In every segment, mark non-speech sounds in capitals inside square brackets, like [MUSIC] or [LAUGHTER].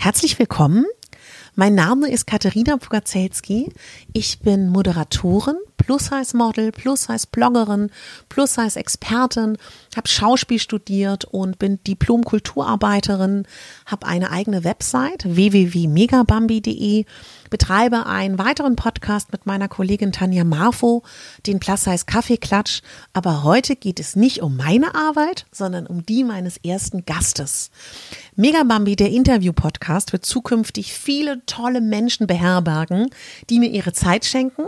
Herzlich willkommen. Mein Name ist Katharina Pugacelski. Ich bin Moderatorin, Plus-Size-Model, Plus-Size-Bloggerin, Plus-Size-Expertin, habe Schauspiel studiert und bin Diplom-Kulturarbeiterin, habe eine eigene Website www.megabambi.de betreibe einen weiteren Podcast mit meiner Kollegin Tanja Marfo, den Plus Size Kaffeeklatsch. Aber heute geht es nicht um meine Arbeit, sondern um die meines ersten Gastes. Megabambi, der Interview-Podcast, wird zukünftig viele tolle Menschen beherbergen, die mir ihre Zeit schenken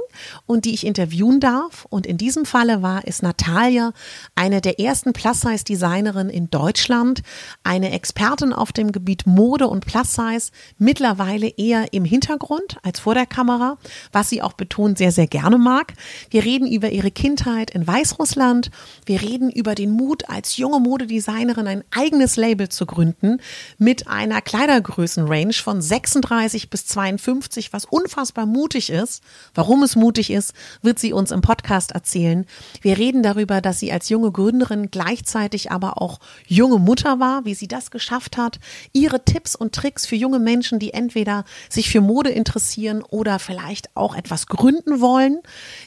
und die ich interviewen darf. Und in diesem Falle war es Natalia, eine der ersten Plus-Size-Designerinnen in Deutschland, eine Expertin auf dem Gebiet Mode und Plus-Size, mittlerweile eher im Hintergrund als vor der Kamera, was sie auch betont sehr, sehr gerne mag. Wir reden über ihre Kindheit in Weißrussland. Wir reden über den Mut, als junge Modedesignerin ein eigenes Label zu gründen mit einer Kleidergrößenrange von 36 bis 52, was unfassbar mutig ist. Warum es mutig ist, wird sie uns im Podcast erzählen. Wir reden darüber, dass sie als junge Gründerin gleichzeitig aber auch junge Mutter war, wie sie das geschafft hat, ihre Tipps und Tricks für junge Menschen, die entweder sich für Mode interessieren, oder vielleicht auch etwas gründen wollen.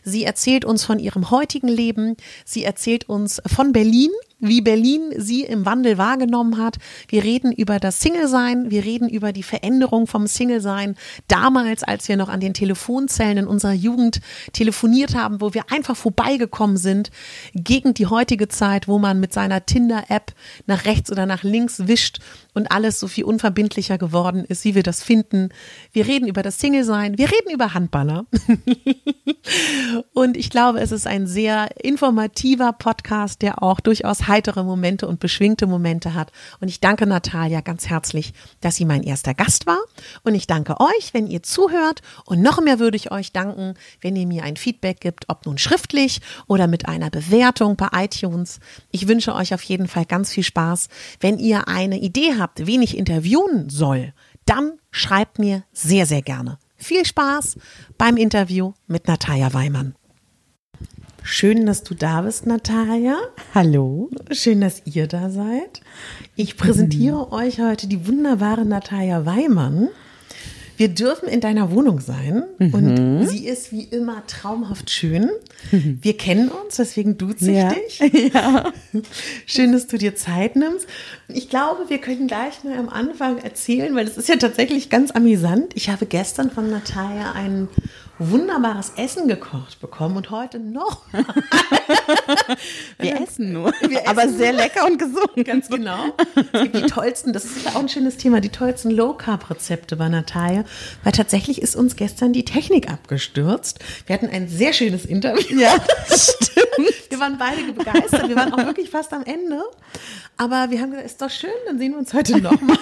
Sie erzählt uns von ihrem heutigen Leben. Sie erzählt uns von Berlin, wie Berlin sie im Wandel wahrgenommen hat. Wir reden über das Single-Sein, wir reden über die Veränderung vom Single-Sein. Damals, als wir noch an den Telefonzellen in unserer Jugend telefoniert haben, wo wir einfach vorbeigekommen sind, gegen die heutige Zeit, wo man mit seiner Tinder-App nach rechts oder nach links wischt und alles so viel unverbindlicher geworden ist, wie wir das finden. Wir reden über das Single-Sein, wir reden über Handballer. [LAUGHS] und ich glaube, es ist ein sehr informativer Podcast, der auch durchaus heitere Momente und beschwingte Momente hat. Und ich danke Natalia ganz herzlich, dass sie mein erster Gast war. Und ich danke euch, wenn ihr zuhört. Und noch mehr würde ich euch danken, wenn ihr mir ein Feedback gibt, ob nun schriftlich oder mit einer Bewertung bei iTunes. Ich wünsche euch auf jeden Fall ganz viel Spaß. Wenn ihr eine Idee habt, wen ich interviewen soll, dann schreibt mir sehr, sehr gerne. Viel Spaß beim Interview mit Natalia Weimann. Schön, dass du da bist, Natalia. Hallo. Schön, dass ihr da seid. Ich präsentiere mhm. euch heute die wunderbare Natalia Weimann. Wir dürfen in deiner Wohnung sein mhm. und sie ist wie immer traumhaft schön. Mhm. Wir kennen uns, deswegen duze ich ja. dich. [LAUGHS] Ja. Schön, dass du dir Zeit nimmst. Ich glaube, wir können gleich mal am Anfang erzählen, weil es ist ja tatsächlich ganz amüsant. Ich habe gestern von Natalia einen wunderbares Essen gekocht bekommen und heute noch. [LAUGHS] wir essen nur, [LAUGHS] wir essen aber sehr lecker und gesund. Ganz genau. Die tollsten, das ist ja auch ein schönes Thema, die tollsten Low-Carb-Rezepte bei Natalia, weil tatsächlich ist uns gestern die Technik abgestürzt. Wir hatten ein sehr schönes Interview. Ja, [LAUGHS] stimmt. Wir waren beide begeistert, wir waren auch wirklich fast am Ende. Aber wir haben gesagt, ist doch schön, dann sehen wir uns heute nochmal.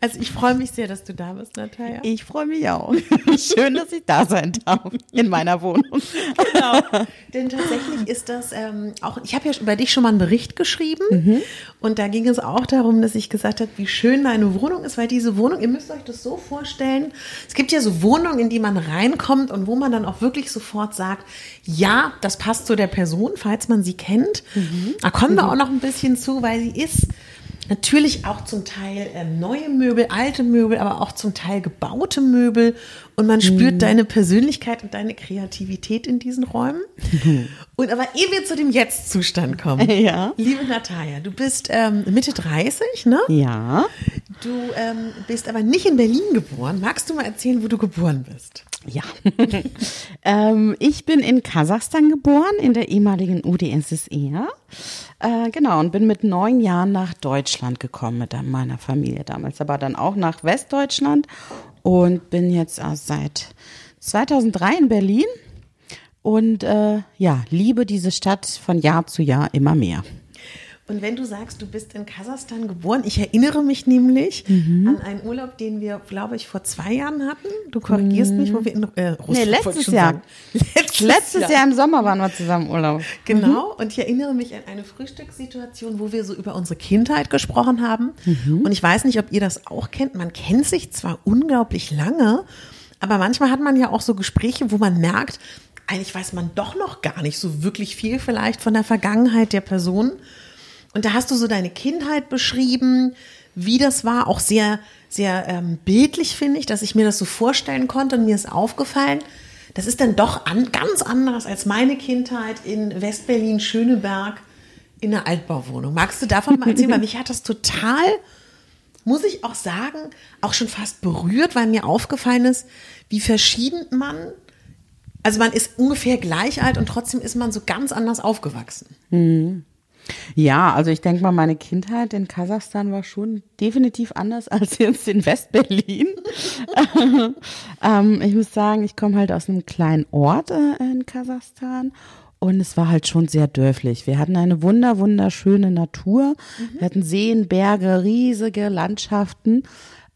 also ich freue mich sehr, dass du da bist, Natalia. Ich freue mich auch. Schön, dass ich da sein darf in meiner Wohnung. Genau. Denn tatsächlich ist das ähm, auch, ich habe ja über dich schon mal einen Bericht geschrieben mhm. und da ging es auch darum, dass ich gesagt habe, wie schön deine Wohnung ist, weil diese Wohnung, ihr müsst euch das so vorstellen, es gibt ja so Wohnungen, in die man reinkommt und wo man dann auch wirklich sofort sagt, ja, das passt zu der Person, falls man sie kennt. Mhm. Da kommen wir mhm. auch noch ein bisschen zu, weil sie ist natürlich auch zum Teil ähm, neue Möbel, alte Möbel, aber auch zum Teil gebaute Möbel. Und man spürt mhm. deine Persönlichkeit und deine Kreativität in diesen Räumen. Mhm. [LAUGHS] Und aber ehe wir zu dem Jetzt-Zustand kommen, [LAUGHS] ja. liebe Natalia, du bist ähm, Mitte 30, ne? Ja. Du ähm, bist aber nicht in Berlin geboren. Magst du mal erzählen, wo du geboren bist? Ja. [LAUGHS] ähm, ich bin in Kasachstan geboren, in der ehemaligen UdSSR. Äh, genau, und bin mit neun Jahren nach Deutschland gekommen mit meiner Familie damals, aber dann auch nach Westdeutschland und bin jetzt seit 2003 in Berlin und äh, ja, liebe diese Stadt von Jahr zu Jahr immer mehr. Und wenn du sagst, du bist in Kasachstan geboren, ich erinnere mich nämlich mhm. an einen Urlaub, den wir, glaube ich, vor zwei Jahren hatten. Du korrigierst mhm. mich, wo wir in äh, Russland nee, letztes Jahr. Letztes, letztes Jahr. Jahr. im Sommer waren wir zusammen Urlaub. Genau. Mhm. Und ich erinnere mich an eine Frühstückssituation, wo wir so über unsere Kindheit gesprochen haben. Mhm. Und ich weiß nicht, ob ihr das auch kennt. Man kennt sich zwar unglaublich lange, aber manchmal hat man ja auch so Gespräche, wo man merkt, eigentlich weiß man doch noch gar nicht so wirklich viel vielleicht von der Vergangenheit der Person. Und da hast du so deine Kindheit beschrieben, wie das war. Auch sehr, sehr ähm, bildlich, finde ich, dass ich mir das so vorstellen konnte und mir ist aufgefallen, das ist dann doch an, ganz anders als meine Kindheit in Westberlin, Schöneberg, in einer Altbauwohnung. Magst du davon mal erzählen? Weil [LAUGHS] mich hat das total, muss ich auch sagen, auch schon fast berührt, weil mir aufgefallen ist, wie verschieden man, also man ist ungefähr gleich alt und trotzdem ist man so ganz anders aufgewachsen. Mhm. Ja, also ich denke mal, meine Kindheit in Kasachstan war schon definitiv anders [LAUGHS] als jetzt in Westberlin. [LAUGHS] ähm, ich muss sagen, ich komme halt aus einem kleinen Ort äh, in Kasachstan und es war halt schon sehr dörflich. Wir hatten eine wunder, wunderschöne Natur. Mhm. Wir hatten Seen, Berge, riesige Landschaften,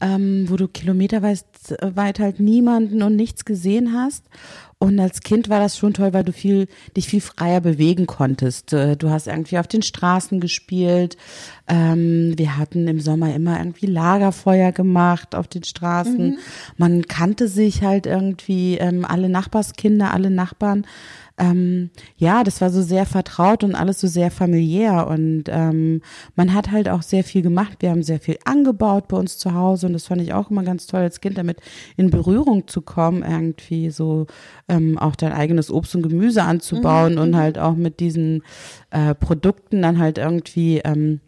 ähm, wo du kilometerweit weit halt niemanden und nichts gesehen hast. Und als Kind war das schon toll, weil du viel, dich viel freier bewegen konntest. Äh, du hast irgendwie auf den Straßen gespielt. Ähm, wir hatten im Sommer immer irgendwie Lagerfeuer gemacht auf den Straßen. Mhm. Man kannte sich halt irgendwie, ähm, alle Nachbarskinder, alle Nachbarn ähm, ja, das war so sehr vertraut und alles so sehr familiär und ähm, man hat halt auch sehr viel gemacht. Wir haben sehr viel angebaut bei uns zu Hause und das fand ich auch immer ganz toll als Kind damit in Berührung zu kommen, irgendwie so ähm, auch dein eigenes Obst und Gemüse anzubauen mhm. und mhm. halt auch mit diesen äh, Produkten dann halt irgendwie ähm,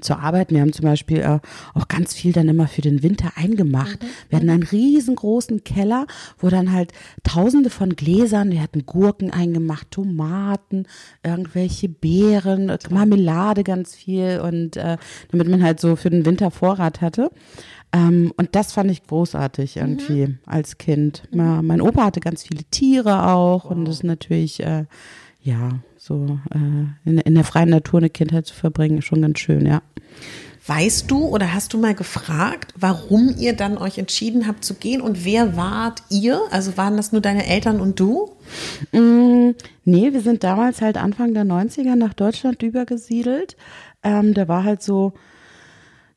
zu arbeiten. Wir haben zum Beispiel äh, auch ganz viel dann immer für den Winter eingemacht. Mhm. Wir hatten einen riesengroßen Keller, wo dann halt tausende von Gläsern, wir hatten Gurken eingemacht, Tomaten, irgendwelche Beeren, Toll. Marmelade ganz viel und äh, damit man halt so für den Winter Vorrat hatte. Ähm, und das fand ich großartig irgendwie mhm. als Kind. Mhm. Mein Opa hatte ganz viele Tiere auch wow. und das ist natürlich, äh, ja, so äh, in, in der freien Natur eine Kindheit zu verbringen, ist schon ganz schön, ja. Weißt du oder hast du mal gefragt, warum ihr dann euch entschieden habt zu gehen und wer wart ihr? Also waren das nur deine Eltern und du? Mm, nee, wir sind damals halt Anfang der 90er nach Deutschland übergesiedelt. Ähm, da war halt so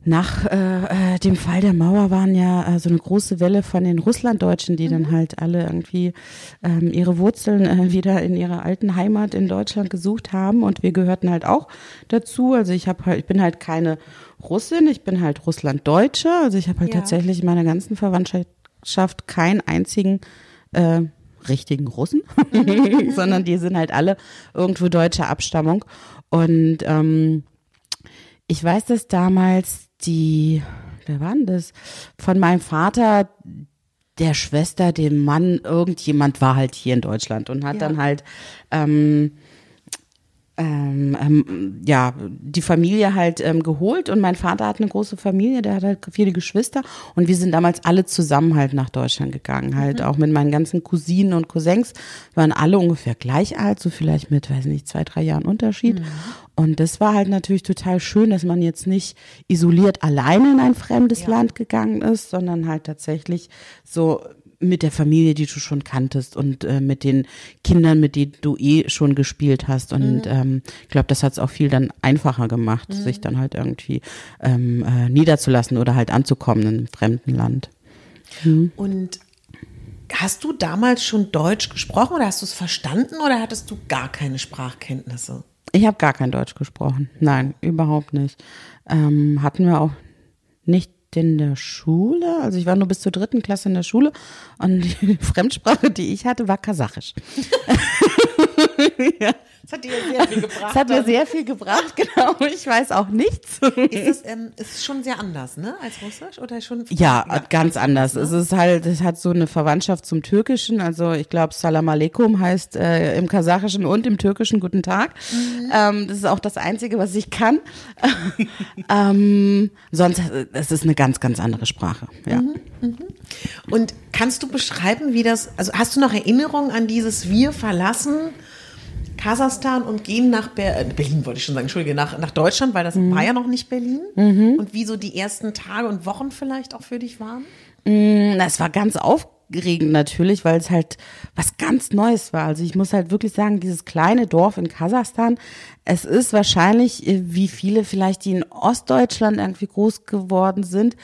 nach äh, äh, dem Fall der Mauer waren ja äh, so eine große Welle von den Russlanddeutschen, die mhm. dann halt alle irgendwie ähm, ihre Wurzeln äh, wieder in ihrer alten Heimat in Deutschland gesucht haben und wir gehörten halt auch dazu. Also ich habe halt, ich bin halt keine Russin, ich bin halt Russlanddeutsche. Also ich habe halt ja. tatsächlich in meiner ganzen Verwandtschaft keinen einzigen äh, richtigen Russen, [LAUGHS] [LAUGHS] sondern die sind halt alle irgendwo deutscher Abstammung und ähm, ich weiß, dass damals die, wer war denn das? Von meinem Vater, der Schwester, dem Mann, irgendjemand war halt hier in Deutschland und hat ja. dann halt ähm, ähm, ähm, ja, die Familie halt ähm, geholt und mein Vater hat eine große Familie, der hat halt viele Geschwister und wir sind damals alle zusammen halt nach Deutschland gegangen, halt mhm. auch mit meinen ganzen Cousinen und Cousins, waren alle ungefähr gleich alt, so vielleicht mit, weiß nicht, zwei, drei Jahren Unterschied. Mhm. Und das war halt natürlich total schön, dass man jetzt nicht isoliert alleine in ein fremdes ja. Land gegangen ist, sondern halt tatsächlich so mit der Familie, die du schon kanntest und äh, mit den Kindern, mit denen du eh schon gespielt hast. Und mhm. ähm, ich glaube, das hat es auch viel dann einfacher gemacht, mhm. sich dann halt irgendwie ähm, äh, niederzulassen oder halt anzukommen in einem fremden Land. Mhm. Und hast du damals schon Deutsch gesprochen oder hast du es verstanden oder hattest du gar keine Sprachkenntnisse? Ich habe gar kein Deutsch gesprochen. Nein, überhaupt nicht. Ähm, hatten wir auch nicht in der Schule, also ich war nur bis zur dritten Klasse in der Schule und die [LAUGHS] Fremdsprache, die ich hatte, war Kasachisch. [LAUGHS] [LAUGHS] ja. Das hat dir sehr viel gebracht. Das hat mir sehr viel gebracht, [LAUGHS] genau. Ich weiß auch nichts. Ist es ähm, ist schon sehr anders, ne, als Russisch oder schon? Ja, ja ganz anders. Ne? Es ist halt, es hat so eine Verwandtschaft zum Türkischen. Also ich glaube, Salam Aleikum heißt äh, im Kasachischen und im Türkischen Guten Tag. Mhm. Ähm, das ist auch das Einzige, was ich kann. [LAUGHS] ähm, sonst, es ist eine ganz, ganz andere Sprache. Ja. Mhm, mhm. Und kannst du beschreiben, wie das? Also hast du noch Erinnerungen an dieses Wir verlassen? Kasachstan und gehen nach Ber äh, Berlin, wollte ich schon sagen, Entschuldige, nach, nach Deutschland, weil das mhm. war ja noch nicht Berlin. Mhm. Und wie so die ersten Tage und Wochen vielleicht auch für dich waren? Mm, das war ganz aufregend natürlich, weil es halt was ganz Neues war. Also ich muss halt wirklich sagen, dieses kleine Dorf in Kasachstan, es ist wahrscheinlich, äh, wie viele vielleicht, die in Ostdeutschland irgendwie groß geworden sind,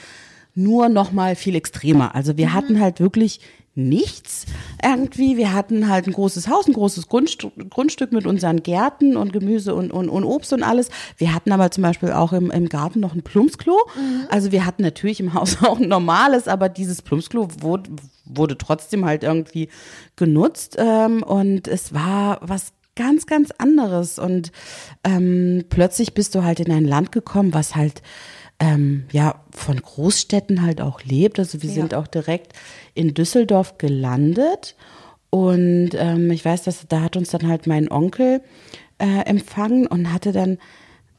nur noch mal viel extremer. Also wir mhm. hatten halt wirklich nichts irgendwie. Wir hatten halt ein großes Haus, ein großes Grundstück, Grundstück mit unseren Gärten und Gemüse und, und, und Obst und alles. Wir hatten aber zum Beispiel auch im, im Garten noch ein Plumpsklo. Mhm. Also wir hatten natürlich im Haus [LAUGHS] auch ein normales, aber dieses Plumpsklo wurde, wurde trotzdem halt irgendwie genutzt. Ähm, und es war was ganz, ganz anderes. Und ähm, plötzlich bist du halt in ein Land gekommen, was halt ähm, ja von Großstädten halt auch lebt. Also wir ja. sind auch direkt in Düsseldorf gelandet. Und ähm, ich weiß, dass da hat uns dann halt mein Onkel äh, empfangen und hatte dann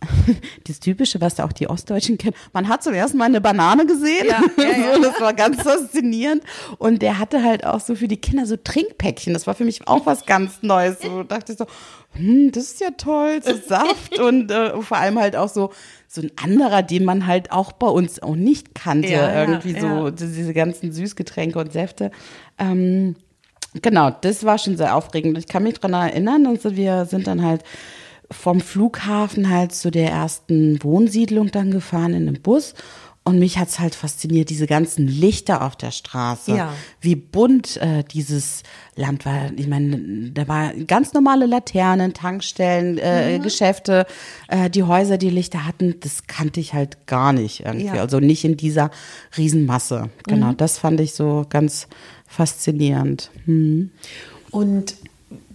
[LAUGHS] das Typische, was da auch die Ostdeutschen kennen. Man hat zum ersten Mal eine Banane gesehen. Ja, ja, [LAUGHS] ja. das war ganz faszinierend. Und der hatte halt auch so für die Kinder so Trinkpäckchen. Das war für mich auch was ganz Neues. So dachte ich so, hm, das ist ja toll, so Saft und äh, vor allem halt auch so so ein anderer, den man halt auch bei uns auch nicht kannte. Ja, irgendwie ja, so ja. diese ganzen Süßgetränke und Säfte. Ähm, genau, das war schon sehr aufregend. Ich kann mich dran erinnern, also wir sind dann halt vom Flughafen halt zu der ersten Wohnsiedlung dann gefahren in einem Bus und mich hat's halt fasziniert, diese ganzen Lichter auf der Straße. Ja. Wie bunt äh, dieses Land war. Ich meine, da war ganz normale Laternen, Tankstellen, äh, mhm. Geschäfte, äh, die Häuser, die Lichter hatten. Das kannte ich halt gar nicht irgendwie. Ja. Also nicht in dieser Riesenmasse. Genau, mhm. das fand ich so ganz faszinierend. Mhm. Und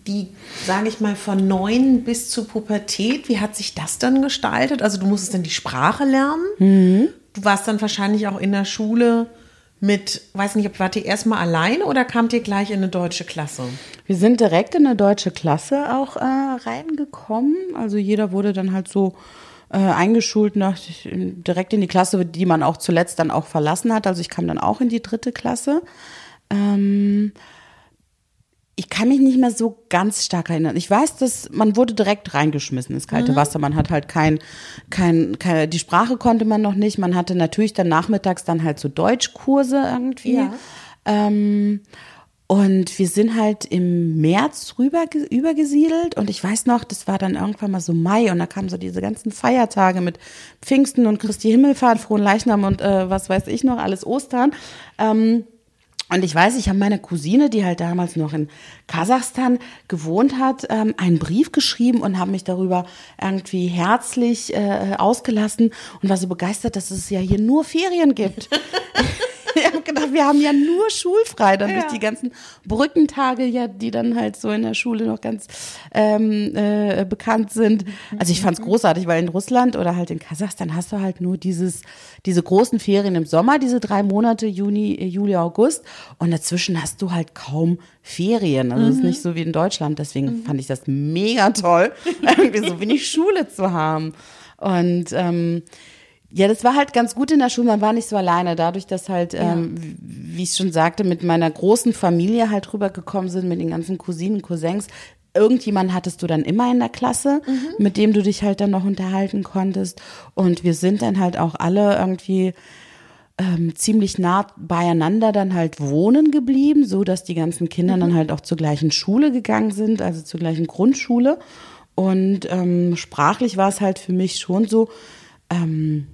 die, sage ich mal, von neun bis zur Pubertät, wie hat sich das dann gestaltet? Also du musstest dann die Sprache lernen. Mhm du warst dann wahrscheinlich auch in der Schule mit, weiß nicht, ob wart ihr erstmal alleine oder kamt ihr gleich in eine deutsche Klasse? Wir sind direkt in eine deutsche Klasse auch äh, reingekommen. Also jeder wurde dann halt so äh, eingeschult nach, direkt in die Klasse, die man auch zuletzt dann auch verlassen hat. Also ich kam dann auch in die dritte Klasse. Ähm, ich kann mich nicht mehr so ganz stark erinnern. Ich weiß, dass man wurde direkt reingeschmissen ins kalte mhm. Wasser. Man hat halt kein, kein, kein, die Sprache konnte man noch nicht. Man hatte natürlich dann nachmittags dann halt so Deutschkurse irgendwie. Ja. Ähm, und wir sind halt im März rüber übergesiedelt und ich weiß noch, das war dann irgendwann mal so Mai und da kamen so diese ganzen Feiertage mit Pfingsten und Christi Himmelfahrt, Frohen Leichnam und äh, was weiß ich noch, alles Ostern. Ähm, und ich weiß, ich habe meiner Cousine, die halt damals noch in Kasachstan gewohnt hat, ähm, einen Brief geschrieben und habe mich darüber irgendwie herzlich äh, ausgelassen und war so begeistert, dass es ja hier nur Ferien gibt. [LAUGHS] gedacht, wir haben ja nur schulfrei, dann ja. durch die ganzen Brückentage, ja, die dann halt so in der Schule noch ganz ähm, äh, bekannt sind. Also ich fand es großartig, weil in Russland oder halt in Kasachstan hast du halt nur dieses, diese großen Ferien im Sommer, diese drei Monate, Juni, Juli, August. Und dazwischen hast du halt kaum Ferien. Also es mhm. ist nicht so wie in Deutschland. Deswegen mhm. fand ich das mega toll, [LAUGHS] irgendwie so wenig Schule zu haben. Und ähm, ja, das war halt ganz gut in der Schule. Man war nicht so alleine. Dadurch, dass halt, ja. ähm, wie ich schon sagte, mit meiner großen Familie halt rübergekommen sind, mit den ganzen Cousinen, Cousins. Irgendjemand hattest du dann immer in der Klasse, mhm. mit dem du dich halt dann noch unterhalten konntest. Und wir sind dann halt auch alle irgendwie ähm, ziemlich nah beieinander dann halt wohnen geblieben, so dass die ganzen Kinder mhm. dann halt auch zur gleichen Schule gegangen sind, also zur gleichen Grundschule. Und ähm, sprachlich war es halt für mich schon so, ähm,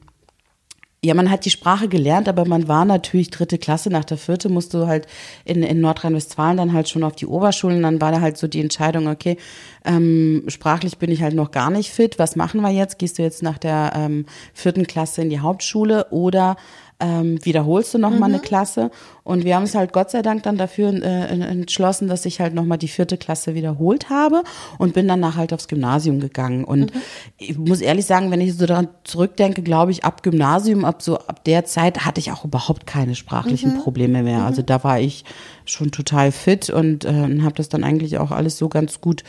ja, man hat die Sprache gelernt, aber man war natürlich dritte Klasse. Nach der vierte musst du halt in, in Nordrhein-Westfalen dann halt schon auf die Oberschulen. Dann war da halt so die Entscheidung, okay, ähm, sprachlich bin ich halt noch gar nicht fit. Was machen wir jetzt? Gehst du jetzt nach der ähm, vierten Klasse in die Hauptschule oder ähm, wiederholst du nochmal mhm. eine Klasse. Und wir haben es halt Gott sei Dank dann dafür äh, entschlossen, dass ich halt nochmal die vierte Klasse wiederholt habe und bin danach halt aufs Gymnasium gegangen. Und mhm. ich muss ehrlich sagen, wenn ich so daran zurückdenke, glaube ich, ab Gymnasium, ab so ab der Zeit hatte ich auch überhaupt keine sprachlichen mhm. Probleme mehr. Also mhm. da war ich schon total fit und äh, habe das dann eigentlich auch alles so ganz gut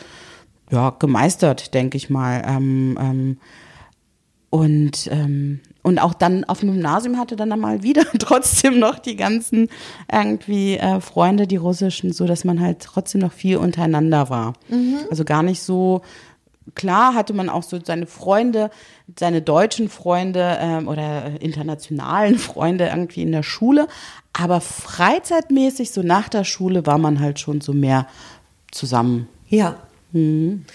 ja, gemeistert, denke ich mal. Ähm, ähm, und ähm, und auch dann auf dem Gymnasium hatte dann einmal wieder [LAUGHS] trotzdem noch die ganzen irgendwie äh, Freunde, die russischen, so dass man halt trotzdem noch viel untereinander war. Mhm. Also gar nicht so klar hatte man auch so seine Freunde, seine deutschen Freunde ähm, oder internationalen Freunde irgendwie in der Schule, aber freizeitmäßig so nach der Schule war man halt schon so mehr zusammen. Ja. Mhm.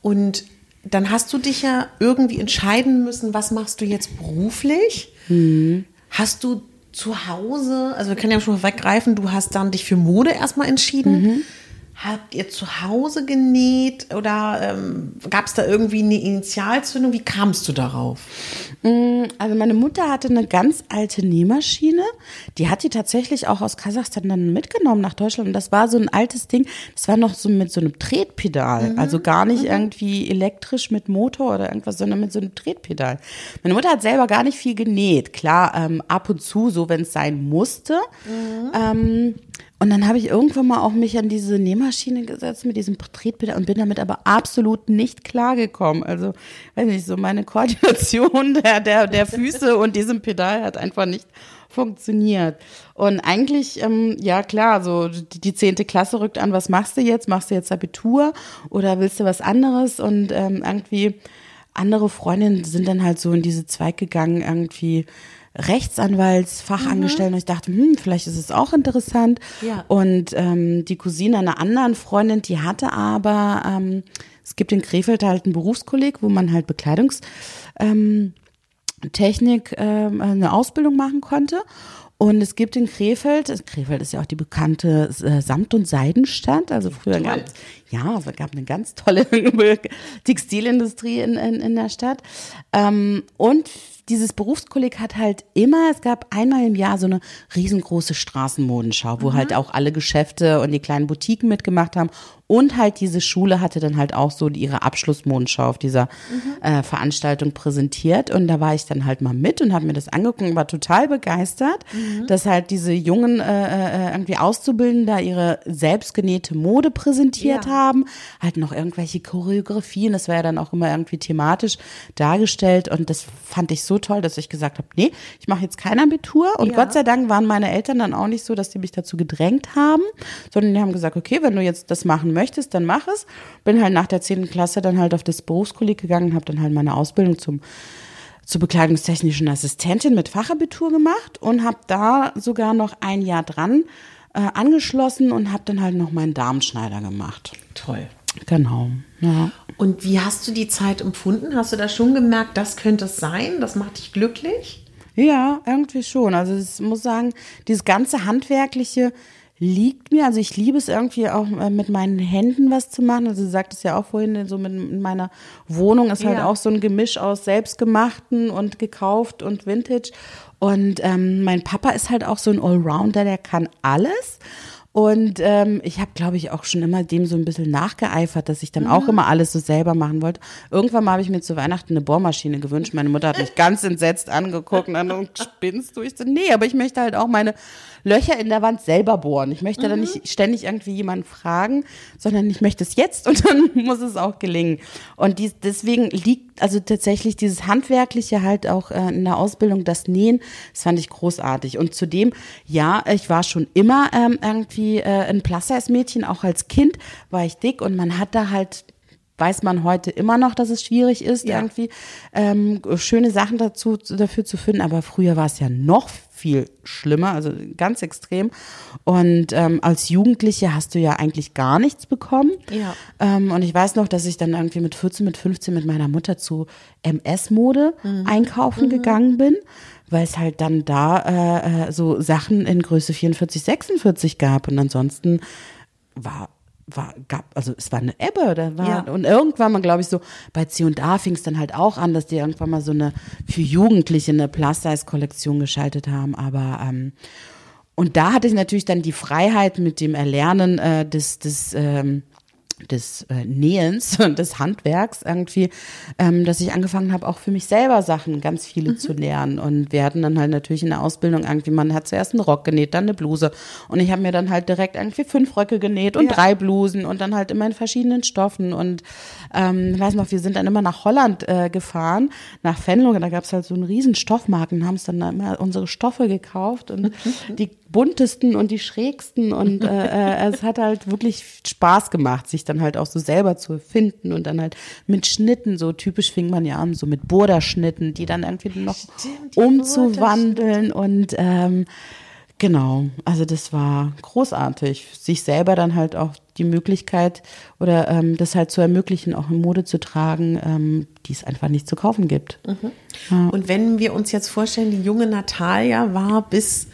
Und dann hast du dich ja irgendwie entscheiden müssen, was machst du jetzt beruflich? Mhm. Hast du zu Hause, also wir können ja schon weggreifen, du hast dann dich für Mode erstmal entschieden. Mhm. Habt ihr zu Hause genäht oder ähm, gab es da irgendwie eine Initialzündung? Wie kamst du darauf? Mm, also meine Mutter hatte eine ganz alte Nähmaschine. Die hat die tatsächlich auch aus Kasachstan dann mitgenommen nach Deutschland. Und das war so ein altes Ding. Das war noch so mit so einem Tretpedal. Mhm. Also gar nicht mhm. irgendwie elektrisch mit Motor oder irgendwas, sondern mit so einem Tretpedal. Meine Mutter hat selber gar nicht viel genäht. Klar, ähm, ab und zu, so wenn es sein musste. Mhm. Ähm, und dann habe ich irgendwann mal auch mich an diese Nähmaschine gesetzt mit diesem Porträtbild und bin damit aber absolut nicht klargekommen. Also, weiß nicht, so meine Koordination [LAUGHS] der, der, der Füße und diesem Pedal hat einfach nicht funktioniert. Und eigentlich, ähm, ja klar, so die zehnte Klasse rückt an, was machst du jetzt? Machst du jetzt Abitur oder willst du was anderes? Und ähm, irgendwie andere Freundinnen sind dann halt so in diese Zweig gegangen, irgendwie Rechtsanwaltsfachangestellten. Mhm. Und ich dachte, hm, vielleicht ist es auch interessant. Ja. Und ähm, die Cousine einer anderen Freundin, die hatte aber, ähm, es gibt in Krefeld halt einen Berufskolleg, wo man halt Bekleidungstechnik ähm, ähm, eine Ausbildung machen konnte. Und es gibt in Krefeld, Krefeld ist ja auch die bekannte äh, Samt- und Seidenstadt. Also früher gab es, ja, es gab eine ganz tolle [LAUGHS] Textilindustrie in, in, in der Stadt. Ähm, und dieses Berufskolleg hat halt immer, es gab einmal im Jahr so eine riesengroße Straßenmodenschau, wo mhm. halt auch alle Geschäfte und die kleinen Boutiquen mitgemacht haben und halt diese Schule hatte dann halt auch so ihre Abschlussmondschau auf dieser mhm. äh, Veranstaltung präsentiert. Und da war ich dann halt mal mit und habe mir das angeguckt und war total begeistert, mhm. dass halt diese jungen äh, äh, irgendwie Auszubildenden da ihre selbstgenähte Mode präsentiert ja. haben. Halt noch irgendwelche Choreografien. Das war ja dann auch immer irgendwie thematisch dargestellt. Und das fand ich so toll, dass ich gesagt habe, nee, ich mache jetzt kein Abitur. Und ja. Gott sei Dank waren meine Eltern dann auch nicht so, dass sie mich dazu gedrängt haben, sondern die haben gesagt, okay, wenn du jetzt das machen möchtest, dann mach es. Bin halt nach der 10. Klasse dann halt auf das Berufskolleg gegangen, habe dann halt meine Ausbildung zum zur bekleidungstechnischen Assistentin mit Fachabitur gemacht und habe da sogar noch ein Jahr dran äh, angeschlossen und habe dann halt noch meinen Darmschneider gemacht. Toll. Genau. Ja. Und wie hast du die Zeit empfunden? Hast du da schon gemerkt, das könnte es sein? Das macht dich glücklich? Ja, irgendwie schon. Also ich muss sagen, dieses ganze handwerkliche liegt mir. Also ich liebe es irgendwie auch äh, mit meinen Händen was zu machen. Also du sagtest ja auch vorhin, so mit meiner Wohnung ist halt ja. auch so ein Gemisch aus selbstgemachten und gekauft und Vintage. Und ähm, mein Papa ist halt auch so ein Allrounder, der kann alles. Und ähm, ich habe, glaube ich, auch schon immer dem so ein bisschen nachgeeifert, dass ich dann mhm. auch immer alles so selber machen wollte. Irgendwann mal habe ich mir zu Weihnachten eine Bohrmaschine gewünscht. Meine Mutter hat mich [LAUGHS] ganz entsetzt angeguckt und dann [LAUGHS] spinnst du. Ich so, nee, aber ich möchte halt auch meine Löcher in der Wand selber bohren. Ich möchte mhm. dann nicht ständig irgendwie jemanden fragen, sondern ich möchte es jetzt und [LAUGHS] dann muss es auch gelingen. Und dies, deswegen liegt also tatsächlich dieses Handwerkliche halt auch äh, in der Ausbildung, das Nähen, das fand ich großartig. Und zudem, ja, ich war schon immer ähm, irgendwie irgendwie äh, ein Plus-Size-Mädchen, auch als Kind war ich dick und man hat da halt weiß man heute immer noch, dass es schwierig ist, ja. irgendwie ähm, schöne Sachen dazu dafür zu finden. Aber früher war es ja noch viel schlimmer, also ganz extrem. Und ähm, als Jugendliche hast du ja eigentlich gar nichts bekommen. Ja. Ähm, und ich weiß noch, dass ich dann irgendwie mit 14, mit 15 mit meiner Mutter zu MS-Mode mhm. einkaufen mhm. gegangen bin weil es halt dann da äh, äh so Sachen in Größe 44, 46 gab und ansonsten war war gab also es war eine Ebbe da war ja. und irgendwann mal glaube ich so bei C und A fing es dann halt auch an dass die irgendwann mal so eine für Jugendliche eine Plus Size Kollektion geschaltet haben aber ähm, und da hatte ich natürlich dann die Freiheit mit dem Erlernen äh, des des ähm, des äh, Nähens [LAUGHS] und des Handwerks irgendwie, ähm, dass ich angefangen habe, auch für mich selber Sachen, ganz viele mhm. zu lernen. Und wir hatten dann halt natürlich in der Ausbildung irgendwie, man hat zuerst einen Rock genäht, dann eine Bluse. Und ich habe mir dann halt direkt irgendwie fünf Röcke genäht und ja. drei Blusen und dann halt immer in verschiedenen Stoffen. Und ähm, ich weiß noch, wir sind dann immer nach Holland äh, gefahren, nach Venlo, da gab es halt so einen riesen Stoffmarken, haben es dann immer unsere Stoffe gekauft und [LAUGHS] die buntesten und die schrägsten und äh, äh, es hat halt wirklich Spaß gemacht, sich dann halt auch so selber zu finden und dann halt mit Schnitten, so typisch fing man ja an, so mit Borderschnitten, die dann irgendwie noch Stimmt, umzuwandeln und ähm, Genau, also das war großartig, sich selber dann halt auch die Möglichkeit oder ähm, das halt zu ermöglichen, auch in Mode zu tragen, ähm, die es einfach nicht zu kaufen gibt. Mhm. Ja. Und wenn wir uns jetzt vorstellen, die junge Natalia war bis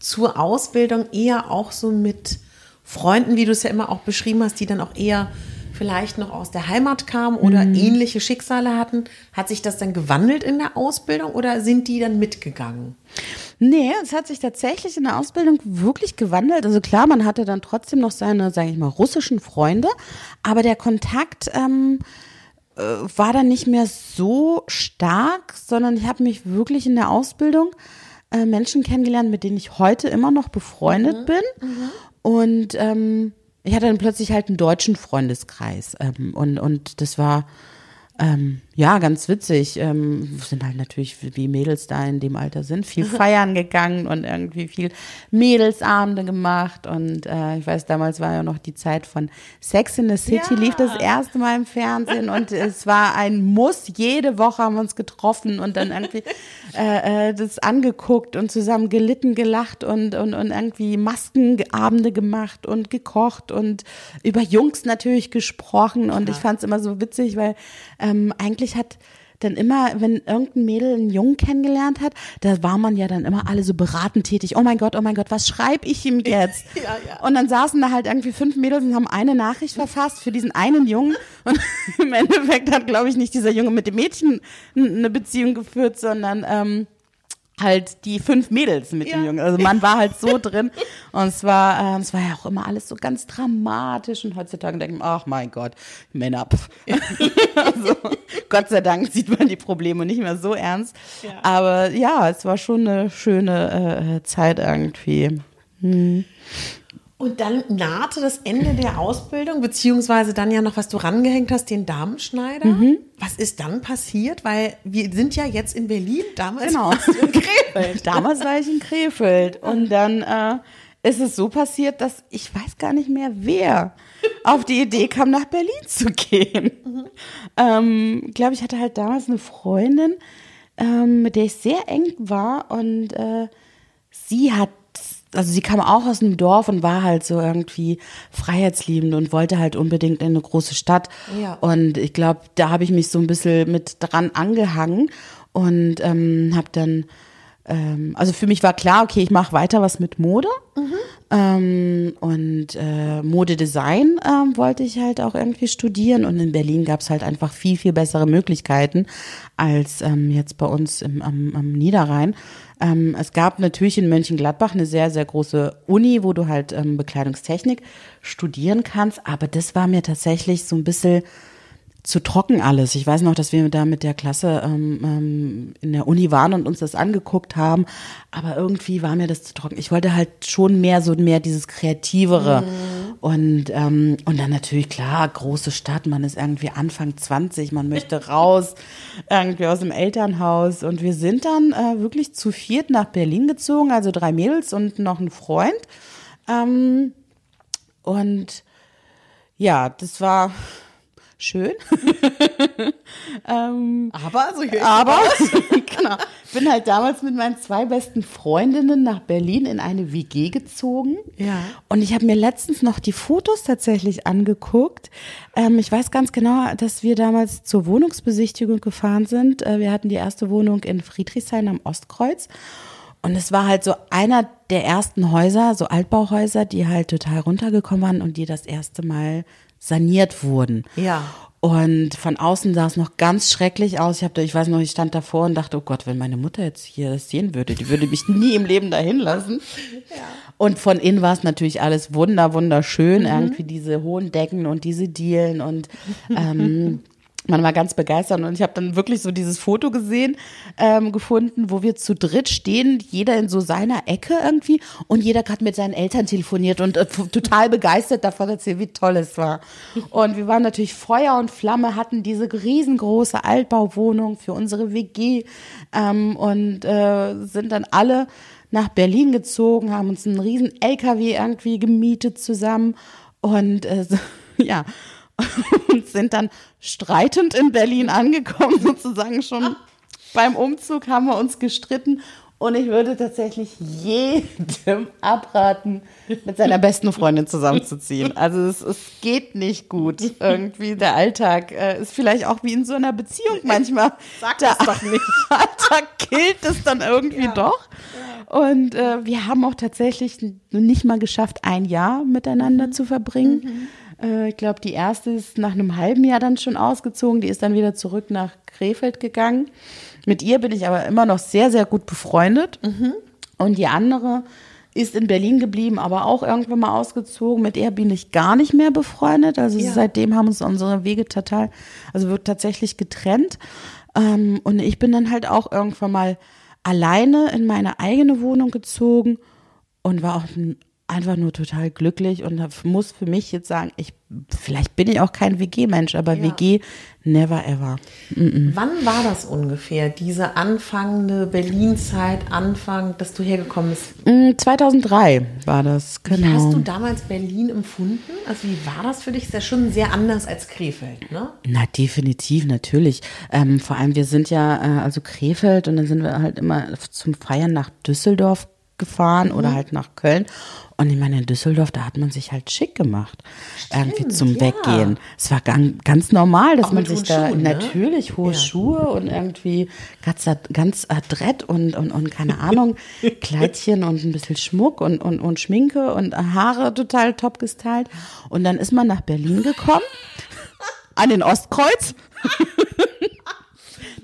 zur Ausbildung eher auch so mit Freunden, wie du es ja immer auch beschrieben hast, die dann auch eher vielleicht noch aus der Heimat kamen oder mhm. ähnliche Schicksale hatten. Hat sich das dann gewandelt in der Ausbildung oder sind die dann mitgegangen? Nee, es hat sich tatsächlich in der Ausbildung wirklich gewandelt. Also klar, man hatte dann trotzdem noch seine, sage ich mal, russischen Freunde, aber der Kontakt ähm, äh, war dann nicht mehr so stark, sondern ich habe mich wirklich in der Ausbildung äh, Menschen kennengelernt, mit denen ich heute immer noch befreundet mhm. bin. Mhm. Und ähm, ich hatte dann plötzlich halt einen deutschen Freundeskreis. Ähm, und, und das war ähm, ja, ganz witzig. Ähm, sind halt natürlich, wie Mädels da in dem Alter sind, viel [LAUGHS] feiern gegangen und irgendwie viel Mädelsabende gemacht. Und äh, ich weiß, damals war ja noch die Zeit von Sex in the City, ja. lief das erste Mal im Fernsehen und es war ein Muss. Jede Woche haben wir uns getroffen und dann irgendwie [LAUGHS] äh, äh, das angeguckt und zusammen gelitten, gelacht und, und, und irgendwie Maskenabende gemacht und gekocht und über Jungs natürlich gesprochen. Und ich fand es immer so witzig, weil ähm, eigentlich hat dann immer, wenn irgendein Mädel einen Jungen kennengelernt hat, da war man ja dann immer alle so beratend tätig. Oh mein Gott, oh mein Gott, was schreibe ich ihm [LAUGHS] jetzt? ja, ja. Und dann saßen da halt irgendwie fünf Mädels und haben eine Nachricht verfasst für diesen einen Jungen. Und [LAUGHS] im Endeffekt hat, glaube ich, nicht dieser Junge mit dem Mädchen eine Beziehung geführt, sondern ähm, halt die fünf Mädels mit ja. dem Jungen. Also man war halt so [LAUGHS] drin und es war, äh, es war ja auch immer alles so ganz dramatisch und heutzutage denken, ach mein Gott, Männer. [LAUGHS] also, Gott sei Dank sieht man die Probleme nicht mehr so ernst. Ja. Aber ja, es war schon eine schöne äh, Zeit irgendwie. Hm. Und dann nahte das Ende der Ausbildung, beziehungsweise dann ja noch, was du rangehängt hast, den Damenschneider. Mhm. Was ist dann passiert? Weil wir sind ja jetzt in Berlin, damals genau. warst du in Krefeld. [LAUGHS] damals war ich in Krefeld. Und dann äh, ist es so passiert, dass ich weiß gar nicht mehr, wer auf die Idee kam, nach Berlin zu gehen. Mhm. Ähm, ich glaube, ich hatte halt damals eine Freundin, ähm, mit der ich sehr eng war und äh, sie hat also sie kam auch aus einem Dorf und war halt so irgendwie freiheitsliebend und wollte halt unbedingt in eine große Stadt. Ja. Und ich glaube, da habe ich mich so ein bisschen mit dran angehangen und ähm, habe dann, ähm, also für mich war klar, okay, ich mache weiter was mit Mode. Mhm. Ähm, und äh, Modedesign ähm, wollte ich halt auch irgendwie studieren. Und in Berlin gab es halt einfach viel, viel bessere Möglichkeiten als ähm, jetzt bei uns im, am, am Niederrhein. Ähm, es gab natürlich in Mönchengladbach eine sehr, sehr große Uni, wo du halt ähm, Bekleidungstechnik studieren kannst. Aber das war mir tatsächlich so ein bisschen zu trocken alles. Ich weiß noch, dass wir da mit der Klasse ähm, ähm, in der Uni waren und uns das angeguckt haben, aber irgendwie war mir das zu trocken. Ich wollte halt schon mehr so mehr dieses kreativere mhm. Und ähm, und dann natürlich klar große Stadt. Man ist irgendwie Anfang 20, man möchte [LAUGHS] raus irgendwie aus dem Elternhaus und wir sind dann äh, wirklich zu viert nach Berlin gezogen, also drei Mädels und noch ein Freund ähm, und ja, das war schön. [LAUGHS] ähm, aber, so höre aber, [LAUGHS] genau. Bin halt damals mit meinen zwei besten Freundinnen nach Berlin in eine WG gezogen. Ja. Und ich habe mir letztens noch die Fotos tatsächlich angeguckt. Ähm, ich weiß ganz genau, dass wir damals zur Wohnungsbesichtigung gefahren sind. Äh, wir hatten die erste Wohnung in Friedrichshain am Ostkreuz. Und es war halt so einer der ersten Häuser, so Altbauhäuser, die halt total runtergekommen waren und die das erste Mal saniert wurden. Ja. Und von außen sah es noch ganz schrecklich aus. Ich habe, ich weiß noch, ich stand davor und dachte, oh Gott, wenn meine Mutter jetzt hier das sehen würde, die würde mich [LAUGHS] nie im Leben dahin lassen. Ja. Und von innen war es natürlich alles wunder, wunderschön, mhm. irgendwie diese hohen Decken und diese Dielen und ähm, [LAUGHS] man war ganz begeistert. Und ich habe dann wirklich so dieses Foto gesehen, ähm, gefunden, wo wir zu dritt stehen, jeder in so seiner Ecke irgendwie. Und jeder gerade mit seinen Eltern telefoniert und äh, total begeistert davon erzählt, wie toll es war. Und wir waren natürlich Feuer und Flamme, hatten diese riesengroße Altbauwohnung für unsere WG ähm, und äh, sind dann alle nach Berlin gezogen, haben uns einen riesen LKW irgendwie gemietet zusammen. Und äh, [LAUGHS] ja, [LAUGHS] und sind dann streitend in Berlin angekommen, [LAUGHS] sozusagen schon beim Umzug haben wir uns gestritten Und ich würde tatsächlich jedem [LAUGHS] abraten, mit seiner besten Freundin zusammenzuziehen. Also es, es geht nicht gut. Irgendwie der Alltag äh, ist vielleicht auch wie in so einer Beziehung manchmal. Sag der das doch nicht. Alltag killt es dann irgendwie Ja. doch. Und äh, wir haben auch tatsächlich nicht mal geschafft, ein Jahr miteinander zu verbringen. Äh, ich glaube, die erste ist nach einem halben Jahr dann schon ausgezogen. Die ist dann wieder zurück nach Krefeld gegangen. Mit ihr bin ich aber immer noch sehr, sehr gut befreundet. Und die andere ist in Berlin geblieben, aber auch irgendwann mal ausgezogen. Mit ihr bin ich gar nicht mehr befreundet. Also Ja. seitdem haben uns unsere Wege total, also wird tatsächlich getrennt. Ähm, und ich bin dann halt auch irgendwann mal alleine in meine eigene Wohnung gezogen und war auch einfach nur total glücklich und hab- muss für mich jetzt sagen, ich vielleicht bin ich auch kein WG-Mensch, aber Ja. WG never ever. Wann war das ungefähr, diese anfangende Berlin-Zeit, Anfang, dass du hergekommen bist? Mm, 2003 war das, Wie genau. hast du damals Berlin empfunden? Also wie war das für dich? Ist ja schon sehr anders als Krefeld, ne? Na, definitiv, natürlich. Ähm, vor allem, wir sind ja, äh, also Krefeld und dann sind wir halt immer zum Feiern nach Düsseldorf gefahren oder Mhm. halt nach Köln. Und ich meine, in Düsseldorf, da hat man sich halt schick gemacht. irgendwie zum ja. Weggehen. Es war ganz, ganz normal, dass Auch man sich da Schuhen, ne? natürlich hohe Ja. Schuhe und irgendwie ganz, ganz adrett und, und, und keine Ahnung, [LAUGHS] Kleidchen und ein bisschen Schmuck und, und, und Schminke und Haare total top gestylt. Und dann ist man nach Berlin gekommen, an den Ostkreuz. [LAUGHS]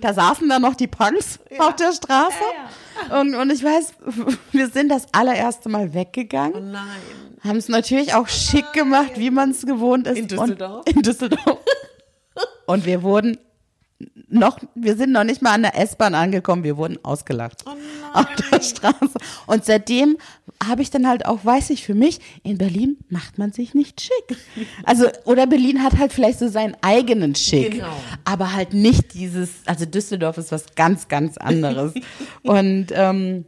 Da saßen dann noch die Punks auf der Straße. Und, und ich weiß, [LAUGHS] wir sind das allererste Mal weggegangen. Nein. Haben es natürlich auch schick gemacht, wie man es gewohnt ist. In Düsseldorf? Und, in Düsseldorf. [LAUGHS] Und wir wurden noch, wir sind noch nicht mal an der S-Bahn angekommen, wir wurden ausgelacht auf der Straße. Und seitdem habe ich dann halt auch, weiß ich für mich, in Berlin macht man sich nicht schick. Also, oder Berlin hat halt vielleicht so seinen eigenen Schick. Genau. Aber halt nicht dieses, also Düsseldorf ist was ganz, ganz anderes. [LAUGHS] Und ähm,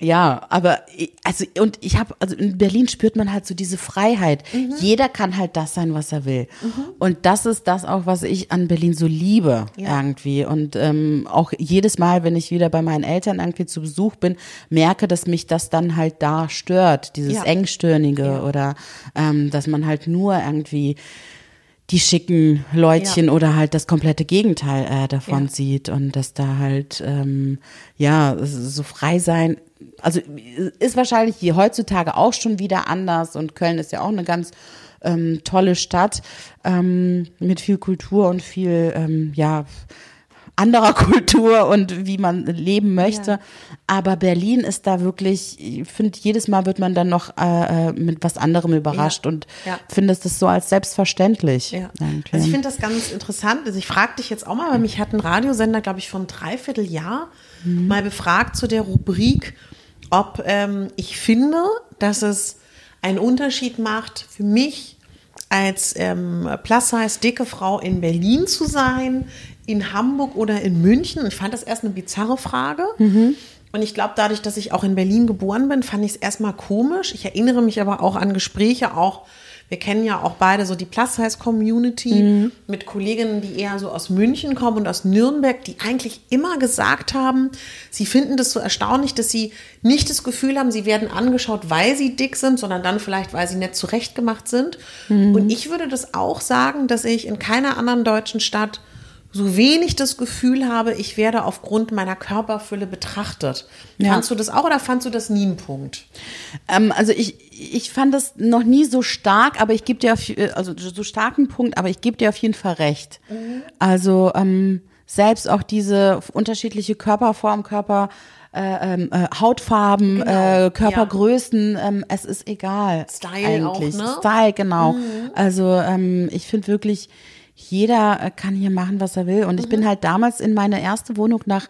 ja, aber also und ich habe also in Berlin spürt man halt so diese Freiheit. Mhm. Jeder kann halt das sein, was er will. Und das ist das auch, was ich an Berlin so liebe Ja. irgendwie. Und ähm, auch jedes Mal, wenn ich wieder bei meinen Eltern irgendwie zu Besuch bin, merke, dass mich das dann halt da stört, dieses Ja. engstirnige Ja. oder ähm, dass man halt nur irgendwie die schicken Leutchen Ja. oder halt das komplette Gegenteil äh, davon Ja. sieht und dass da halt ähm, ja so frei sein also ist wahrscheinlich hier heutzutage auch schon wieder anders und Köln ist ja auch eine ganz ähm, tolle Stadt ähm, mit viel Kultur und viel ähm, ja anderer [LAUGHS] Kultur und wie man leben möchte. Ja. Aber Berlin ist da wirklich, ich finde, jedes Mal wird man dann noch äh, äh, mit was anderem überrascht Ja. und Ja. findest es so als selbstverständlich. Ja. Also ich finde das ganz interessant. Also ich frage dich jetzt auch mal, weil mich hat ein Radiosender, glaube ich, vor einem Dreivierteljahr mal befragt zu der Rubrik, ob ähm, ich finde, dass es einen Unterschied macht für mich als ähm, plus-size dicke Frau in Berlin zu sein, in Hamburg oder in München. Und ich fand das erst eine bizarre Frage. Und ich glaube, dadurch, dass ich auch in Berlin geboren bin, fand ich es erstmal komisch. Ich erinnere mich aber auch an Gespräche, auch, wir kennen ja auch beide so die Plus-Size-Community mit Kolleginnen, die eher so aus München kommen und aus Nürnberg, die eigentlich immer gesagt haben, sie finden das so erstaunlich, dass sie nicht das Gefühl haben, sie werden angeschaut, weil sie dick sind, sondern dann vielleicht, weil sie nicht zurechtgemacht sind. Und ich würde das auch sagen, dass ich in keiner anderen deutschen Stadt so wenig das Gefühl habe, ich werde aufgrund meiner Körperfülle betrachtet. Ja. Fandst du das auch oder fandst du das nie einen Punkt? Ähm, also ich, ich fand das noch nie so stark, aber ich gebe dir auf, also so starken Punkt, aber ich gebe dir auf jeden Fall recht. Also ähm, selbst auch diese unterschiedliche Körperform, Körper äh, ähm, äh, Hautfarben, Genau, äh, Körpergrößen, ähm, es ist egal. Style auch, eigentlich. ne? Style, genau. Also ähm, ich finde wirklich, jeder äh, kann hier machen, was er will. Und ich bin halt damals in meine erste Wohnung nach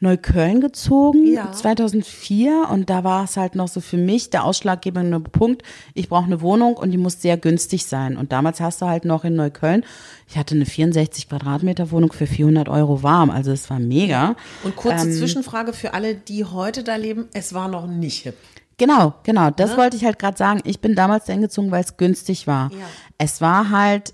Neukölln gezogen, Ja. 2004. Und da war es halt noch so für mich der ausschlaggebende Punkt. Ich brauche eine Wohnung und die muss sehr günstig sein. Und damals hast du halt noch in Neukölln, ich hatte eine 64 Quadratmeter Wohnung für 400 Euro warm. Also es war mega. Und kurze Ähm, Zwischenfrage für alle, die heute da leben. Es war noch nicht hip. Genau, genau. Das Ne? wollte ich halt gerade sagen. Ich bin damals dahin gezogen, weil es günstig war. Ja. Es war halt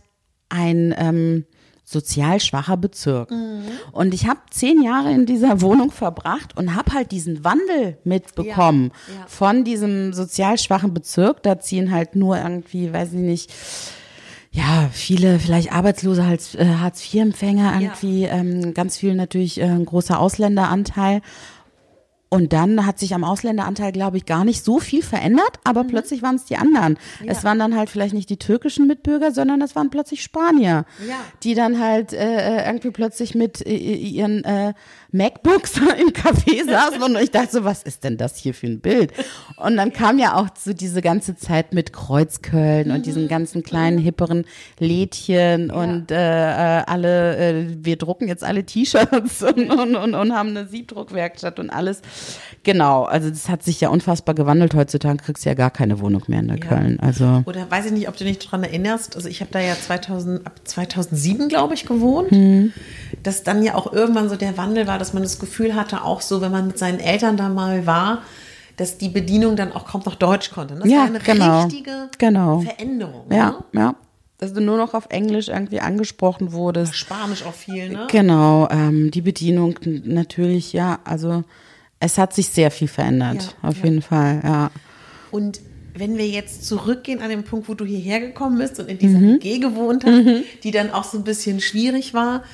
ein ähm, sozial schwacher Bezirk. Mhm. Und ich habe zehn Jahre in dieser [LAUGHS] Wohnung verbracht und habe halt diesen Wandel mitbekommen ja, ja. von diesem sozial schwachen Bezirk. Da ziehen halt nur irgendwie, weiß ich nicht, ja, viele vielleicht Arbeitslose, äh, Hartz-IV-Empfänger, irgendwie ja. ähm, ganz viel natürlich äh, ein großer Ausländeranteil. Und dann hat sich am Ausländeranteil, glaube ich, gar nicht so viel verändert, aber mhm. plötzlich waren es die anderen. Ja. Es waren dann halt vielleicht nicht die türkischen Mitbürger, sondern es waren plötzlich Spanier, ja. die dann halt äh, äh irgendwie plötzlich mit äh, ihren äh, MacBooks [LAUGHS] im Café saßen und ich dachte so, was ist denn das hier für ein Bild? Und dann kam ja auch so diese ganze Zeit mit Kreuzköln und diesen ganzen kleinen hipperen Lädchen ja. und äh, äh, alle, äh, wir drucken jetzt alle T-Shirts [LAUGHS] und, und, und, und haben eine Siebdruckwerkstatt und alles. Genau, also das hat sich ja unfassbar gewandelt. Heutzutage kriegst du ja gar keine Wohnung mehr in der ja. Köln. Also Oder weiß ich nicht, ob du dich daran erinnerst, also ich habe da ja 2000, ab 2007, glaube ich, gewohnt, hm. dass dann ja auch irgendwann so der Wandel war, dass man das Gefühl hatte, auch so, wenn man mit seinen Eltern da mal war, dass die Bedienung dann auch kaum noch Deutsch konnte. Das ja, war eine genau, richtige genau. Veränderung. Ja, ne? ja. Dass du nur noch auf Englisch irgendwie angesprochen wurdest. Spanisch auch viel, ne? Genau, ähm, die Bedienung natürlich, ja, also es hat sich sehr viel verändert, ja, auf ja. jeden Fall, ja. Und wenn wir jetzt zurückgehen an den Punkt, wo du hierher gekommen bist und in dieser mhm. WG gewohnt hast, mhm. die dann auch so ein bisschen schwierig war,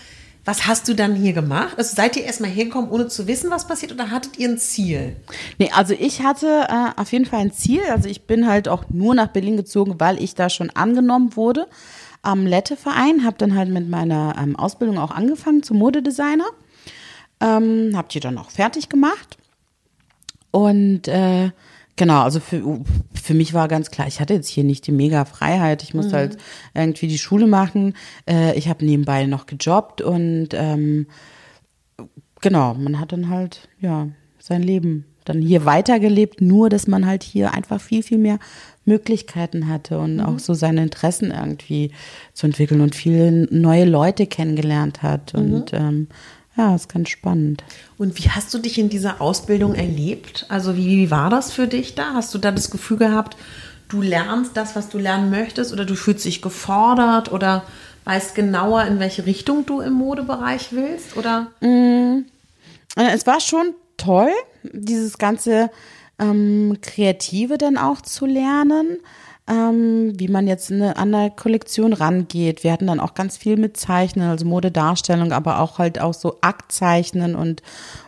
was hast du dann hier gemacht? Also seid ihr erstmal hergekommen, ohne zu wissen, was passiert, oder hattet ihr ein Ziel? Nee, also ich hatte äh, auf jeden Fall ein Ziel. Also ich bin halt auch nur nach Berlin gezogen, weil ich da schon angenommen wurde am Lette-Verein. Habe dann halt mit meiner ähm, Ausbildung auch angefangen zum Modedesigner. Ähm, hab die dann auch fertig gemacht. Und äh, Genau, also für, für mich war ganz klar, ich hatte jetzt hier nicht die mega Freiheit. Ich musste mhm. halt irgendwie die Schule machen. Äh, ich habe nebenbei noch gejobbt und ähm, genau, man hat dann halt ja sein Leben dann hier weitergelebt, nur dass man halt hier einfach viel, viel mehr Möglichkeiten hatte und mhm. auch so seine Interessen irgendwie zu entwickeln und viele neue Leute kennengelernt hat. Mhm. Und ähm, ja, ist ganz spannend. Und wie hast du dich in dieser Ausbildung erlebt? Also wie, wie war das für dich da? Hast du da das Gefühl gehabt, du lernst das, was du lernen möchtest oder du fühlst dich gefordert oder weißt genauer, in welche Richtung du im Modebereich willst? Oder? Mm, es war schon toll, dieses ganze ähm, Kreative dann auch zu lernen ähm, wie man jetzt eine, an eine Kollektion rangeht. Wir hatten dann auch ganz viel mit Zeichnen, also Modedarstellung, aber auch halt auch so Aktzeichnen und,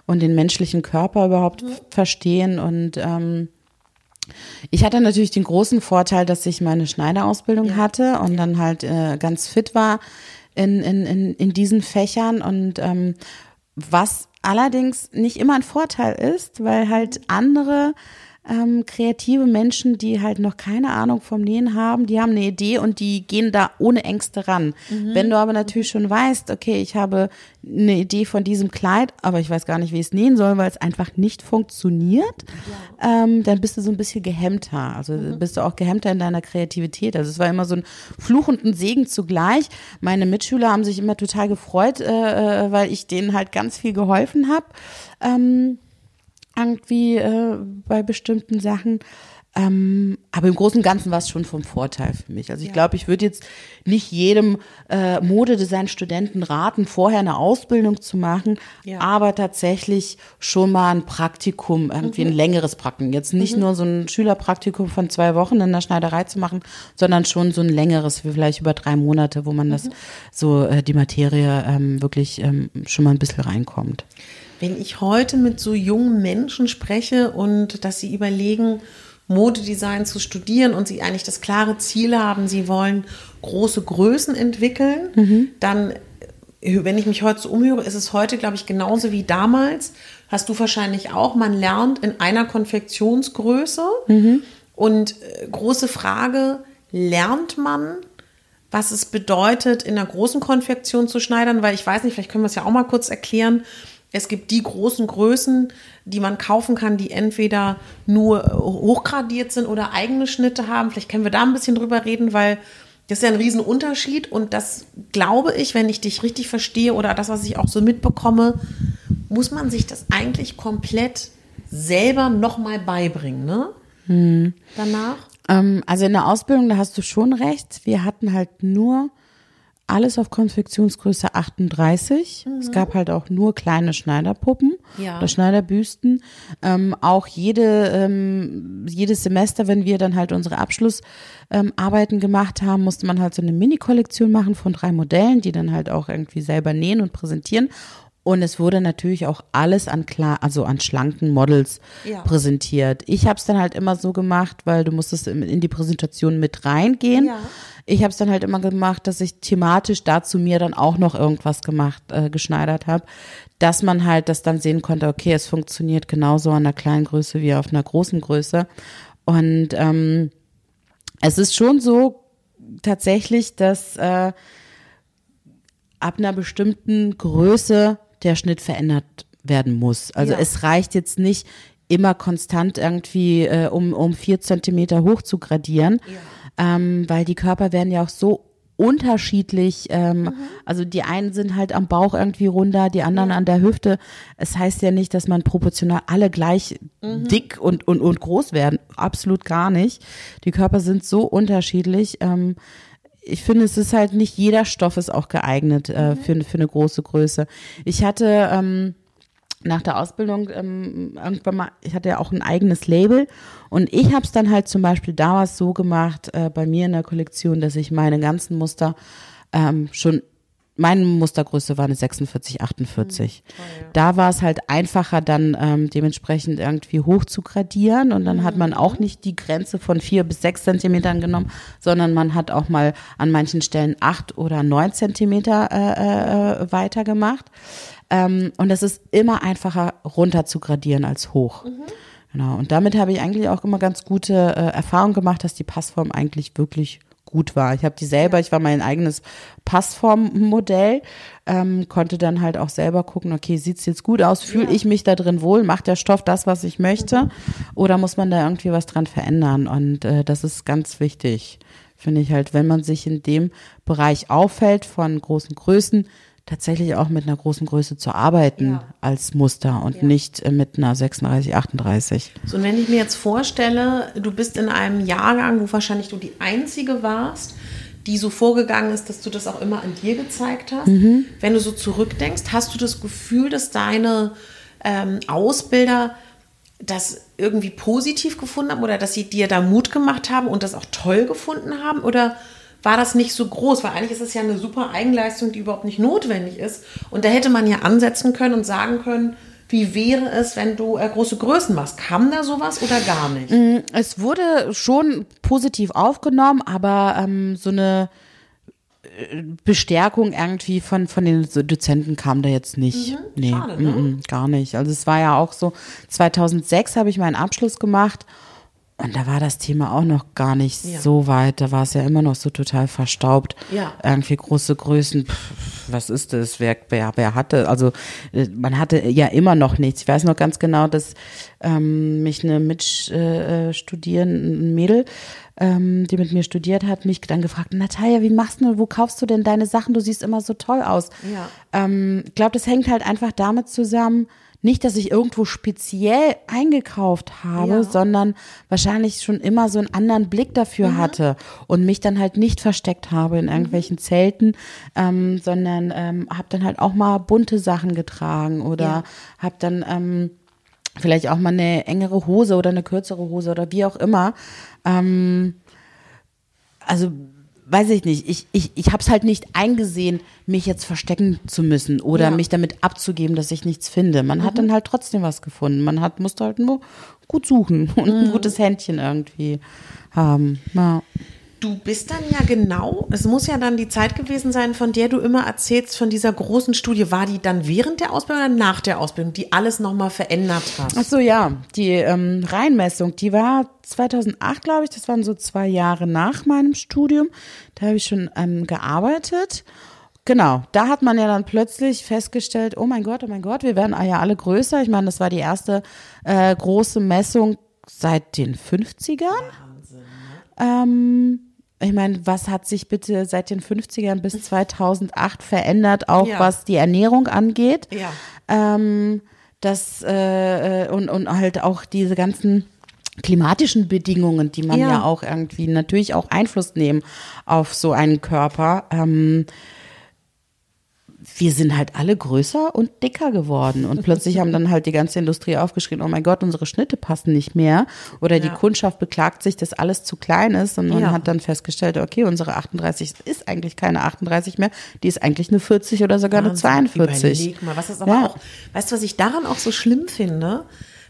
und den menschlichen Körper überhaupt mhm. verstehen und ähm, ich hatte natürlich den großen Vorteil, dass ich meine Schneiderausbildung ja. hatte und dann halt äh, ganz fit war in, in, in, in diesen Fächern und ähm, was allerdings nicht immer ein Vorteil ist, weil halt andere ähm, kreative Menschen, die halt noch keine Ahnung vom Nähen haben, die haben eine Idee und die gehen da ohne Ängste ran. Mhm. Wenn du aber natürlich schon weißt, okay, ich habe eine Idee von diesem Kleid, aber ich weiß gar nicht, wie ich es nähen soll, weil es einfach nicht funktioniert, ja. ähm, dann bist du so ein bisschen gehemmter. Also mhm. bist du auch gehemmter in deiner Kreativität. Also es war immer so ein Fluch und ein Segen zugleich. Meine Mitschüler haben sich immer total gefreut, äh, äh weil ich denen halt ganz viel geholfen habe. Ähm, irgendwie äh, bei bestimmten Sachen. Ähm, aber im Großen und Ganzen war es schon vom Vorteil für mich. Also ich ja. glaube, ich würde jetzt nicht jedem äh, Modedesign-Studenten raten, vorher eine Ausbildung zu machen, ja. aber tatsächlich schon mal ein Praktikum, irgendwie mhm. ein längeres Praktikum. Jetzt nicht mhm. nur so ein Schülerpraktikum von zwei Wochen in der Schneiderei zu machen, sondern schon so ein längeres, wie vielleicht über drei Monate, wo man mhm. das so äh, die Materie ähm, wirklich ähm, schon mal ein bisschen reinkommt. Wenn ich heute mit so jungen Menschen spreche und dass sie überlegen, Modedesign zu studieren und sie eigentlich das klare Ziel haben, sie wollen große Größen entwickeln, mhm. dann, wenn ich mich heute so umhöre, ist es heute, glaube ich, genauso wie damals. Hast du wahrscheinlich auch, man lernt in einer Konfektionsgröße mhm. und äh, große Frage, lernt man was es bedeutet, in einer großen Konfektion zu schneidern, weil ich weiß nicht, vielleicht können wir es ja auch mal kurz erklären. Es gibt die großen Größen, die man kaufen kann, die entweder nur hochgradiert sind oder eigene Schnitte haben. Vielleicht können wir da ein bisschen drüber reden, weil das ist ja ein Riesenunterschied und das glaube ich, wenn ich dich richtig verstehe oder das, was ich auch so mitbekomme, muss man sich das eigentlich komplett selber nochmal beibringen, ne? Hm. Danach? Ähm, also in der Ausbildung, da hast du schon recht. Wir hatten halt nur alles auf Konfektionsgröße 38. Es gab halt auch nur kleine Schneiderpuppen Ja. oder Schneiderbüsten. Ähm, auch jede, ähm, jedes Semester, wenn wir dann halt unsere Abschlussarbeiten ähm, gemacht haben, musste man halt so eine Mini-Kollektion machen von drei Modellen, die dann halt auch irgendwie selber nähen und präsentieren. Und es wurde natürlich auch alles an klar, also an schlanken Models Ja. präsentiert. Ich habe es dann halt immer so gemacht, weil du musstest in in die Präsentation mit reingehen. Ja. Ich habe es dann halt immer gemacht, dass ich thematisch dazu mir dann auch noch irgendwas gemacht, äh, geschneidert habe, dass man halt das dann sehen konnte, okay, es funktioniert genauso an der kleinen Größe wie auf einer großen Größe. Und ähm, es ist schon so tatsächlich, dass äh, ab einer bestimmten Größe der Schnitt verändert werden muss. Also Ja. es reicht jetzt nicht immer konstant irgendwie äh, um, um vier Zentimeter hoch zu gradieren, ähm, weil die Körper werden ja auch so unterschiedlich, ähm, also die einen sind halt am Bauch irgendwie runder, die anderen an der Hüfte. Es heißt ja nicht, dass man proportional alle gleich dick und, und, und groß werden. Absolut gar nicht. Die Körper sind so unterschiedlich. Ähm, ich finde, es ist halt nicht jeder Stoff ist auch geeignet äh, für, für eine große Größe. Ich hatte ähm, nach der Ausbildung ähm, irgendwann mal, ich hatte ja auch ein eigenes Label und ich habe es dann halt zum Beispiel damals so gemacht äh, bei mir in der Kollektion, dass ich meine ganzen Muster ähm, schon meine Mustergröße war eine 46, 48. Da war es halt einfacher, dann ähm, dementsprechend irgendwie hoch zu gradieren und dann hat man auch nicht die Grenze von vier bis sechs Zentimetern genommen, sondern man hat auch mal an manchen Stellen acht oder neun Zentimeter äh, äh, weiter gemacht. Ähm, und das ist immer einfacher runter zu gradieren als hoch. Genau. Und damit habe ich eigentlich auch immer ganz gute äh, Erfahrungen gemacht, dass die Passform eigentlich wirklich gut war. Ich habe die selber, ich war mein eigenes Passformmodell, ähm, konnte dann halt auch selber gucken, okay, sieht's jetzt gut aus, fühle ich mich da drin wohl, macht der Stoff das, was ich möchte, oder muss man da irgendwie was dran verändern? Und äh, das ist ganz wichtig, finde ich halt, wenn man sich in dem Bereich auffällt von großen Größen, tatsächlich auch mit einer großen Größe zu arbeiten Ja. als Muster und nicht äh, mit einer 36, 38. So, und wenn ich mir jetzt vorstelle, du bist in einem Jahrgang, wo wahrscheinlich du die Einzige warst, die so vorgegangen ist, dass du das auch immer an dir gezeigt hast. Wenn du so zurückdenkst, hast du das Gefühl, dass deine ähm, Ausbilder das irgendwie positiv gefunden haben oder dass sie dir da Mut gemacht haben und das auch toll gefunden haben? Oder war das nicht so groß? Weil eigentlich ist es ja eine super Eigenleistung, die überhaupt nicht notwendig ist. Und da hätte man ja ansetzen können und sagen können, wie wäre es, wenn du äh, große Größen machst? Kam da sowas oder gar nicht? Es wurde schon positiv aufgenommen, aber ähm, so eine äh, Bestärkung irgendwie von, von den Dozenten kam da jetzt nicht. nee, schade, ne? mm, mm, gar nicht. Also es war ja auch so, 2006 habe ich meinen Abschluss gemacht und da war das Thema auch noch gar nicht Ja. so weit. Da war es ja immer noch so total verstaubt. Ja. Irgendwie große Größen. Pff, was ist das? Wer, wer, wer hatte? Also äh, man hatte ja immer noch nichts. Ich weiß noch ganz genau, dass ähm, mich eine Mitstudierende, äh, Studierende, ein Mädel, ähm, die mit mir studiert hat, mich dann gefragt, Natalia, wie machst du, wo kaufst du denn deine Sachen? Du siehst immer so toll aus. Ja. Ähm, ich glaube, das hängt halt einfach damit zusammen, nicht, dass ich irgendwo speziell eingekauft habe, Ja. sondern wahrscheinlich schon immer so einen anderen Blick dafür hatte und mich dann halt nicht versteckt habe in irgendwelchen Zelten, ähm, sondern ähm, habe dann halt auch mal bunte Sachen getragen oder Ja. habe dann ähm, vielleicht auch mal eine engere Hose oder eine kürzere Hose oder wie auch immer. Ähm, also weiß ich nicht, ich, ich, ich habe es halt nicht eingesehen, mich jetzt verstecken zu müssen oder Ja. mich damit abzugeben, dass ich nichts finde. Man hat dann halt trotzdem was gefunden. Man hat, musste halt nur gut suchen [LAUGHS] und ein gutes Händchen irgendwie haben. Ja. Du bist dann ja genau, es muss ja dann die Zeit gewesen sein, von der du immer erzählst, von dieser großen Studie. War die dann während der Ausbildung oder nach der Ausbildung, die alles nochmal verändert hat? Ach so, ja, die ähm, Reihenmessung, die war 2008, glaube ich, das waren so zwei Jahre nach meinem Studium. Da habe ich schon ähm, gearbeitet. Genau, da hat man ja dann plötzlich festgestellt, oh mein Gott, oh mein Gott, wir werden ja alle größer. Ich meine, das war die erste äh, große Messung seit den 50ern. Ähm, ich meine, was hat sich bitte seit den 50ern bis 2008 verändert, auch Ja. was die Ernährung angeht? Ja. ähm, das äh, äh, und, und halt auch diese ganzen klimatischen Bedingungen, die man Ja. ja, auch irgendwie natürlich auch Einfluss nehmen auf so einen Körper. Ähm, wir sind halt alle größer und dicker geworden. Und [LAUGHS] plötzlich haben dann halt die ganze Industrie aufgeschrieben, oh mein Gott, unsere Schnitte passen nicht mehr. Oder die Kundschaft beklagt sich, dass alles zu klein ist. Und man Ja. hat dann festgestellt, okay, unsere 38 ist eigentlich keine 38 mehr, die ist eigentlich eine 40 oder sogar eine Wahnsinn. 42. Überleg mal, was das aber Ja. auch, weißt du, was ich daran auch so schlimm finde?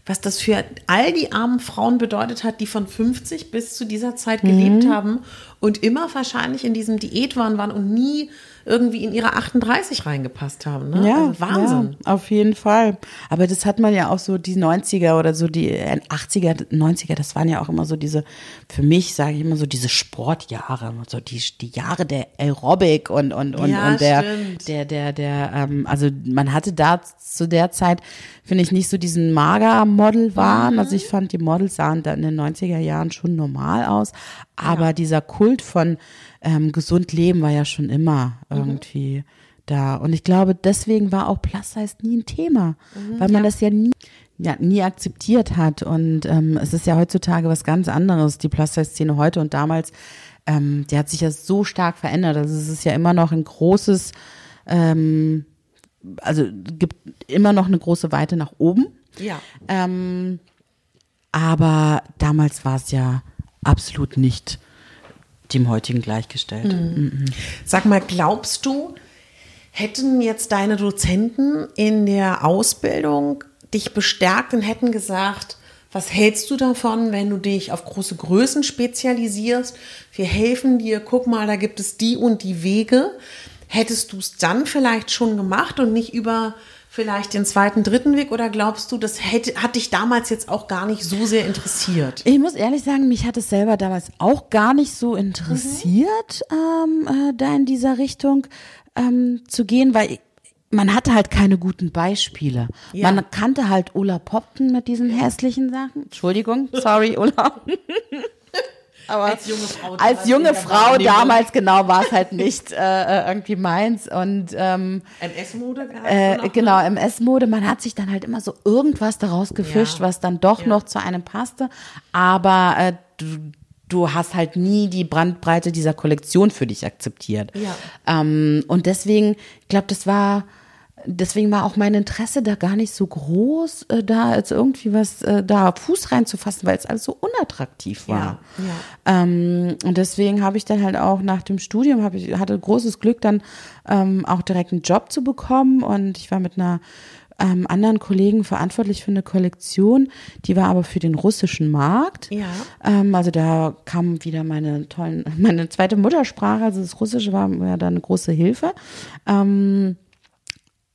Was das für all die armen Frauen bedeutet hat, die von 50 bis zu dieser Zeit gelebt Mhm. haben und immer wahrscheinlich in diesem Diätwahn waren und nie irgendwie in ihre 38 reingepasst haben. Ne? Ja, also Wahnsinn. Ja, auf jeden Fall. Aber das hat man ja auch so die 90er oder so die äh, 80er, 90er, das waren ja auch immer so diese, für mich sage ich immer so diese Sportjahre, so die, die Jahre der Aerobic und, und, und, Ja, und der, der, der, der, ähm, also man hatte da zu der Zeit, finde ich, nicht so diesen Mager-Model-Wahn. Also ich fand, die Models sahen da in den 90er Jahren schon normal aus. Aber dieser Kult von ähm, gesund leben war ja schon immer irgendwie da. Und ich glaube, deswegen war auch Plus Size nie ein Thema, weil man das ja nie ja, nie akzeptiert hat. Und ähm, es ist ja heutzutage was ganz anderes, die Plus-Size-Szene heute und damals, ähm, die hat sich ja so stark verändert. Also es ist ja immer noch ein großes, ähm, also gibt immer noch eine große Weite nach oben. Ja. Ähm, aber damals war es ja absolut nicht dem heutigen gleichgestellt. Sag mal, glaubst du, hätten jetzt deine Dozenten in der Ausbildung dich bestärkt und hätten gesagt, was hältst du davon, wenn du dich auf große Größen spezialisierst? Wir helfen dir, guck mal, da gibt es die und die Wege. Hättest du es dann vielleicht schon gemacht und nicht über vielleicht den zweiten, dritten Weg? Oder glaubst du, das hätte, hat dich damals jetzt auch gar nicht so sehr interessiert? Ich muss ehrlich sagen, mich hat es selber damals auch gar nicht so interessiert, ähm, äh, da in dieser Richtung ähm, zu gehen, weil man hatte halt keine guten Beispiele. Ja. Man kannte halt Ulla Popton mit diesen hässlichen Sachen. Entschuldigung, sorry, Ulla. [LAUGHS] Aber Als junge Frau als junge Frau damals genau war es halt nicht äh, irgendwie meins und ähm, MS-Mode? äh, genau, MS-Mode, man hat sich dann halt immer so irgendwas daraus gefischt, Ja. was dann doch Ja. noch zu einem passte. Aber äh, du, du hast halt nie die Brandbreite dieser Kollektion für dich akzeptiert. Ja. Ähm, und deswegen, ich glaube, das war, deswegen war auch mein Interesse da gar nicht so groß, äh, da jetzt irgendwie was äh, da Fuß reinzufassen, weil es alles so unattraktiv war. Ja, ja. Ähm, und deswegen habe ich dann halt auch nach dem Studium, habe ich hatte großes Glück, dann ähm, auch direkt einen Job zu bekommen. Und ich war mit einer ähm, anderen Kollegen verantwortlich für eine Kollektion, die war aber für den russischen Markt. Ja. Ähm, also da kam wieder meine tollen, [LAUGHS] meine zweite Muttersprache, also das Russische war mir dann eine große Hilfe. Ähm,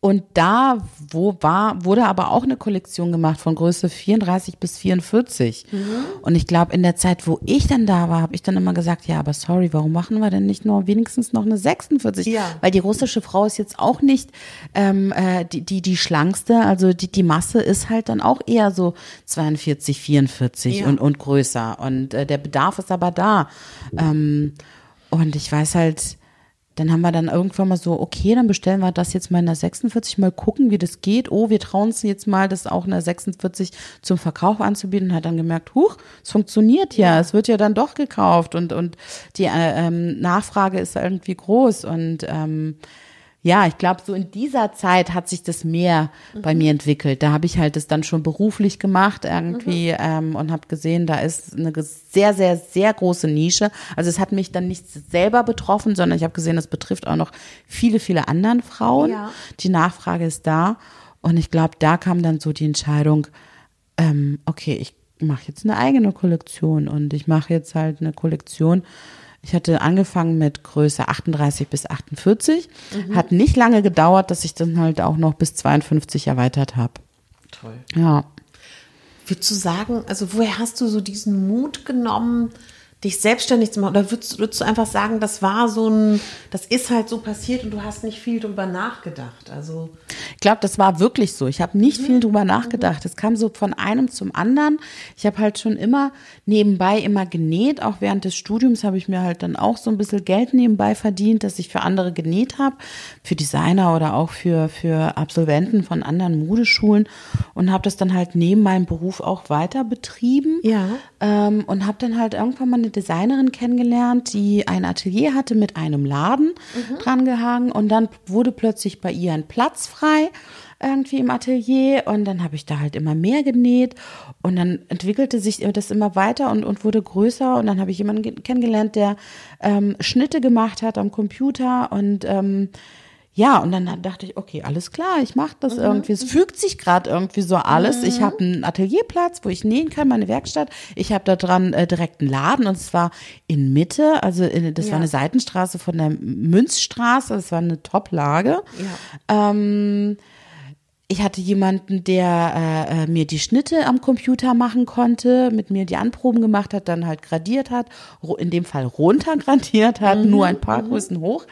und da wo war, wurde aber auch eine Kollektion gemacht von Größe 34 bis 44. Mhm. Und ich glaube, in der Zeit, wo ich dann da war, habe ich dann immer gesagt, ja, aber sorry, warum machen wir denn nicht nur wenigstens noch eine 46? Ja. Weil die russische Frau ist jetzt auch nicht ähm, äh, die, die, die schlankste. Also die, die Masse ist halt dann auch eher so 42, 44 Ja. und, und größer. Und äh, der Bedarf ist aber da. Ähm, und ich weiß halt, dann haben wir dann irgendwann mal so, okay, dann bestellen wir das jetzt mal in der 46, mal gucken, wie das geht. Oh, wir trauen uns jetzt mal, das auch in der 46 zum Verkauf anzubieten. Und hat dann gemerkt, huch, es funktioniert ja, es wird ja dann doch gekauft und, und die äh, ähm, Nachfrage ist irgendwie groß. Und ähm, ja, ich glaube, so in dieser Zeit hat sich das mehr bei mir entwickelt. Da habe ich halt das dann schon beruflich gemacht irgendwie ähm, und habe gesehen, da ist eine sehr, sehr, sehr große Nische. Also es hat mich dann nicht selber betroffen, sondern ich habe gesehen, es betrifft auch noch viele, viele anderen Frauen. Ja. Die Nachfrage ist da und ich glaube, da kam dann so die Entscheidung, ähm, okay, ich mache jetzt eine eigene Kollektion und ich mache jetzt halt eine Kollektion. Ich hatte angefangen mit Größe 38 bis 48. Hat nicht lange gedauert, dass ich dann halt auch noch bis 52 erweitert habe. Toll. Ja. Würdest du sagen, also woher hast du so diesen Mut genommen, dich selbstständig zu machen? Oder würdest, würdest du einfach sagen, das war so ein, das ist halt so passiert und du hast nicht viel drüber nachgedacht? Also Ich glaube, das war wirklich so. Ich habe nicht viel drüber nachgedacht. Es kam so von einem zum anderen. Ich habe halt schon immer nebenbei immer genäht. Auch während des Studiums habe ich mir halt dann auch so ein bisschen Geld nebenbei verdient, dass ich für andere genäht habe, für Designer oder auch für, für Absolventen von anderen Modeschulen und habe das dann halt neben meinem Beruf auch weiter betrieben. Ja. Ähm, und habe dann halt irgendwann mal eine Designerin kennengelernt, die ein Atelier hatte mit einem Laden mhm. dran gehangen und dann wurde plötzlich bei ihr ein Platz frei irgendwie im Atelier. Und dann habe ich da halt immer mehr genäht. Und dann entwickelte sich das immer weiter und, und wurde größer. Und dann habe ich jemanden kennengelernt, der ähm, Schnitte gemacht hat am Computer. Und ähm, ja, und dann dachte ich, okay, alles klar, ich mache das mhm. irgendwie. Es fügt sich gerade irgendwie so alles. Mhm. Ich habe einen Atelierplatz, wo ich nähen kann, meine Werkstatt. Ich habe da dran äh, direkt einen Laden und zwar in Mitte, also in, das ja. war eine Seitenstraße von der Münzstraße, das war eine Top-Lage. Ja. Ähm, ich hatte jemanden, der äh, äh, mir die Schnitte am Computer machen konnte, mit mir die Anproben gemacht hat, dann halt gradiert hat, in dem Fall runtergradiert hat, mhm, nur ein paar mhm. Größen hoch.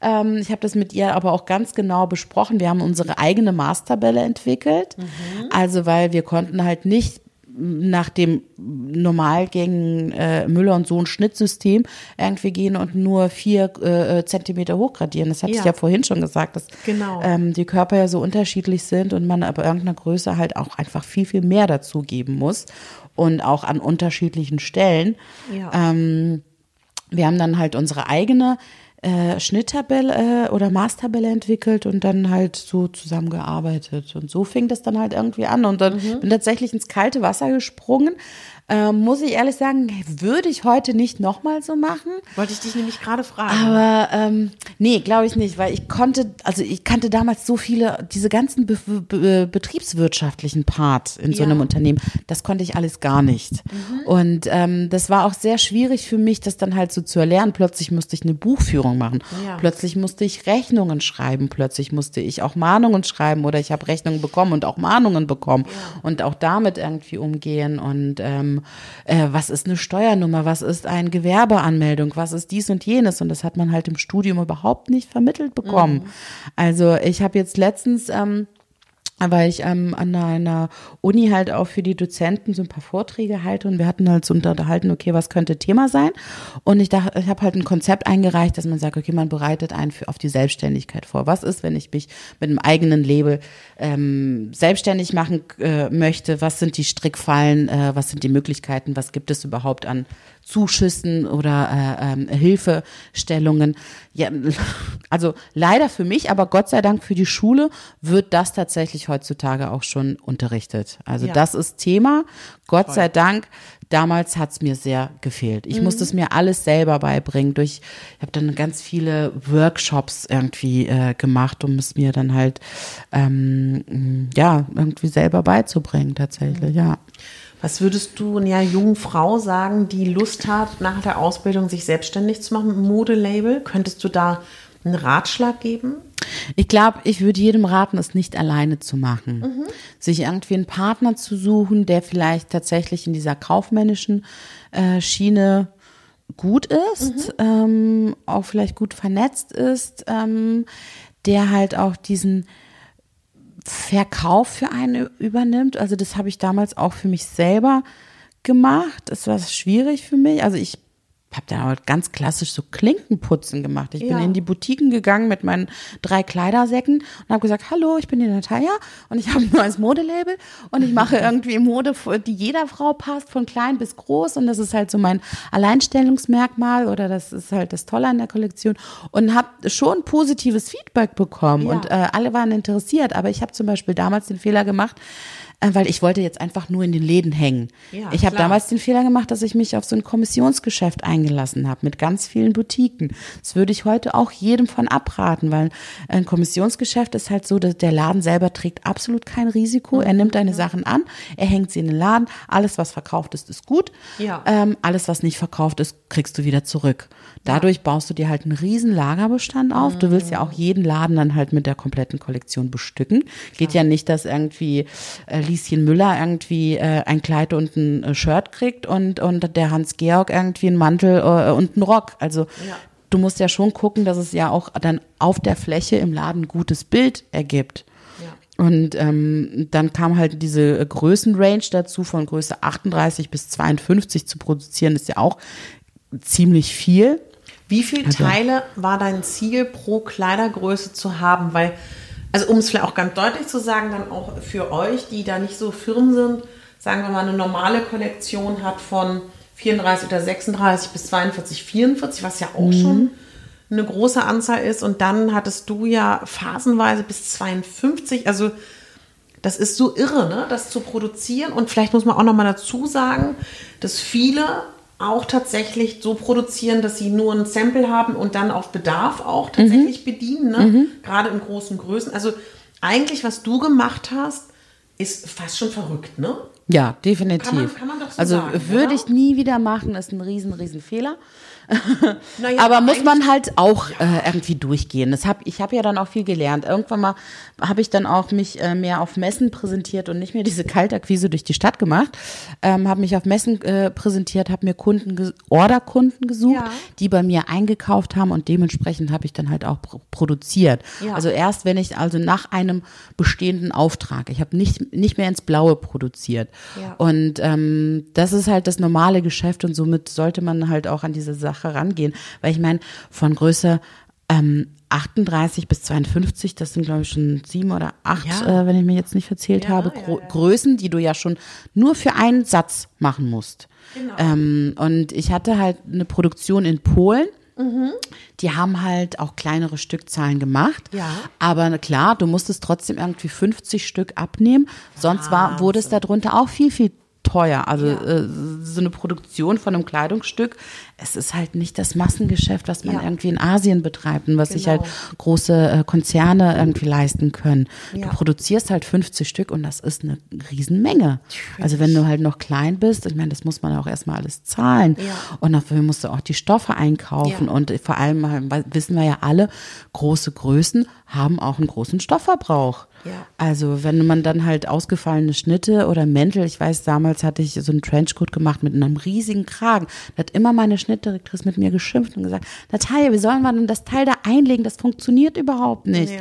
Ähm, ich habe das mit ihr aber auch ganz genau besprochen. Wir haben unsere eigene Maßtabelle entwickelt. Mhm. Also weil wir konnten halt nicht nach dem Normalgängen äh, Müller und Sohn Schnittsystem irgendwie gehen und nur vier äh, Zentimeter hochgradieren. Das hatte ja. ich ja vorhin schon gesagt, dass genau. ähm, die Körper ja so unterschiedlich sind und man aber irgendeiner Größe halt auch einfach viel, viel mehr dazu geben muss und auch an unterschiedlichen Stellen. Ja. Ähm, wir haben dann halt unsere eigene äh, Schnitttabelle äh, oder Maßtabelle entwickelt und dann halt so zusammengearbeitet. Und so fing das dann halt irgendwie an. Und dann mhm. bin tatsächlich ins kalte Wasser gesprungen, ähm, muss ich ehrlich sagen, würde ich heute nicht nochmal so machen. Wollte ich dich nämlich gerade fragen. Aber ähm, nee, glaube ich nicht, weil ich konnte, also ich kannte damals so viele, diese ganzen be be betriebswirtschaftlichen Part in so ja. einem Unternehmen, das konnte ich alles gar nicht. Mhm. Und ähm, das war auch sehr schwierig für mich, das dann halt so zu erlernen. Plötzlich musste ich eine Buchführung machen. Ja. Plötzlich musste ich Rechnungen schreiben. Plötzlich musste ich auch Mahnungen schreiben oder ich habe Rechnungen bekommen und auch Mahnungen bekommen ja. und auch damit irgendwie umgehen und ähm, äh, was ist eine Steuernummer, was ist eine Gewerbeanmeldung, was ist dies und jenes. Und das hat man halt im Studium überhaupt nicht vermittelt bekommen. Mhm. Also ich habe jetzt letztens ähm, weil ich ähm, an einer Uni halt auch für die Dozenten so ein paar Vorträge halte und wir hatten halt so unterhalten, okay, was könnte Thema sein? Und ich dachte, ich habe halt ein Konzept eingereicht, dass man sagt, okay, man bereitet einen für, auf die Selbstständigkeit vor. Was ist, wenn ich mich mit einem eigenen Label ähm, selbstständig machen äh, möchte? Was sind die Strickfallen? Äh, was sind die Möglichkeiten? Was gibt es überhaupt an Zuschüssen oder äh, ähm, Hilfestellungen. Ja, [LAUGHS] also leider für mich, aber Gott sei Dank für die Schule wird das tatsächlich heutzutage auch schon unterrichtet. Also ja. das ist Thema. Gott Voll. sei Dank. Damals hat's mir sehr gefehlt. Ich mhm. musste es mir alles selber beibringen. Durch, ich habe dann ganz viele Workshops irgendwie äh, gemacht, um es mir dann halt ähm, ja irgendwie selber beizubringen tatsächlich. Ja. Was würdest du einer jungen Frau sagen, die Lust hat, nach der Ausbildung sich selbstständig zu machen mit einem Modelabel? Könntest du da einen Ratschlag geben? Ich glaube, ich würde jedem raten, es nicht alleine zu machen. Mhm. Sich irgendwie einen Partner zu suchen, der vielleicht tatsächlich in dieser kaufmännischen äh, Schiene gut ist, mhm. ähm, auch vielleicht gut vernetzt ist, ähm, der halt auch diesen Verkauf für einen übernimmt. Also das habe ich damals auch für mich selber gemacht. Das war schwierig für mich. Also ich habe dann aber ganz klassisch so Klinkenputzen gemacht. Ich ja. bin in die Boutiquen gegangen mit meinen drei Kleidersäcken und habe gesagt, hallo, ich bin die Natalia und ich habe ein neues Modelabel und ich mache irgendwie Mode, die jeder Frau passt, von klein bis groß und das ist halt so mein Alleinstellungsmerkmal oder das ist halt das Tolle an der Kollektion und habe schon positives Feedback bekommen ja. und äh, alle waren interessiert, aber ich habe zum Beispiel damals den Fehler gemacht, weil ich wollte jetzt einfach nur in den Läden hängen. Ja, ich habe damals den Fehler gemacht, dass ich mich auf so ein Kommissionsgeschäft eingelassen habe mit ganz vielen Boutiquen. Das würde ich heute auch jedem von abraten, weil ein Kommissionsgeschäft ist halt so, dass der Laden selber trägt absolut kein Risiko. Er nimmt deine Sachen an, er hängt sie in den Laden. Alles, was verkauft ist, ist gut. Ja. Ähm, alles, was nicht verkauft ist, kriegst du wieder zurück. Dadurch baust du dir halt einen riesen Lagerbestand auf. Du willst ja auch jeden Laden dann halt mit der kompletten Kollektion bestücken. Geht ja nicht, dass irgendwie äh, Lieschen Müller irgendwie äh, ein Kleid und ein äh, Shirt kriegt und, und der Hans-Georg irgendwie einen Mantel äh, und einen Rock. Also ja. du musst ja schon gucken, dass es ja auch dann auf der Fläche im Laden ein gutes Bild ergibt. Und ähm, dann kam halt diese Größenrange dazu, von Größe 38 bis 52 zu produzieren, ist ja auch ziemlich viel. Wie viele also, Teile war dein Ziel pro Kleidergröße zu haben? Weil, also um es vielleicht auch ganz deutlich zu sagen, dann auch für euch, die da nicht so firm sind, sagen wir mal, eine normale Kollektion hat von 34 oder 36 bis 42, 44, was ja auch schon eine große Anzahl ist. Und dann hattest du ja phasenweise bis 52. Also das ist so irre, ne? das zu produzieren. Und vielleicht muss man auch noch mal dazu sagen, dass viele auch tatsächlich so produzieren, dass sie nur ein Sample haben und dann auf Bedarf auch tatsächlich bedienen, ne? gerade in großen Größen. Also eigentlich, was du gemacht hast, ist fast schon verrückt, ne? Ja, definitiv. Kann man- kann man doch so also sagen, würde oder? ich nie wieder machen, ist ein riesen, riesen Fehler. [LAUGHS] Naja, Aber muss man halt auch äh, irgendwie durchgehen. Das hab, ich habe ja dann auch viel gelernt. Irgendwann mal habe ich dann auch mich äh, mehr auf Messen präsentiert und nicht mehr diese Kaltakquise durch die Stadt gemacht. Ähm, habe mich auf Messen äh, präsentiert, habe mir Kunden, ges- Orderkunden gesucht, Ja. die bei mir eingekauft haben und dementsprechend habe ich dann halt auch pro produziert. Ja. Also erst wenn ich also nach einem bestehenden Auftrag, ich habe nicht, nicht mehr ins Blaue produziert. Ja. Und ähm, das ist halt das normale Geschäft und somit sollte man halt auch an diese Sache rangehen. Weil ich meine, von Größe ähm, 38 bis 52, das sind glaube ich schon sieben oder acht, Ja. äh, wenn ich mir jetzt nicht verzählt Ja, habe, Gro ja. Größen, die du ja schon nur für einen Satz machen musst. Genau. Ähm, und ich hatte halt eine Produktion in Polen. Mhm. Die haben halt auch kleinere Stückzahlen gemacht. Ja. Aber klar, du musstest trotzdem irgendwie 50 Stück abnehmen. Sonst war, wurde es darunter auch viel, viel teuer. Also Ja. äh, so eine Produktion von einem Kleidungsstück, es ist halt nicht das Massengeschäft, was man Ja. irgendwie in Asien betreibt und was sich Genau. halt große äh, Konzerne irgendwie leisten können. Ja. Du produzierst halt 50 Stück und das ist eine Riesenmenge. Also wenn du halt noch klein bist, ich meine, das muss man auch erstmal alles zahlen. Ja. Und dafür musst du auch die Stoffe einkaufen. Und vor allem äh, wissen wir ja alle, große Größen haben auch einen großen Stoffverbrauch. Ja. Also wenn man dann halt ausgefallene Schnitte oder Mäntel, ich weiß, damals hatte ich so einen Trenchcoat gemacht mit einem riesigen Kragen. Da hat immer meine Schnittdirektorin mit mir geschimpft und gesagt, Natalia, wie sollen wir denn das Teil da einlegen? Das funktioniert überhaupt nicht. Ja.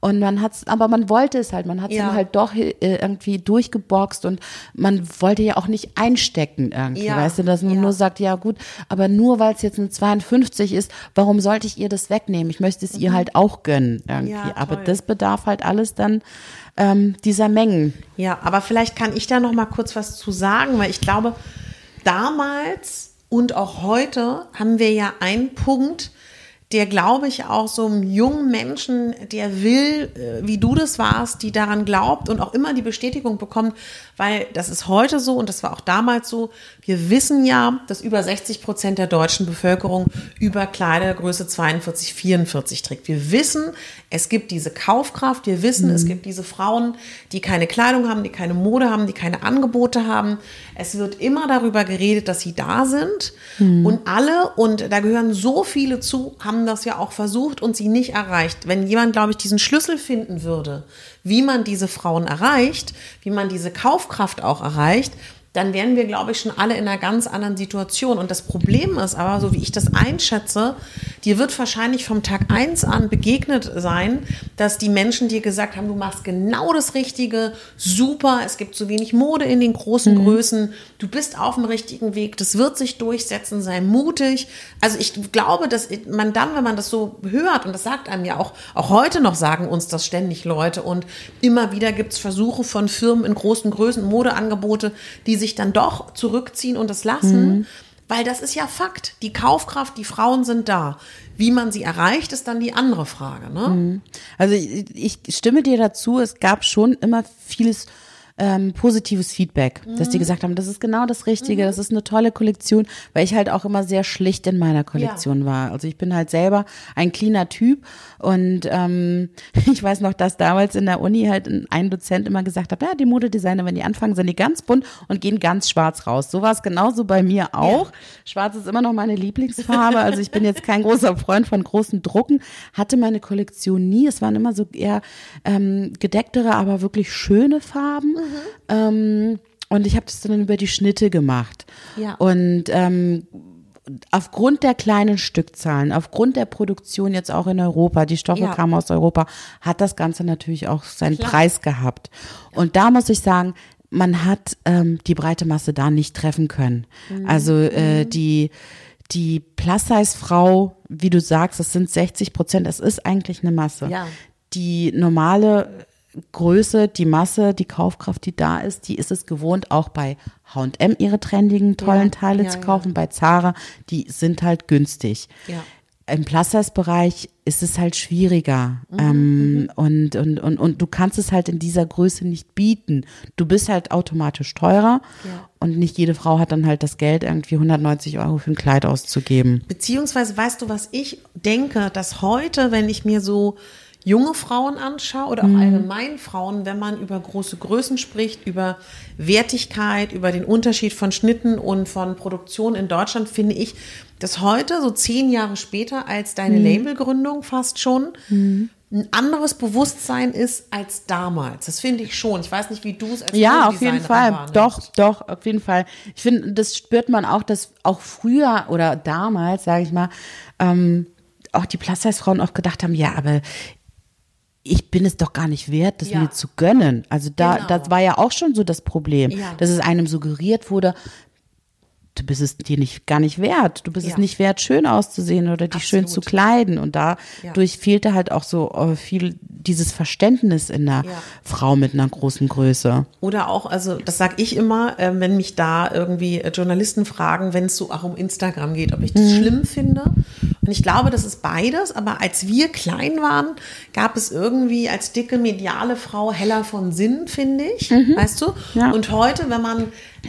Und man hat's, aber man wollte es halt, man hat es Ja. halt doch äh, irgendwie durchgeboxt und man wollte ja auch nicht einstecken irgendwie, Ja. weißt du, dass man nur sagt, ja gut, aber nur weil es jetzt eine 52 ist, warum sollte ich ihr das wegnehmen? Ich möchte es ihr halt auch gönnen irgendwie. Mhm. Aber das bedarf halt alles dann ähm, dieser Mengen. Ja, aber vielleicht kann ich da noch mal kurz was zu sagen, weil ich glaube, damals und auch heute haben wir ja einen Punkt, der, glaube ich, auch so einem jungen Menschen, der will, äh, wie du das warst, die daran glaubt und auch immer die Bestätigung bekommt, weil das ist heute so und das war auch damals so. Wir wissen ja, dass über 60 Prozent der deutschen Bevölkerung über Kleidergröße 42, 44 trägt. Wir wissen, es gibt diese Kaufkraft. Wir wissen, es gibt diese Frauen, die keine Kleidung haben, die keine Mode haben, die keine Angebote haben. Es wird immer darüber geredet, dass sie da sind. Und alle, und da gehören so viele zu, haben das ja auch versucht und sie nicht erreicht. Wenn jemand, glaube ich, diesen Schlüssel finden würde, wie man diese Frauen erreicht, wie man diese Kaufkraft auch erreicht, dann wären wir, glaube ich, schon alle in einer ganz anderen Situation. Und das Problem ist aber, so wie ich das einschätze, dir wird wahrscheinlich vom Tag eins an begegnet sein, dass die Menschen dir gesagt haben, du machst genau das Richtige, super, es gibt zu wenig Mode in den großen Größen, du bist auf dem richtigen Weg, das wird sich durchsetzen, sei mutig. Also ich glaube, dass man dann, wenn man das so hört, und das sagt einem ja auch, auch heute noch sagen uns das ständig Leute und immer wieder gibt es Versuche von Firmen in großen Größen, Modeangebote, die sich dann doch zurückziehen und das lassen. Weil das ist ja Fakt. Die Kaufkraft, die Frauen sind da. Wie man sie erreicht, ist dann die andere Frage. Ne? Also ich, ich stimme dir dazu, es gab schon immer vieles ähm, positives Feedback, dass die gesagt haben, das ist genau das Richtige, das ist eine tolle Kollektion, weil ich halt auch immer sehr schlicht in meiner Kollektion war. Also ich bin halt selber ein cleaner Typ und ähm, [LAUGHS] ich weiß noch, dass damals in der Uni halt ein- Dozent immer gesagt hat, ja, die Modedesigner, wenn die anfangen, sind die ganz bunt und gehen ganz schwarz raus. So war es genauso bei mir auch. Schwarz ist immer noch meine Lieblingsfarbe, also ich bin jetzt kein großer Freund von großen Drucken, hatte meine Kollektion nie. Es waren immer so eher ähm, gedecktere, aber wirklich schöne Farben. Ähm, und ich habe das dann über die Schnitte gemacht. Ja. Und ähm, aufgrund der kleinen Stückzahlen, aufgrund der Produktion jetzt auch in Europa, die Stoffe Ja. kamen aus Europa, hat das Ganze natürlich auch seinen Preis gehabt. Und da muss ich sagen, man hat ähm, die breite Masse da nicht treffen können. Mhm. Also äh, die die Plus-Size-Frau, wie du sagst, das sind 60 Prozent, es ist eigentlich eine Masse. Ja. Die normale Größe, die Masse, die Kaufkraft, die da ist, die ist es gewohnt, auch bei H&M ihre trendigen, tollen Ja, Teile ja, zu ja. kaufen. Bei Zara, die sind halt günstig. Ja. Im Plus-Size-Bereich ist es halt schwieriger. Mhm, ähm, und, und, und, und du kannst es halt in dieser Größe nicht bieten. Du bist halt automatisch teurer Ja. und nicht jede Frau hat dann halt das Geld, irgendwie 190 Euro für ein Kleid auszugeben. Beziehungsweise weißt du, was ich denke, dass heute, wenn ich mir so junge Frauen anschaue oder auch allgemein Frauen, wenn man über große Größen spricht, über Wertigkeit, über den Unterschied von Schnitten und von Produktion in Deutschland, finde ich, dass heute, so zehn Jahre später als deine Labelgründung fast schon, ein anderes Bewusstsein ist als damals. Das finde ich schon. Ich weiß nicht, wie du es als Ja, auf jeden Fall. Doch, doch, auf jeden Fall. Ich finde, das spürt man auch, dass auch früher oder damals, sage ich mal, ähm, auch die Plus-Size-Frauen oft gedacht haben, ja, aber ich bin es doch gar nicht wert, das Ja. mir zu gönnen. Also da, Genau. das war ja auch schon so das Problem, Ja. dass es einem suggeriert wurde, du bist es dir nicht gar nicht wert. Du bist es Ja. nicht wert, schön auszusehen oder dich schön zu Absolut. kleiden. Und dadurch fehlte halt auch so äh, viel dieses Verständnis in einer Ja. Frau mit einer großen Größe. Oder auch, also das sage ich immer, äh, wenn mich da irgendwie äh, Journalisten fragen, wenn es so auch um Instagram geht, ob ich das schlimm finde. Und ich glaube, das ist beides, aber als wir klein waren, gab es irgendwie als dicke mediale Frau heller von Sinn, finde ich. Weißt du? Ja. Und heute, wenn man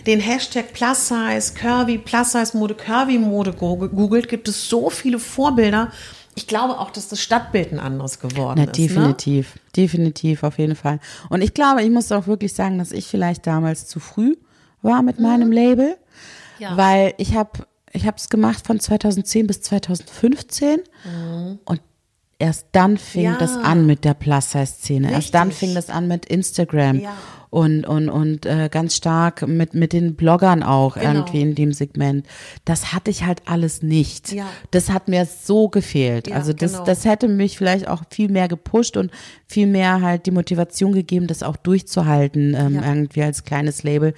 den Hashtag Plus Size, Curvy, Plus Size Mode, Curvy Mode googelt, gibt es so viele Vorbilder. Ich glaube auch, dass das Stadtbild ein anderes geworden Na, ist. Ne? definitiv, definitiv, auf jeden Fall. Und ich glaube, ich muss auch wirklich sagen, dass ich vielleicht damals zu früh war mit meinem Label, Mhm. Ja. weil ich habe ich habe es gemacht von 2010 bis 2015 und erst dann fing. Ja. das an mit der Plus-Size-Szene. Erst dann fing das an mit Instagram Ja. und und und äh, ganz stark mit mit den Bloggern auch Genau. irgendwie in dem Segment. Das hatte ich halt alles nicht. Ja. Das hat mir so gefehlt. Also das genau. das hätte mich vielleicht auch viel mehr gepusht und viel mehr halt die Motivation gegeben, das auch durchzuhalten, ähm, irgendwie als kleines Label,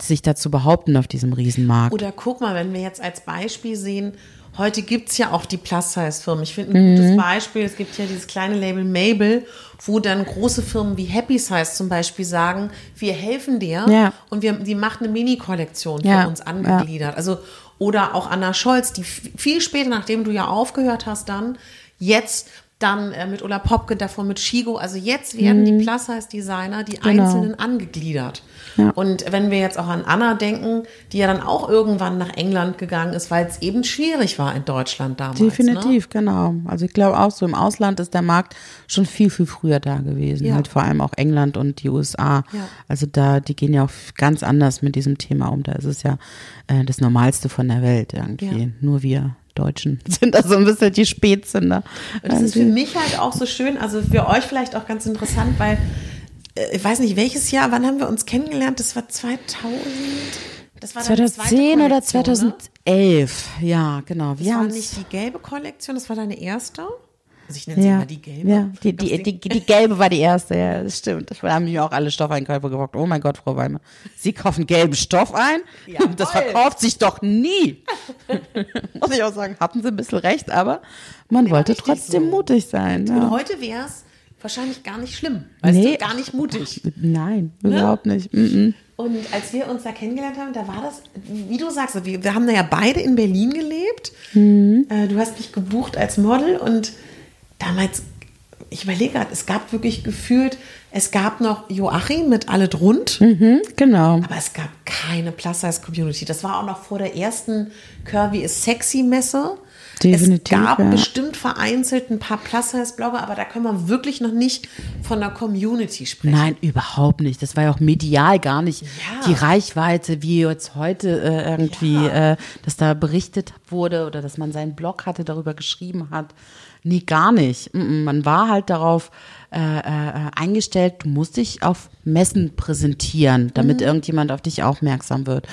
sich da zu behaupten auf diesem Riesenmarkt. Oder guck mal, wenn wir jetzt als Beispiel sehen, heute gibt's ja auch die Plus-Size-Firmen. Ich finde ein gutes Beispiel, es gibt ja dieses kleine Label Mabel, wo dann große Firmen wie Happy Size zum Beispiel sagen, wir helfen dir Ja. und wir, die macht eine Mini-Kollektion für Ja, uns angegliedert. Also, oder auch Anna Scholz, die viel später, nachdem du ja aufgehört hast, dann jetzt dann äh, mit Ulla Popke, davon mit Shigo. Also jetzt werden die Plus-Size-Designer, die Mhm. Genau. Einzelnen angegliedert. Ja. Und wenn wir jetzt auch an Anna denken, die ja dann auch irgendwann nach England gegangen ist, weil es eben schwierig war in Deutschland damals. Ne? Definitiv, genau. Also ich glaube auch so im Ausland ist der Markt schon viel, viel früher da gewesen. Ja. Halt vor allem auch England und die USA. Ja. Also da, die gehen ja auch ganz anders mit diesem Thema um. Da ist es ja äh, das Normalste von der Welt irgendwie. Nur wir Deutschen [LAUGHS] sind da so ein bisschen die Spätzünder. Und das ist für mich halt auch so schön, also für euch vielleicht auch ganz interessant, weil äh, ich weiß nicht, welches Jahr, wann haben wir uns kennengelernt? Das war 2000. Das war deine zweite 2010 oder Kollektion, Ne? 2011, ja, genau. Das Wir war haben nicht die gelbe Kollektion, das war deine erste? Also ich nenne sie ja, immer die gelbe. ja, die, die, Das die, die gelbe war die erste, ja, das stimmt. Da haben mich auch alle Stoffeinkäufer gefragt, oh mein Gott, Frau Weimer, Sie kaufen gelben Stoff ein? Das Jawohl. verkauft sich doch nie. [LAUGHS] Muss ich auch sagen, hatten Sie ein bisschen recht, aber man wollte richtig trotzdem so. mutig sein. Und Ja. heute wäre es wahrscheinlich gar nicht schlimm. Weißt Nee. du, gar nicht mutig. Nein, überhaupt nicht. Mm -mm. Und als wir uns da kennengelernt haben, da war das, wie du sagst, wir, wir haben da ja beide in Berlin gelebt. Mhm. Äh, du hast mich gebucht als Model und damals, ich überlege gerade, es gab wirklich gefühlt, es gab noch Joachim mit Alle Drund, Mhm, genau. aber es gab keine Plus-Size-Community. Das war auch noch vor der ersten Curvy is Sexy-Messe. Definitiv, Es gab ja. bestimmt vereinzelt ein paar Plus-Size-Blogger, aber da können wir wirklich noch nicht von der Community sprechen. Nein, überhaupt nicht. Das war ja auch medial gar nicht Ja. die Reichweite, wie jetzt heute äh, irgendwie, äh, dass da berichtet wurde oder dass man seinen Blog hatte, darüber geschrieben hat. Nee, gar nicht. Man war halt darauf äh, äh, eingestellt, du musst dich auf Messen präsentieren, damit irgendjemand auf dich aufmerksam wird.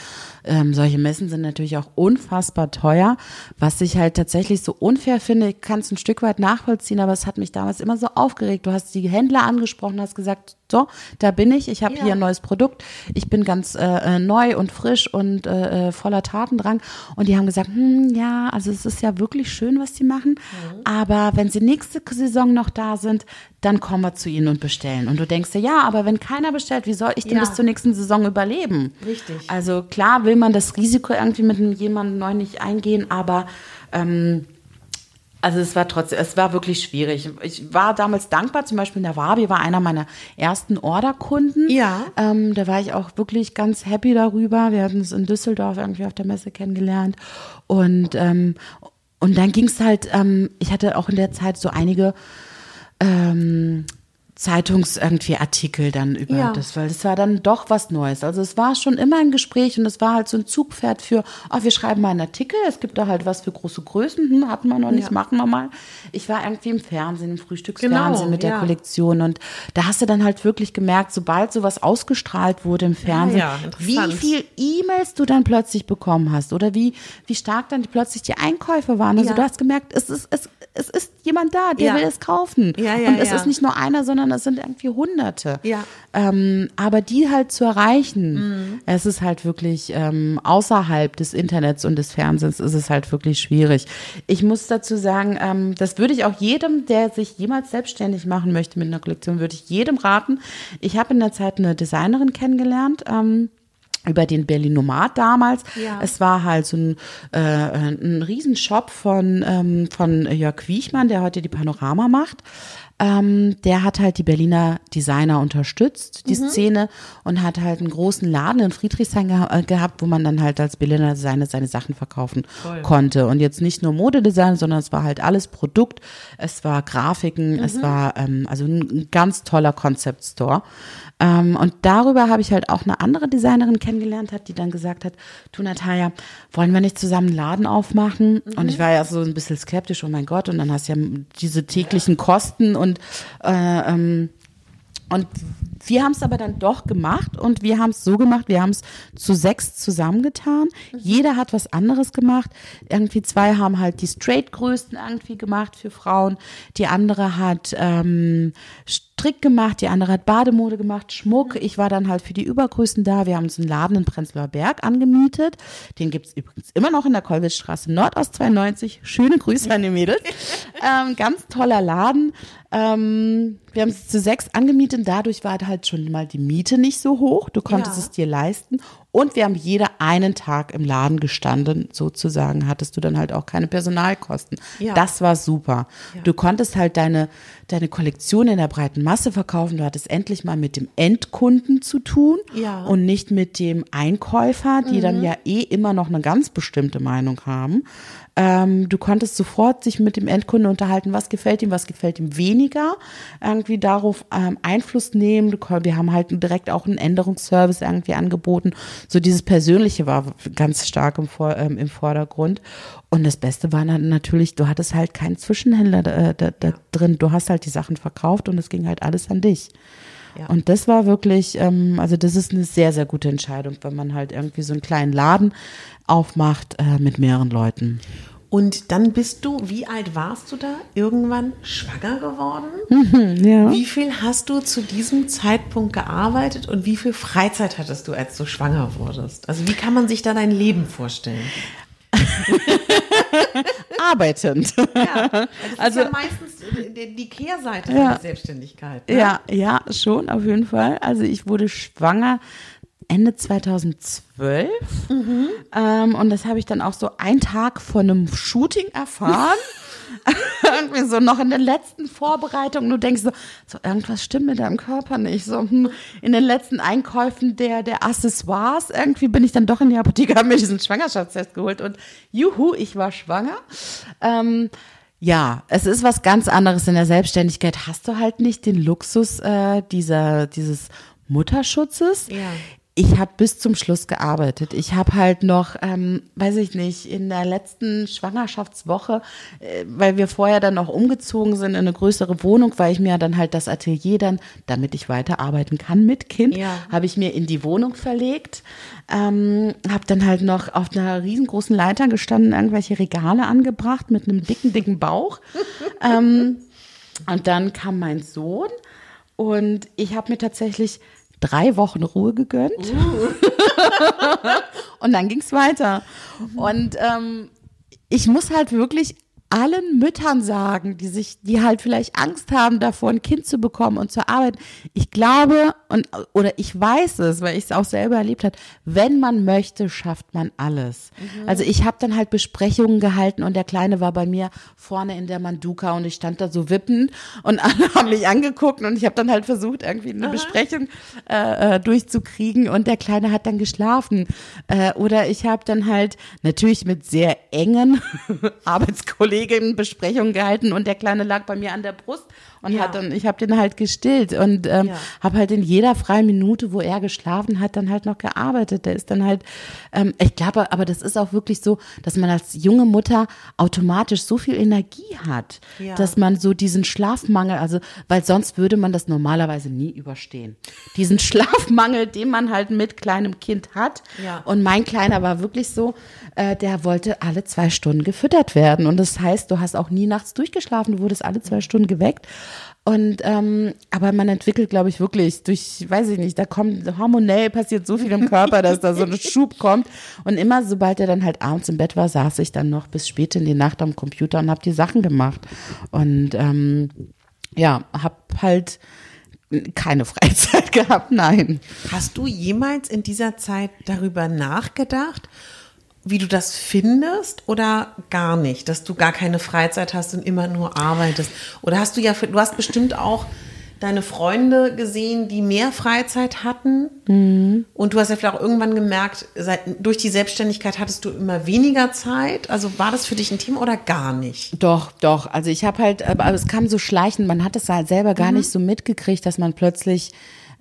Ähm, solche Messen sind natürlich auch unfassbar teuer, was ich halt tatsächlich so unfair finde. Ich kann es ein Stück weit nachvollziehen, aber es hat mich damals immer so aufgeregt. Du hast die Händler angesprochen, hast gesagt, so, da bin ich, ich habe Ja. hier ein neues Produkt, ich bin ganz äh, äh, neu und frisch und äh, äh, voller Tatendrang. Und die haben gesagt, hm, ja, also es ist ja wirklich schön, was die machen, aber wenn sie nächste Saison noch da sind, dann kommen wir zu ihnen und bestellen. Und du denkst dir, ja, aber wenn keiner bestellt, wie soll ich denn Ja. bis zur nächsten Saison überleben? Richtig. Also klar will man das Risiko irgendwie mit jemandem neu nicht eingehen, aber ähm, also es war trotzdem, es war wirklich schwierig. Ich war damals dankbar, zum Beispiel in der Wabi war einer meiner ersten Orderkunden. Ja. Ähm, da war ich auch wirklich ganz happy darüber. Wir hatten uns in Düsseldorf irgendwie auf der Messe kennengelernt. Und, ähm, und dann ging es halt, ähm, ich hatte auch in der Zeit so einige ähm, Zeitungs irgendwie Artikel dann über Ja. das, weil das war dann doch was Neues. Also es war schon immer ein Gespräch und es war halt so ein Zugpferd für, oh, wir schreiben mal einen Artikel, es gibt da halt was für große Größen, hm, hatten wir noch nicht, Ja. machen wir mal. Ich war irgendwie im Fernsehen, im Frühstücksfernsehen Genau, mit der ja. Kollektion und da hast du dann halt wirklich gemerkt, sobald sowas ausgestrahlt wurde im Fernsehen, wie viel E-Mails du dann plötzlich bekommen hast oder wie, wie stark dann plötzlich die Einkäufe waren. Also du hast gemerkt, es ist, es, es ist jemand da, der Ja. will es kaufen. Ja, ja, und es ist nicht nur einer, sondern es sind irgendwie Hunderte. Ja. Ähm, aber die halt zu erreichen, Mhm. es ist halt wirklich ähm, außerhalb des Internets und des Fernsehens ist es halt wirklich schwierig. Ich muss dazu sagen, ähm, das würde ich auch jedem, der sich jemals selbstständig machen möchte mit einer Kollektion, würde ich jedem raten. Ich habe in der Zeit eine Designerin kennengelernt. Ähm, über den Berlinomat damals. Ja. Es war halt so ein, äh, ein Riesenshop von, ähm, von Jörg Wiechmann, der heute die Panorama macht. Ähm, der hat halt die Berliner Designer unterstützt, die Szene, und hat halt einen großen Laden in Friedrichshain geha äh, gehabt, wo man dann halt als Berliner Designer seine Sachen verkaufen konnte. Und jetzt nicht nur Modedesign, sondern es war halt alles Produkt, es war Grafiken, es war ähm, also ein, ganz toller Concept Store. Ähm, und darüber habe ich halt auch eine andere Designerin kennengelernt, hat, die dann gesagt hat, du Natalia, wollen wir nicht zusammen einen Laden aufmachen? Und ich war ja so ein bisschen skeptisch, oh mein Gott, und dann hast du ja diese täglichen Kosten und äh, ähm, und wir haben es aber dann doch gemacht und wir haben es so gemacht, wir haben es zu sechs zusammengetan. Jeder hat was anderes gemacht. Irgendwie zwei haben halt die Straight-Größten irgendwie gemacht für Frauen. Die andere hat ähm, Strick gemacht, die andere hat Bademode gemacht, Schmuck. Ich war dann halt für die Übergrößen da. Wir haben uns einen Laden in Prenzlauer Berg angemietet. Den gibt's übrigens immer noch in der Kollwitzstraße Nordost 92. Schöne Grüße an die Mädels. [LAUGHS] ähm, ganz toller Laden. Ähm, wir haben es zu sechs angemietet. Dadurch war halt schon mal die Miete nicht so hoch. Du konntest Ja. es dir leisten. Und wir haben jeder einen Tag im Laden gestanden. Sozusagen hattest du dann halt auch keine Personalkosten. Ja. Das war super. Du konntest halt deine, deine Kollektion in der breiten Masse verkaufen. Du hattest endlich mal mit dem Endkunden zu tun Ja. und nicht mit dem Einkäufer, die dann ja eh immer noch eine ganz bestimmte Meinung haben. Ähm, du konntest sofort sich mit dem Endkunden unterhalten, was gefällt ihm, was gefällt ihm weniger, irgendwie darauf ähm, Einfluss nehmen. Du, wir haben halt direkt auch einen Änderungsservice irgendwie angeboten. So dieses Persönliche war ganz stark im, Vor ähm, im Vordergrund. Und das Beste war dann natürlich, du hattest halt keinen Zwischenhändler da, da, da drin. Du hast halt die Sachen verkauft und es ging halt alles an dich. Ja. Und das war wirklich, ähm, also das ist eine sehr, sehr gute Entscheidung, wenn man halt irgendwie so einen kleinen Laden aufmacht äh, mit mehreren Leuten. Und dann bist du, wie alt warst du da? Irgendwann schwanger geworden? Ja. Wie viel hast du zu diesem Zeitpunkt gearbeitet und wie viel Freizeit hattest du, als du schwanger wurdest? Also wie kann man sich da dein Leben vorstellen? [LAUGHS] [LAUGHS] Arbeitend. Ja, das Also- [LAUGHS] ist ja meistens die, die Kehrseite Ja. der Selbstständigkeit. Ne? Ja, ja, schon, auf jeden Fall. Also ich wurde schwanger Ende 2012. Ähm, und das habe ich dann auch so einen Tag vor einem Shooting erfahren. [LAUGHS] [LAUGHS] Irgendwie so noch in der letzten Vorbereitung. Und du denkst so, so irgendwas stimmt mit deinem Körper nicht. So hm, in den letzten Einkäufen der, der Accessoires irgendwie bin ich dann doch in die Apotheke, [LAUGHS] habe mir diesen Schwangerschaftstest geholt und juhu, ich war schwanger. Ähm, ja, es ist was ganz anderes in der Selbstständigkeit. Hast du halt nicht den Luxus äh, dieser, dieses Mutterschutzes. Ja. Ich habe bis zum Schluss gearbeitet. Ich habe halt noch, ähm, weiß ich nicht, in der letzten Schwangerschaftswoche, äh, weil wir vorher dann noch umgezogen sind in eine größere Wohnung, weil ich mir dann halt das Atelier dann, damit ich weiterarbeiten kann mit Kind, Ja. habe ich mir in die Wohnung verlegt. Ähm, habe dann halt noch auf einer riesengroßen Leiter gestanden, irgendwelche Regale angebracht mit einem dicken, dicken Bauch. [LAUGHS] ähm, und dann kam mein Sohn und ich habe mir tatsächlich drei Wochen Ruhe gegönnt. [LAUGHS] und dann ging es weiter. Und ähm, ich muss halt wirklich allen Müttern sagen, die sich, die halt vielleicht Angst haben davor, ein Kind zu bekommen und zu arbeiten. Ich glaube und oder ich weiß es, weil ich es auch selber erlebt habe. Wenn man möchte, schafft man alles. Mhm. Also ich habe dann halt Besprechungen gehalten und der Kleine war bei mir vorne in der Manduka und ich stand da so wippend und [LAUGHS] alle haben mich angeguckt und ich habe dann halt versucht irgendwie eine Aha. Besprechung äh, äh, durchzukriegen und der Kleine hat dann geschlafen. Äh, oder ich habe dann halt natürlich mit sehr engen [LAUGHS] Arbeitskolleginnen Besprechungen gehalten und der Kleine lag bei mir an der Brust und ja. hat dann, ich habe den halt gestillt und ähm, ja. habe halt in jeder freien Minute, wo er geschlafen hat, dann halt noch gearbeitet. Der ist dann halt, ähm, ich glaube, aber das ist auch wirklich so, dass man als junge Mutter automatisch so viel Energie hat, ja. dass man so diesen Schlafmangel, also weil sonst würde man das normalerweise nie überstehen. Diesen [LAUGHS] Schlafmangel, den man halt mit kleinem Kind hat. Und mein Kleiner war wirklich so, äh, der wollte alle zwei Stunden gefüttert werden. Und das heißt, du hast auch nie nachts durchgeschlafen, du wurdest alle zwei Stunden geweckt. Und ähm, aber man entwickelt, glaube ich, wirklich durch, weiß ich nicht, da kommt hormonell passiert so viel im Körper, dass da so ein [LAUGHS] Schub kommt. Und immer, sobald er dann halt abends im Bett war, saß ich dann noch bis spät in die Nacht am Computer und habe die Sachen gemacht. Und ähm, ja, habe halt keine Freizeit [LAUGHS] gehabt, nein. Hast du jemals in dieser Zeit darüber nachgedacht? Wie du das findest oder gar nicht, dass du gar keine Freizeit hast und immer nur arbeitest? Oder hast du ja, du hast bestimmt auch deine Freunde gesehen, die mehr Freizeit hatten. Mhm. Und du hast ja vielleicht auch irgendwann gemerkt, seit, durch die Selbstständigkeit hattest du immer weniger Zeit. Also war das für dich ein Thema oder gar nicht? Doch, doch. Also ich habe halt, aber es kam so schleichend. Man hat es halt selber gar mhm. nicht so mitgekriegt, dass man plötzlich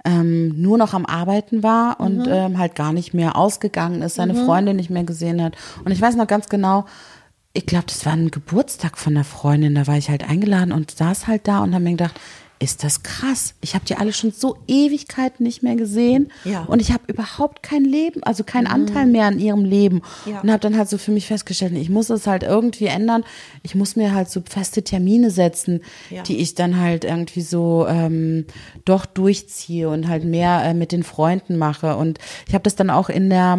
ähm, nur noch am Arbeiten war und mhm. ähm, halt gar nicht mehr ausgegangen ist, seine mhm. Freundin nicht mehr gesehen hat. Und ich weiß noch ganz genau, ich glaube, das war ein Geburtstag von der Freundin, da war ich halt eingeladen und saß halt da und habe mir gedacht, ist das krass. Ich habe die alle schon so Ewigkeiten nicht mehr gesehen ja. und ich habe überhaupt kein Leben, also keinen mhm. Anteil mehr an ihrem Leben ja. und habe dann halt so für mich festgestellt, ich muss es halt irgendwie ändern. Ich muss mir halt so feste Termine setzen, ja. die ich dann halt irgendwie so ähm, doch durchziehe und halt mehr äh, mit den Freunden mache und ich habe das dann auch in der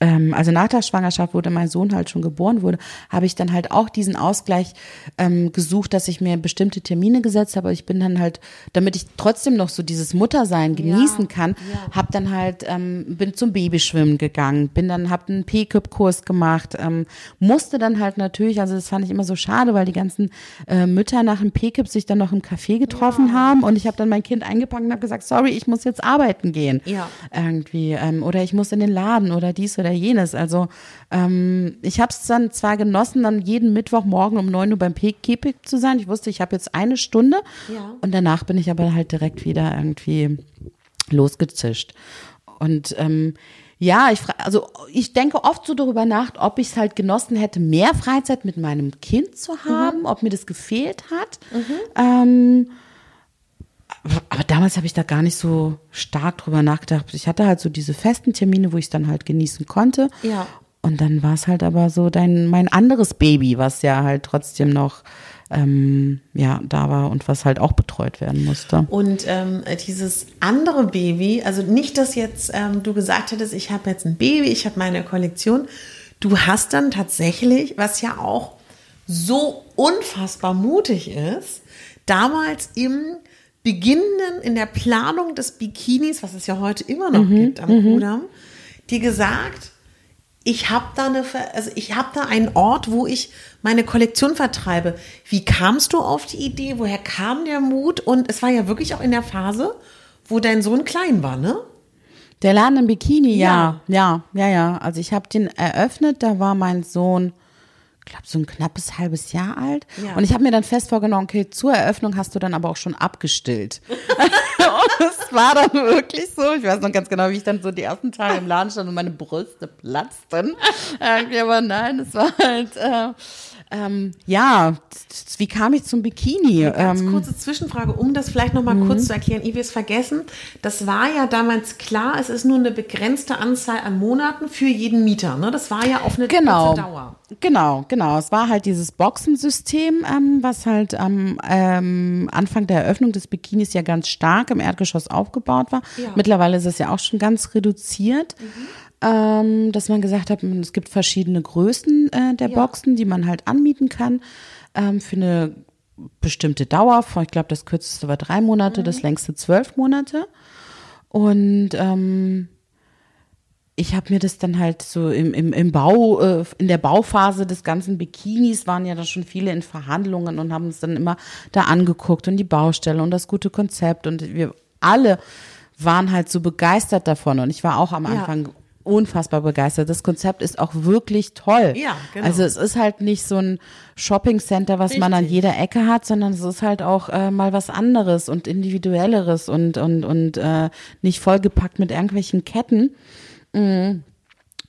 ähm, also nach der Schwangerschaft, wo mein Sohn halt schon geboren wurde, habe ich dann halt auch diesen Ausgleich ähm, gesucht, dass ich mir bestimmte Termine gesetzt habe. Ich bin dann halt, damit ich trotzdem noch so dieses Muttersein genießen ja, kann, ja. habe dann halt ähm, bin zum Babyschwimmen gegangen, bin dann habe einen P-Cup-Kurs gemacht, ähm, musste dann halt natürlich, also das fand ich immer so schade, weil die ganzen äh, Mütter nach dem P-Cup sich dann noch im Café getroffen ja. haben und ich habe dann mein Kind eingepackt und habe gesagt, sorry, ich muss jetzt arbeiten gehen, ja. irgendwie ähm, oder ich muss in den Laden oder dies oder oder jenes. Also ähm, ich habe es dann zwar genossen, dann jeden Mittwochmorgen um 9 Uhr beim Kepik zu sein. Ich wusste, ich habe jetzt eine Stunde ja. und danach bin ich aber halt direkt wieder irgendwie losgezischt. Und ähm, ja, ich also ich denke oft so darüber nach, ob ich es halt genossen hätte, mehr Freizeit mit meinem Kind zu haben, mhm. ob mir das gefehlt hat. Mhm. Ähm, aber damals habe ich da gar nicht so stark drüber nachgedacht. Ich hatte halt so diese festen Termine, wo ich dann halt genießen konnte. Ja. Und dann war es halt aber so dein, mein anderes Baby, was ja halt trotzdem noch ähm, ja, da war und was halt auch betreut werden musste. Und ähm, dieses andere Baby, also nicht, dass jetzt ähm, du gesagt hättest, ich habe jetzt ein Baby, ich habe meine Kollektion. Du hast dann tatsächlich, was ja auch so unfassbar mutig ist, damals im beginnen in der Planung des Bikinis, was es ja heute immer noch mhm, gibt am mhm. Kudamm, dir gesagt, ich habe da eine, also ich habe da einen Ort, wo ich meine Kollektion vertreibe. Wie kamst du auf die Idee? Woher kam der Mut? Und es war ja wirklich auch in der Phase, wo dein Sohn klein war, ne? Der Laden im Bikini, ja, ja, ja, ja. Also ich habe den eröffnet, da war mein Sohn glaube, so ein knappes halbes Jahr alt. Ja. Und ich habe mir dann fest vorgenommen, okay, zur Eröffnung hast du dann aber auch schon abgestillt. [LAUGHS] und es war dann wirklich so. Ich weiß noch ganz genau, wie ich dann so die ersten Tage im Laden stand und meine Brüste platzten. [LAUGHS] aber nein, es war halt. Äh, ähm, ja, wie kam ich zum Bikini? Eine ganz ähm, kurze Zwischenfrage, um das vielleicht noch mal kurz mhm. zu erklären. Ich will es vergessen. Das war ja damals klar, es ist nur eine begrenzte Anzahl an Monaten für jeden Mieter. Ne? Das war ja auf eine genau, Dauer. Genau, genau. Es war halt dieses Boxensystem, ähm, was halt am ähm, Anfang der Eröffnung des Bikinis ja ganz stark im Erdgeschoss aufgebaut war. Ja. Mittlerweile ist es ja auch schon ganz reduziert. Mhm. Ähm, dass man gesagt hat, es gibt verschiedene Größen äh, der Ja. Boxen, die man halt anmieten kann ähm, für eine bestimmte Dauer. Ich glaube, das kürzeste war drei Monate, das längste zwölf Monate. Und ähm, ich habe mir das dann halt so im, im, im Bau, äh, in der Bauphase des ganzen Bikinis waren ja da schon viele in Verhandlungen und haben uns dann immer da angeguckt und die Baustelle und das gute Konzept und wir alle waren halt so begeistert davon und ich war auch am Ja. Unfassbar begeistert. Das Konzept ist auch wirklich toll. Ja, genau. Also es ist halt nicht so ein Shopping Center, was man an Richtig. jeder Ecke hat, sondern es ist halt auch äh, mal was anderes und individuelleres und und und äh, nicht vollgepackt mit irgendwelchen Ketten. Mm.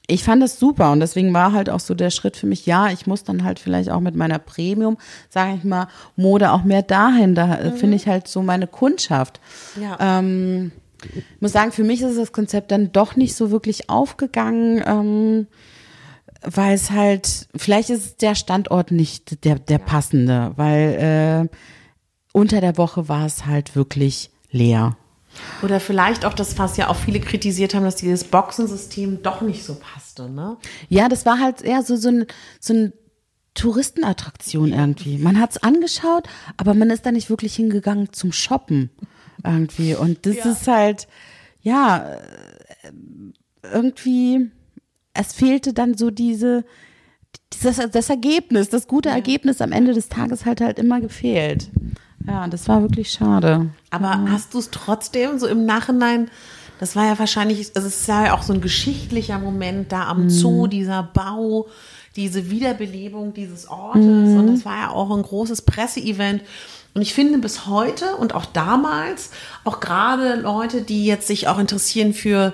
Ich fand das super und deswegen war halt auch so der Schritt für mich, ja, ich muss dann halt vielleicht auch mit meiner Premium, sage ich mal, Mode auch mehr dahin. Da äh, finde ich halt so meine Kundschaft. Ja. Ähm, ich muss sagen, für mich ist das Konzept dann doch nicht so wirklich aufgegangen, ähm, weil es halt, vielleicht ist der Standort nicht der, der passende, weil äh, unter der Woche war es halt wirklich leer. Oder vielleicht auch das, was ja auch viele kritisiert haben, dass dieses Boxensystem doch nicht so passte, ne? Ja, das war halt eher so, so ein, so ein Touristenattraktion irgendwie. Man hat's angeschaut, aber man ist da nicht wirklich hingegangen zum Shoppen irgendwie. Und das Ja. ist halt, ja, äh, irgendwie, es fehlte dann so diese, dieses, das Ergebnis, das gute Ergebnis am Ende des Tages halt halt immer gefehlt. Ja, das war wirklich schade. Aber hast du es trotzdem so im Nachhinein, das war ja wahrscheinlich, also es ist ja auch so ein geschichtlicher Moment da am Zoo, dieser Bau, diese Wiederbelebung dieses Ortes und das war ja auch ein großes Presseevent. Und ich finde bis heute und auch damals, auch gerade Leute, die jetzt sich auch interessieren für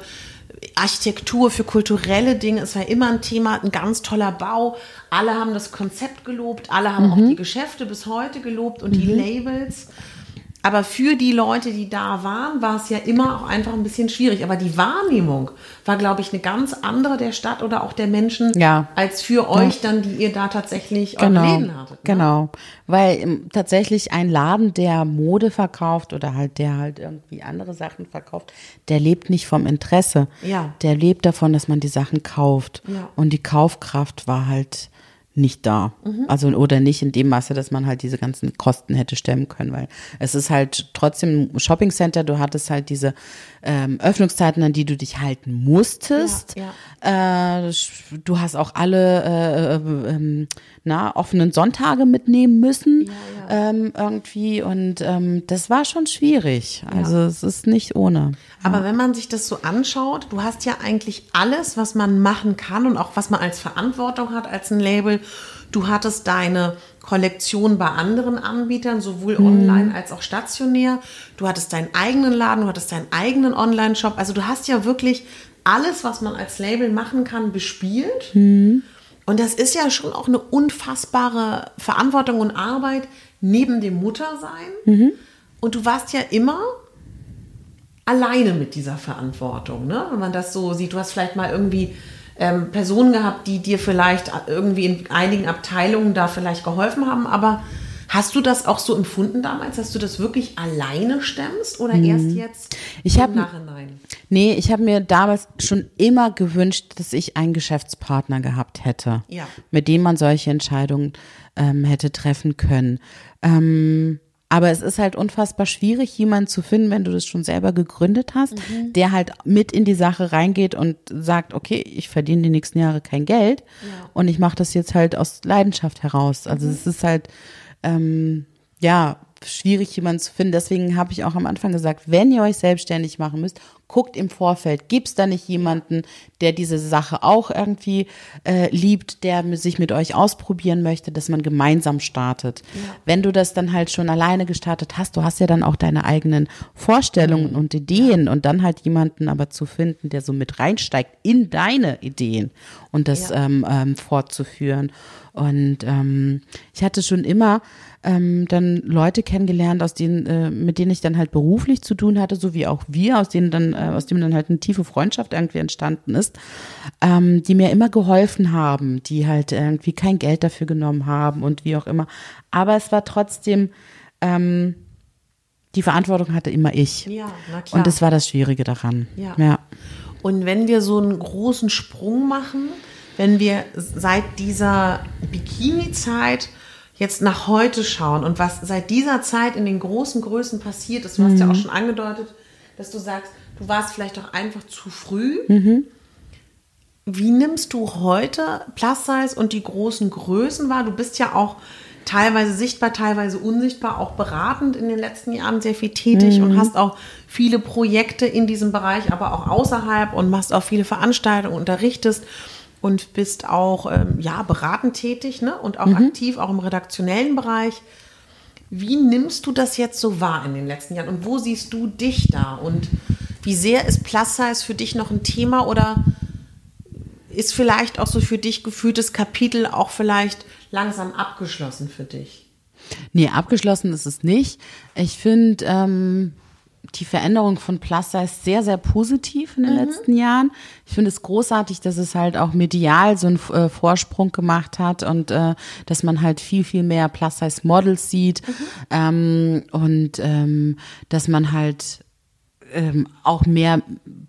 Architektur, für kulturelle Dinge, es war immer ein Thema, ein ganz toller Bau. Alle haben das Konzept gelobt, alle haben auch die Geschäfte bis heute gelobt und die Labels. Aber für die Leute, die da waren, war es ja immer auch einfach ein bisschen schwierig. Aber die Wahrnehmung war, glaube ich, eine ganz andere der Stadt oder auch der Menschen, Ja. als für euch dann, die ihr da tatsächlich eure Genau, Läden hattet. Ne? genau. Weil ähm, tatsächlich ein Laden, der Mode verkauft oder halt der halt irgendwie andere Sachen verkauft, der lebt nicht vom Interesse. Ja. Der lebt davon, dass man die Sachen kauft. Ja. Und die Kaufkraft war halt nicht da. Mhm. Also oder nicht in dem Maße, dass man halt diese ganzen Kosten hätte stemmen können, weil es ist halt trotzdem ein Shopping Center, du hattest halt diese ähm, Öffnungszeiten, an die du dich halten musstest. Ja, Äh, du hast auch alle äh, äh, na, offenen Sonntage mitnehmen müssen Ähm, irgendwie und ähm, das war schon schwierig. Also es ist nicht ohne. Aber wenn man sich das so anschaut, du hast ja eigentlich alles, was man machen kann und auch was man als Verantwortung hat als ein Label. Du hattest deine Kollektion bei anderen Anbietern, sowohl online als auch stationär. Du hattest deinen eigenen Laden, du hattest deinen eigenen Online-Shop. Also du hast ja wirklich alles, was man als Label machen kann, bespielt. Und das ist ja schon auch eine unfassbare Verantwortung und Arbeit neben dem Muttersein. Und du warst ja immer alleine mit dieser Verantwortung, ne? Wenn man das so sieht, du hast vielleicht mal irgendwie ähm, Personen gehabt, die dir vielleicht irgendwie in einigen Abteilungen da vielleicht geholfen haben, aber hast du das auch so empfunden damals, dass du das wirklich alleine stemmst oder erst jetzt Mhm. Ich im hab- Nachhinein? Nee, ich habe mir damals schon immer gewünscht, dass ich einen Geschäftspartner gehabt hätte, Ja. mit dem man solche Entscheidungen ähm, hätte treffen können. Ähm, aber es ist halt unfassbar schwierig, jemanden zu finden, wenn du das schon selber gegründet hast, Mhm. der halt mit in die Sache reingeht und sagt, okay, ich verdiene die nächsten Jahre kein Geld und ich mache das jetzt halt aus Leidenschaft heraus. Also Mhm. es ist halt ähm, ja, schwierig, jemanden zu finden. Deswegen habe ich auch am Anfang gesagt, wenn ihr euch selbstständig machen müsst, guckt im Vorfeld. Gibt es da nicht jemanden, der diese Sache auch irgendwie äh, liebt, der sich mit euch ausprobieren möchte, dass man gemeinsam startet? Wenn du das dann halt schon alleine gestartet hast, du hast ja dann auch deine eigenen Vorstellungen und Ideen und dann halt jemanden aber zu finden, der so mit reinsteigt in deine Ideen und das Ja. ähm, ähm, fortzuführen. Und ähm, ich hatte schon immer ähm, dann Leute kennengelernt, aus denen, äh, mit denen ich dann halt beruflich zu tun hatte, so wie auch wir, aus denen dann, äh, aus dem dann halt eine tiefe Freundschaft irgendwie entstanden ist, ähm, die mir immer geholfen haben, die halt irgendwie kein Geld dafür genommen haben und wie auch immer. Aber es war trotzdem ähm, die Verantwortung hatte immer ich. Ja, na klar. Und das war das Schwierige daran. Ja. ja. Und wenn wir so einen großen Sprung machen, wenn wir seit dieser Bikini-Zeit jetzt nach heute schauen und was seit dieser Zeit in den großen Größen passiert ist, du hast ja auch schon angedeutet, dass du sagst, du warst vielleicht auch einfach zu früh. Wie nimmst du heute Plus Size und die großen Größen wahr? Du bist ja auch teilweise sichtbar, teilweise unsichtbar, auch beratend in den letzten Jahren sehr viel tätig und hast auch viele Projekte in diesem Bereich, aber auch außerhalb und machst auch viele Veranstaltungen, unterrichtest und bist auch ähm, ja beratend tätig ne? und auch aktiv, auch im redaktionellen Bereich. Wie nimmst du das jetzt so wahr in den letzten Jahren und wo siehst du dich da und wie sehr ist Plus Size für dich noch ein Thema oder ist vielleicht auch so für dich gefühltes Kapitel auch vielleicht langsam abgeschlossen für dich? Nee, abgeschlossen ist es nicht. Ich finde ähm, die Veränderung von Plus Size sehr, sehr positiv in den letzten Jahren. Ich finde es großartig, dass es halt auch medial so einen äh, Vorsprung gemacht hat und äh, dass man halt viel, viel mehr Plus Size Models sieht ähm, und ähm, dass man halt ähm, auch mehr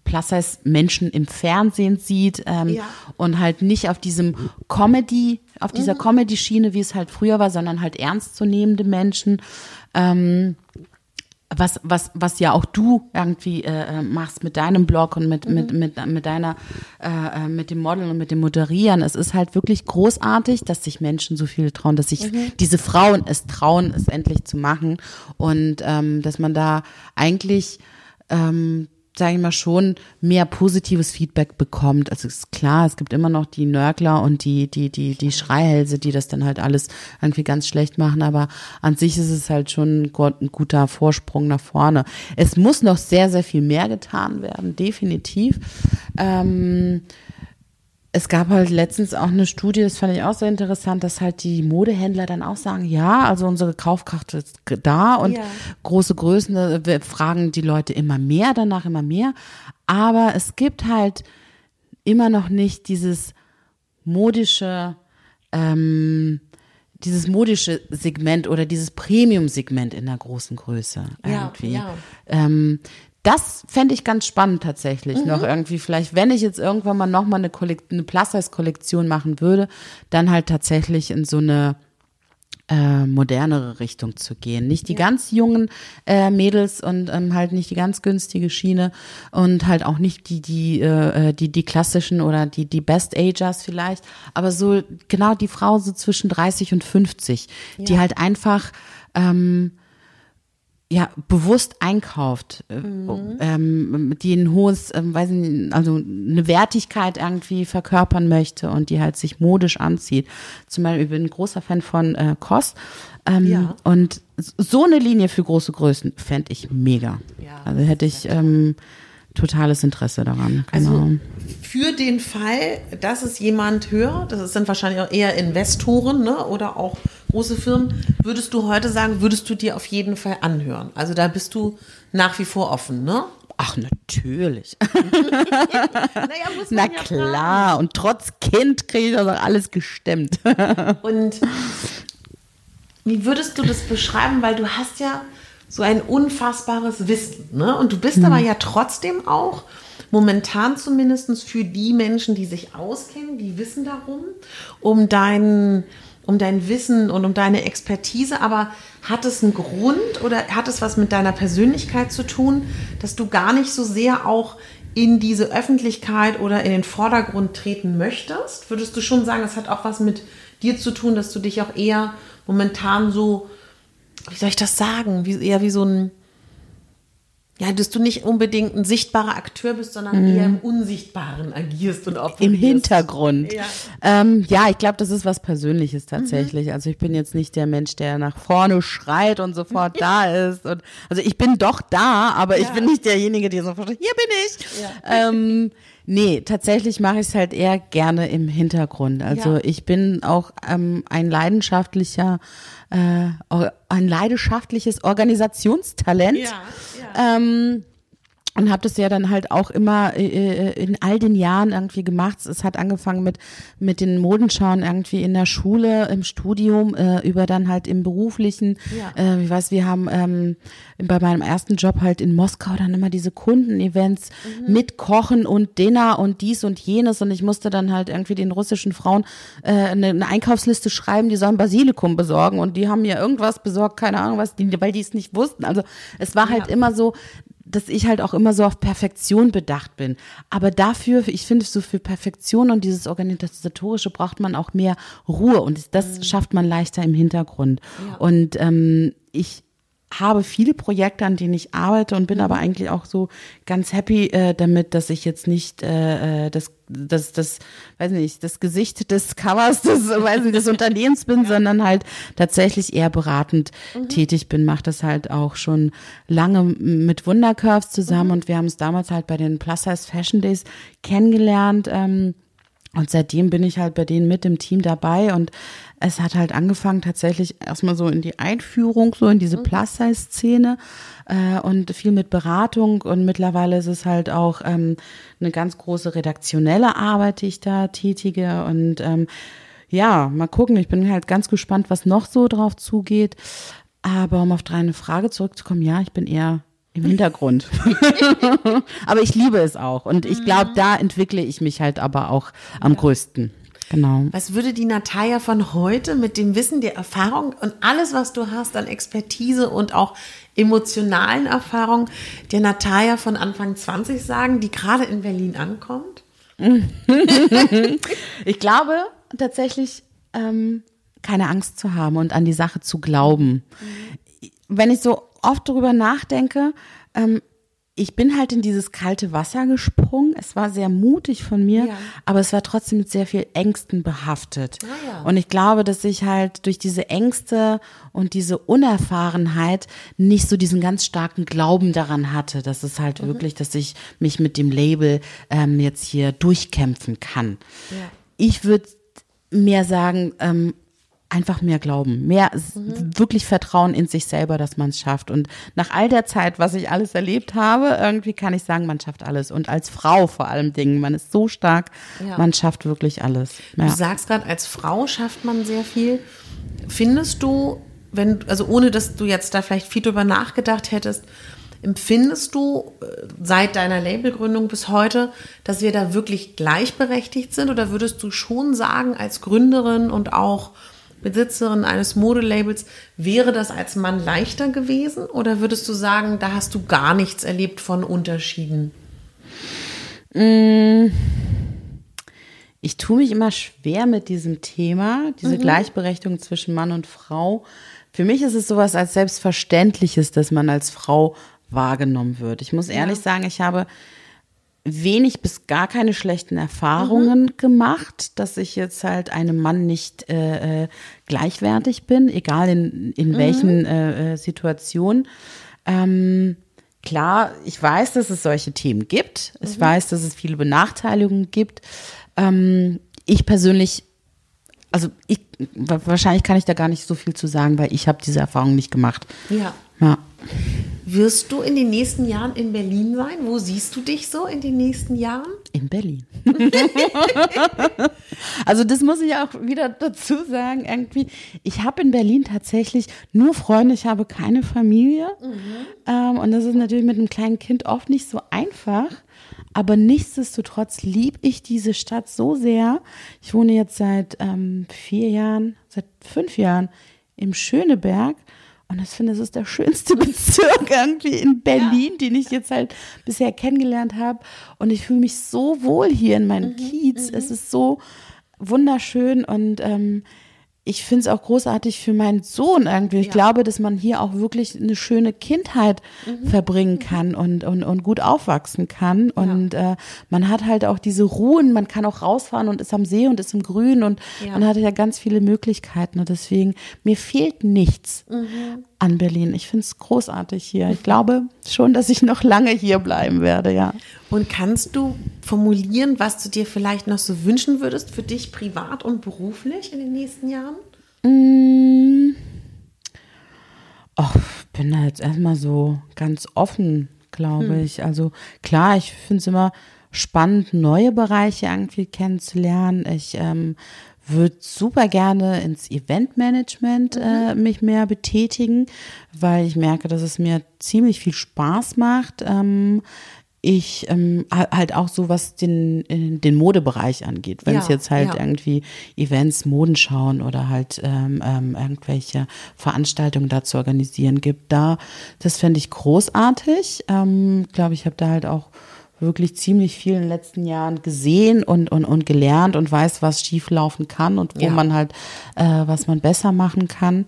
Plus-Size Menschen im Fernsehen sieht ähm, Ja. und halt nicht auf diesem Comedy, auf dieser Comedy-Schiene, wie es halt früher war, sondern halt ernstzunehmende Menschen. Ähm, was, was, was ja auch du irgendwie äh, äh, machst mit deinem Blog und mit, mit, mit, mit deiner, äh, äh, mit dem Modeln und mit dem Moderieren. Es ist halt wirklich großartig, dass sich Menschen so viel trauen, dass sich diese Frauen es trauen, es endlich zu machen und ähm, dass man da eigentlich ähm, sage ich mal schon, mehr positives Feedback bekommt. Also ist klar, es gibt immer noch die Nörgler und die, die, die, die Schreihälse, die das dann halt alles irgendwie ganz schlecht machen, aber an sich ist es halt schon ein gu- ein guter Vorsprung nach vorne. Es muss noch sehr, sehr viel mehr getan werden, definitiv. Ähm, es gab halt letztens auch eine Studie, das fand ich auch sehr interessant, dass halt die Modehändler dann auch sagen, ja, also unsere Kaufkraft ist da und Ja. große Größen, äh, wir fragen die Leute immer mehr danach, immer mehr. Aber es gibt halt immer noch nicht dieses modische, ähm, dieses modische Segment oder dieses Premium-Segment in der großen Größe Ja, irgendwie. ja. Ähm, das fände ich ganz spannend tatsächlich. Noch irgendwie vielleicht, wenn ich jetzt irgendwann mal nochmal eine, Kollekt eine Plus-Size-Kollektion machen würde, dann halt tatsächlich in so eine äh, modernere Richtung zu gehen. Nicht die ganz jungen äh, Mädels und ähm, halt nicht die ganz günstige Schiene und halt auch nicht die die äh, die die klassischen oder die die Best Agers vielleicht, aber so genau die Frau so zwischen 30 und 50, die halt einfach ähm, ja, bewusst einkauft, äh, ähm, die ein hohes, ähm, weiß nicht, also eine Wertigkeit irgendwie verkörpern möchte und die halt sich modisch anzieht. Zum Beispiel, ich bin ein großer Fan von äh, Koss. Ähm, Ja. Und so eine Linie für große Größen fände ich mega. Ja, also hätte ich ähm, totales Interesse daran. Genau. Also für den Fall, dass es jemand hört, das sind wahrscheinlich auch eher Investoren ne, oder auch große Firmen, würdest du heute sagen, würdest du dir auf jeden Fall anhören? Also da bist du nach wie vor offen, ne? Ach, natürlich. [LAUGHS] Naja, muss Na klar. Und trotz Kind kriege ich das auch alles gestemmt. [LAUGHS] Und wie würdest du das beschreiben? Weil du hast ja so ein unfassbares Wissen, ne? Und du bist aber ja trotzdem auch momentan zumindest für die Menschen, die sich auskennen, die wissen darum, um dein, um dein Wissen und um deine Expertise. Aber hat es einen Grund oder hat es was mit deiner Persönlichkeit zu tun, dass du gar nicht so sehr auch in diese Öffentlichkeit oder in den Vordergrund treten möchtest? Würdest du schon sagen, es hat auch was mit dir zu tun, dass du dich auch eher momentan so, wie soll ich das sagen, wie, eher wie so ein, ja, dass du nicht unbedingt ein sichtbarer Akteur bist, sondern eher im Unsichtbaren agierst und operierst. Im Hintergrund. Ja. Ähm, ja, ich glaube, das ist was Persönliches tatsächlich. Also ich bin jetzt nicht der Mensch, der nach vorne schreit und sofort [LAUGHS] da ist. Und, also ich bin doch da, aber ich Ja. bin nicht derjenige, der sofort, hier bin ich. Ja. Ähm, nee, tatsächlich mache ich es halt eher gerne im Hintergrund. Also Ja. ich bin auch ähm, ein leidenschaftlicher, äh, ein leidenschaftliches Organisationstalent. Ja, ja. Ähm, und habe das ja dann halt auch immer äh, äh, in all den Jahren irgendwie gemacht. Es hat angefangen mit mit den Modenschauen irgendwie in der Schule, im Studium, äh, über dann halt im beruflichen. Ja. Äh, ich weiß, wir haben ähm, bei meinem ersten Job halt in Moskau dann immer diese Kundenevents mhm. mit Kochen und Dinner und dies und jenes und ich musste dann halt irgendwie den russischen Frauen äh, eine, eine Einkaufsliste schreiben, die sollen Basilikum besorgen und die haben mir irgendwas besorgt, keine Ahnung was, die, weil die es nicht wussten. Also es war halt ja. immer so, dass ich halt auch immer so auf Perfektion bedacht bin. Aber dafür, ich finde, so für Perfektion und dieses Organisatorische braucht man auch mehr Ruhe und das mhm. schafft man leichter im Hintergrund. Ja. Und ähm, ich habe viele Projekte, an denen ich arbeite und bin aber eigentlich auch so ganz happy äh, damit, dass ich jetzt nicht äh, äh das, das, das, weiß nicht, das Gesicht des Covers des, [LAUGHS] weiß nicht, des Unternehmens bin, ja. sondern halt tatsächlich eher beratend mhm. tätig bin. Mache das halt auch schon lange mit Wundercurves zusammen mhm. und wir haben es damals halt bei den Plus Size Fashion Days kennengelernt. Ähm, und seitdem bin ich halt bei denen mit im Team dabei und es hat halt angefangen tatsächlich erstmal so in die Einführung, so in diese mhm. Plus-Size-Szene äh, und viel mit Beratung und mittlerweile ist es halt auch ähm, eine ganz große redaktionelle Arbeit, die ich da tätige und ähm, ja, mal gucken, ich bin halt ganz gespannt, was noch so drauf zugeht. Aber um auf deine Frage zurückzukommen, ja, ich bin eher im [LAUGHS] Hintergrund. [LAUGHS] aber ich liebe es auch. Und ich glaube, mhm. da entwickle ich mich halt aber auch am ja. größten. Genau. Was würde die Natalia von heute mit dem Wissen, der Erfahrung und alles, was du hast an Expertise und auch emotionalen Erfahrung, der Natalia von Anfang 20 sagen, die gerade in Berlin ankommt? [LAUGHS] ich glaube tatsächlich, ähm, keine Angst zu haben und an die Sache zu glauben. Mhm. Wenn ich so oft darüber nachdenke, ähm, ich bin halt in dieses kalte Wasser gesprungen. Es war sehr mutig von mir, ja. aber es war trotzdem mit sehr viel Ängsten behaftet. Ah, ja. Und ich glaube, dass ich halt durch diese Ängste und diese Unerfahrenheit nicht so diesen ganz starken Glauben daran hatte, dass es halt mhm. wirklich, dass ich mich mit dem Label ähm, jetzt hier durchkämpfen kann. Ja. Ich würde mehr sagen, ähm, einfach mehr glauben, mehr mhm. wirklich Vertrauen in sich selber, dass man es schafft. Und nach all der Zeit, was ich alles erlebt habe, irgendwie kann ich sagen, man schafft alles. Und als Frau vor allem Dingen, man ist so stark, ja. man schafft wirklich alles. Ja. Du sagst gerade, als Frau schafft man sehr viel. Findest du, wenn, also ohne dass du jetzt da vielleicht viel drüber nachgedacht hättest, Empfindest du äh, seit deiner Labelgründung bis heute, dass wir da wirklich gleichberechtigt sind? Oder würdest du schon sagen, als Gründerin und auch Besitzerin eines Modelabels, wäre das als Mann leichter gewesen oder würdest du sagen, da hast du gar nichts erlebt von Unterschieden? Mm. Ich tue mich immer schwer mit diesem Thema, diese mhm. Gleichberechtigung zwischen Mann und Frau. Für mich ist es sowas als Selbstverständliches, dass man als Frau wahrgenommen wird. Ich muss ehrlich ja. sagen, ich habe wenig bis gar keine schlechten Erfahrungen mhm. gemacht, dass ich jetzt halt einem Mann nicht äh, äh, gleichwertig bin, egal in, in mhm. welchen äh, äh, Situationen. Ähm, klar, ich weiß, dass es solche Themen gibt. Mhm. Ich weiß, dass es viele Benachteiligungen gibt. Ähm, ich persönlich, also ich, wahrscheinlich kann ich da gar nicht so viel zu sagen, weil ich habe diese Erfahrung nicht gemacht. Ja. Ja. Wirst du in den nächsten Jahren in Berlin sein? Wo siehst du dich so in den nächsten Jahren? In Berlin. [LAUGHS] also das muss ich auch wieder dazu sagen. Irgendwie, ich habe in Berlin tatsächlich nur Freunde, ich habe keine Familie. Mhm. Ähm, und das ist natürlich mit einem kleinen Kind oft nicht so einfach. Aber nichtsdestotrotz liebe ich diese Stadt so sehr. Ich wohne jetzt seit ähm, vier Jahren, seit fünf Jahren im Schöneberg. Und ich finde, das ist der schönste [LAUGHS] Bezirk irgendwie in Berlin, ja. den ich jetzt halt bisher kennengelernt habe. Und ich fühle mich so wohl hier in meinem mhm, Kiez. Mhm. Es ist so wunderschön und ähm, ich finde es auch großartig für meinen Sohn irgendwie. Ich ja. glaube, dass man hier auch wirklich eine schöne Kindheit mhm. verbringen kann und, und, und gut aufwachsen kann. Und ja. äh, man hat halt auch diese Ruhen, man kann auch rausfahren und ist am See und ist im Grün und ja. man hat ja ganz viele Möglichkeiten. Und deswegen, mir fehlt nichts mhm. An Berlin. Ich finde es großartig hier. Ich glaube schon, dass ich noch lange hier bleiben werde, ja. Und kannst du formulieren, was du dir vielleicht noch so wünschen würdest für dich privat und beruflich in den nächsten Jahren? Mmh. Bin da jetzt erstmal so ganz offen, glaube ich. Also klar, ich finde es immer spannend, neue Bereiche irgendwie kennenzulernen. Ich ähm, würde super gerne ins Eventmanagement äh, mich mehr betätigen, weil ich merke, dass es mir ziemlich viel Spaß macht. Ähm, ich ähm, halt auch so was den äh, den Modebereich angeht, wenn es Ja, jetzt halt ja. irgendwie Events, Modenschauen oder halt ähm, ähm, irgendwelche Veranstaltungen da zu organisieren gibt, da das fände ich großartig. Ähm, glaube ich, habe da halt auch wirklich ziemlich viel in den letzten Jahren gesehen und, und, und gelernt und weiß, was schieflaufen kann und wo Ja. man halt, äh, was man besser machen kann.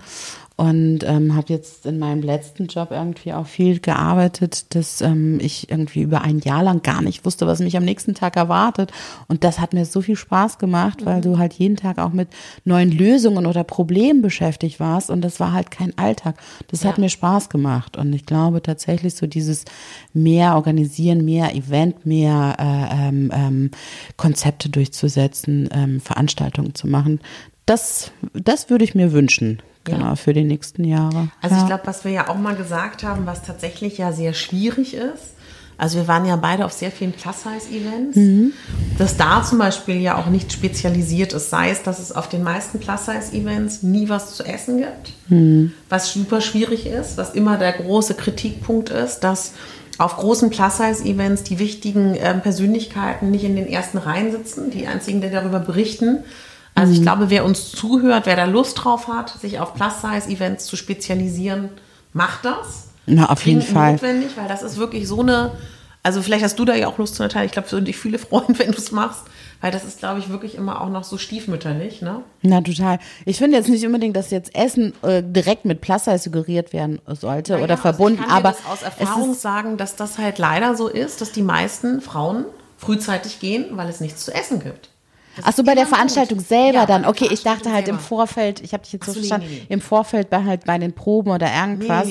Und ähm, habe jetzt in meinem letzten Job irgendwie auch viel gearbeitet, dass ähm, ich irgendwie über ein Jahr lang gar nicht wusste, was mich am nächsten Tag erwartet. Und das hat mir so viel Spaß gemacht, weil du halt jeden Tag auch mit neuen Lösungen oder Problemen beschäftigt warst. Und das war halt kein Alltag. Das hat mir Spaß gemacht. Und ich glaube tatsächlich so dieses mehr organisieren, mehr Event, mehr äh, ähm, ähm, Konzepte durchzusetzen, ähm, Veranstaltungen zu machen, das, das würde ich mir wünschen. Genau, für die nächsten Jahre. Also ja. ich glaube, was wir ja auch mal gesagt haben, was tatsächlich ja sehr schwierig ist, also wir waren ja beide auf sehr vielen Plus-Size-Events, Mhm. dass da zum Beispiel ja auch nicht spezialisiert ist, sei es, dass es auf den meisten Plus-Size-Events nie was zu essen gibt, Mhm. was super schwierig ist, was immer der große Kritikpunkt ist, dass auf großen Plus-Size-Events die wichtigen ähm, Persönlichkeiten nicht in den ersten Reihen sitzen, die einzigen, die darüber berichten. Also Mhm. ich glaube, wer uns zuhört, wer da Lust drauf hat, sich auf Plus-Size-Events zu spezialisieren, macht das. Na, auf jeden Fall. notwendig, weil das ist wirklich so eine, also vielleicht hast du da ja auch Lust zu Natalia, ich glaube, es würden dich viele [LAUGHS] freuen, wenn du es machst, weil das ist, glaube ich, wirklich immer auch noch so stiefmütterlich, ne? Na, total. Ich finde jetzt nicht unbedingt, dass jetzt Essen äh, direkt mit Plus-Size suggeriert werden sollte oder Ja, verbunden, also ich kann aber aus Erfahrung sagen, dass das halt leider so ist, dass die meisten Frauen frühzeitig gehen, weil es nichts zu essen gibt. Das Ach so, bei der. Veranstaltung selber Ja, dann. Okay, ich dachte halt im selber. Vorfeld, ich habe dich jetzt so so, nee, verstanden, nee, nee. im Vorfeld bei halt bei den Proben oder irgendwas.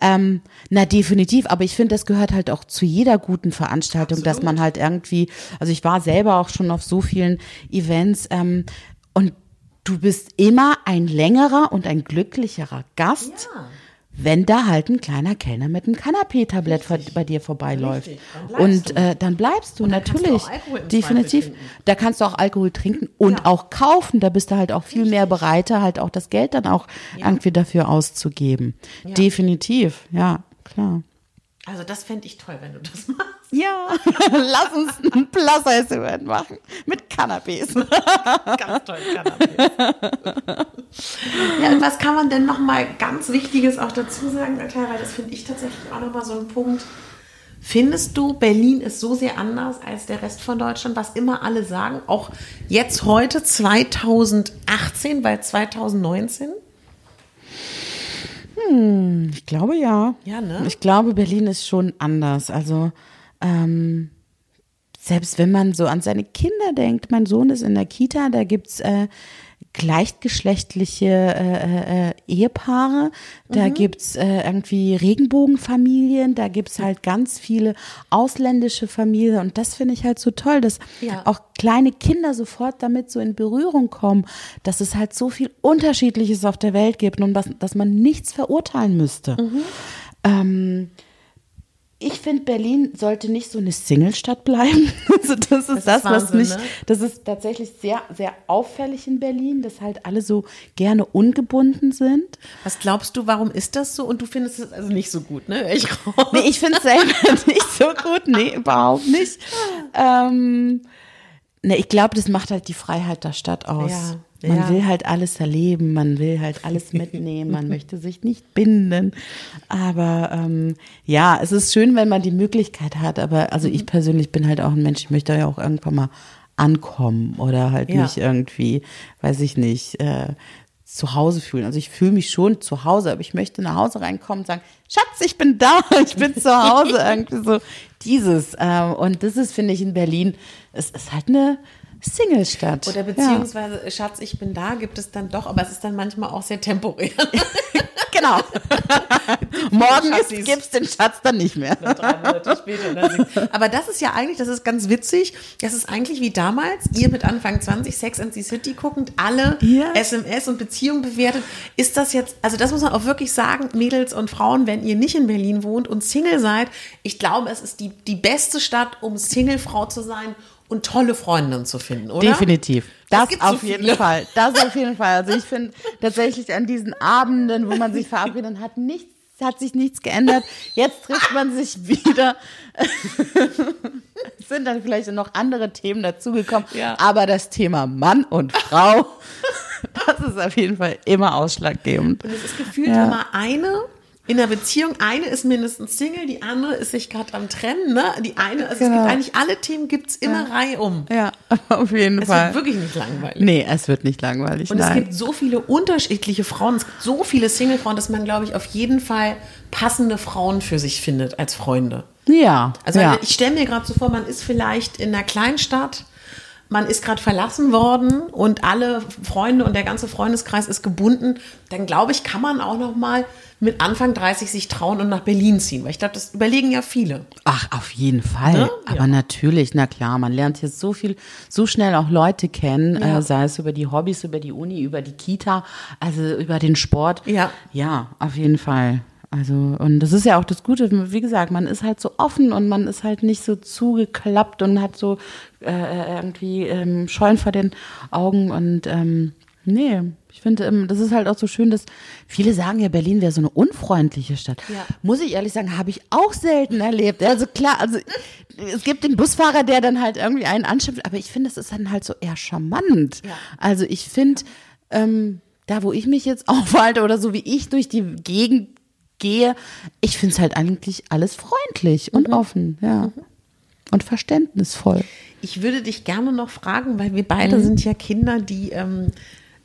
Ähm, na, definitiv, aber ich finde, das gehört halt auch zu jeder guten Veranstaltung, dass man halt irgendwie, also ich war selber auch schon auf so vielen Events ähm, und du bist immer ein längerer und ein glücklicherer Gast. Ja. Wenn da halt ein kleiner Kellner mit einem Canapé-Tablett vor- bei dir vorbeiläuft. Richtig, dann Und du. äh, dann bleibst du dann du natürlich. im definitiv. Trinken. Da kannst du auch Alkohol trinken und Ja. auch kaufen. Da bist du halt auch viel mehr bereiter, halt auch das Geld dann auch irgendwie dafür auszugeben. Definitiv, ja, klar. Also das fände ich toll, wenn du das [LAUGHS] machst. Ja, [LAUGHS] lass uns ein Plus-Size-Event machen mit Cannabis. [LAUGHS] Ganz toll, Cannabis. ja, und was kann man denn noch mal ganz Wichtiges auch dazu sagen? Weil das finde ich tatsächlich auch noch mal so ein Punkt. Findest du, Berlin ist so sehr anders als der Rest von Deutschland, was immer alle sagen, auch jetzt heute 2018, weil 2019? Ich glaube ja. Ja, ne? Ich glaube, Berlin ist schon anders. Also ähm, selbst wenn man so an seine Kinder denkt, mein Sohn ist in der Kita, da gibt's äh, gleichgeschlechtliche äh, äh, Ehepaare, da Mhm. gibt's äh, irgendwie Regenbogenfamilien, da gibt's halt ganz viele ausländische Familien und das finde ich halt so toll, dass Ja. auch kleine Kinder sofort damit so in Berührung kommen, dass es halt so viel Unterschiedliches auf der Welt gibt und was, dass man nichts verurteilen müsste. Ähm, ich finde, Berlin sollte nicht so eine Single-Stadt bleiben. [LAUGHS] Also das ist das, was Wahnsinn, mich, ne? das ist tatsächlich sehr, sehr auffällig in Berlin, dass halt alle so gerne ungebunden sind. Was glaubst du, warum ist das so? Und du findest es also nicht so gut, ne? Ich. [LAUGHS] Nee, ich finde es selber [LAUGHS] nicht so gut. Nee, überhaupt nicht. Ähm, nee, ich glaube, das macht halt die Freiheit der Stadt aus. Ja, Man ja. will halt alles erleben, man will halt alles [LAUGHS] mitnehmen, man möchte sich nicht binden. Aber ähm, ja, es ist schön, wenn man die Möglichkeit hat. Aber also Mhm. ich persönlich bin halt auch ein Mensch, ich möchte ja auch irgendwann mal ankommen oder halt Ja. nicht irgendwie, weiß ich nicht, äh, zu Hause fühlen. Also ich fühle mich schon zu Hause, aber ich möchte nach Hause reinkommen und sagen, Schatz, ich bin da, [LAUGHS] ich bin zu Hause. [LAUGHS] irgendwie so dieses. Ähm, und das ist, finde ich, in Berlin, es ist halt eine Single-Stadt. Oder beziehungsweise, Schatz, ich bin da, gibt es dann doch, aber es ist dann manchmal auch sehr temporär. Ja. [LAUGHS] genau. [LAUGHS] Morgen gibt es den Schatz dann nicht mehr. später. Aber das ist ja eigentlich, das ist ganz witzig. Das ist eigentlich wie damals, ihr mit Anfang 20 Sex and the City guckend, alle Ja. SMS und Beziehungen bewertet. Ist das jetzt, also das muss man auch wirklich sagen, Mädels und Frauen, wenn ihr nicht in Berlin wohnt und Single seid, ich glaube, es ist die, die beste Stadt, um Singlefrau zu sein und tolle Freundinnen zu finden, oder? Definitiv. Es Das gibt so auf jeden. Fall. Das auf jeden Fall. Also ich [LAUGHS] finde tatsächlich an diesen Abenden, wo man sich verabredet, hat nichts, hat sich nichts geändert. Jetzt trifft man sich wieder. Es [LAUGHS] sind dann vielleicht noch andere Themen dazugekommen. Ja. Aber das Thema Mann und Frau, [LAUGHS] das ist auf jeden Fall immer ausschlaggebend. Und es ist gefühlt Ja. immer eine in der Beziehung, eine ist mindestens Single, die andere ist sich gerade am Trennen, ne? Die eine, also es Genau. gibt eigentlich alle Themen gibt's immer Reihe um. Ja, [LAUGHS] auf jeden Es Fall. wird wirklich nicht langweilig. nee, es wird nicht langweilig. Und es nein. gibt so viele unterschiedliche Frauen, es gibt so viele Singlefrauen, dass man, glaube ich, auf jeden Fall passende Frauen für sich findet als Freunde. ja, Also ja. ich stelle mir gerade so vor, man ist vielleicht in einer Kleinstadt, man ist gerade verlassen worden und alle Freunde und der ganze Freundeskreis ist gebunden, dann glaube ich, kann man auch noch mal mit Anfang 30 sich trauen und nach Berlin ziehen, weil ich glaube, das überlegen ja viele. Ach, auf jeden Fall. Ne? Aber Ja. natürlich, na klar, man lernt jetzt so viel, so schnell auch Leute kennen, Ja. äh, sei es über die Hobbys, über die Uni, über die Kita, also über den Sport. Ja. Ja, auf jeden Fall. Also, und das ist ja auch das Gute, wie gesagt, man ist halt so offen und man ist halt nicht so zugeklappt und hat so äh, irgendwie ähm, Scheuen vor den Augen und ähm, nee, ich finde, ähm, das ist halt auch so schön, dass viele sagen ja, Berlin wäre so eine unfreundliche Stadt. Ja. Muss ich ehrlich sagen, habe ich auch selten erlebt. Also klar, also es gibt den Busfahrer, der dann halt irgendwie einen anschimpft, aber ich finde, das ist dann halt so eher charmant. Ja. Also ich finde, ähm, da wo ich mich jetzt [LAUGHS] aufhalte oder so wie ich durch die Gegend gehe, ich finde es halt eigentlich alles freundlich und offen, ja. Und verständnisvoll. Ich würde dich gerne noch fragen, weil wir beide sind ja Kinder, die ähm,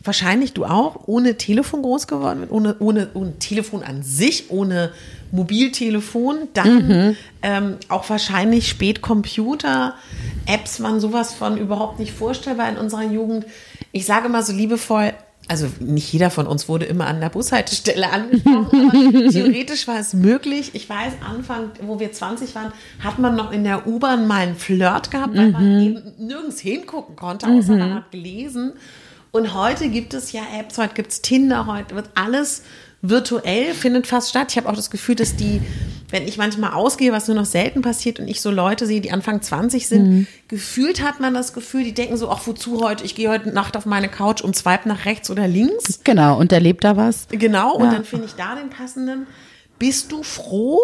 wahrscheinlich du auch ohne Telefon groß geworden sind, ohne, ohne, ohne Telefon an sich, ohne Mobiltelefon, dann ähm, auch wahrscheinlich spät Computer, Apps waren sowas von überhaupt nicht vorstellbar in unserer Jugend. Ich sage mal so liebevoll, also nicht jeder von uns wurde immer an der Bushaltestelle [LAUGHS] angesprochen, aber theoretisch war es möglich. Ich weiß, Anfang, wo wir 20 waren, hat man noch in der U-Bahn mal einen Flirt gehabt, weil man eben nirgends hingucken konnte, außer man hat gelesen. Und heute gibt es ja Apps, heute gibt es Tinder, heute wird alles virtuell, findet fast statt. Ich habe auch das Gefühl, dass die, wenn ich manchmal ausgehe, was nur noch selten passiert und ich so Leute sehe, die Anfang 20 sind, gefühlt hat man das Gefühl, die denken so, ach wozu heute, ich gehe heute Nacht auf meine Couch und swipe nach rechts oder links. Genau, und erlebt da was? Genau, und Ja. dann finde ich da den passenden. Bist du froh,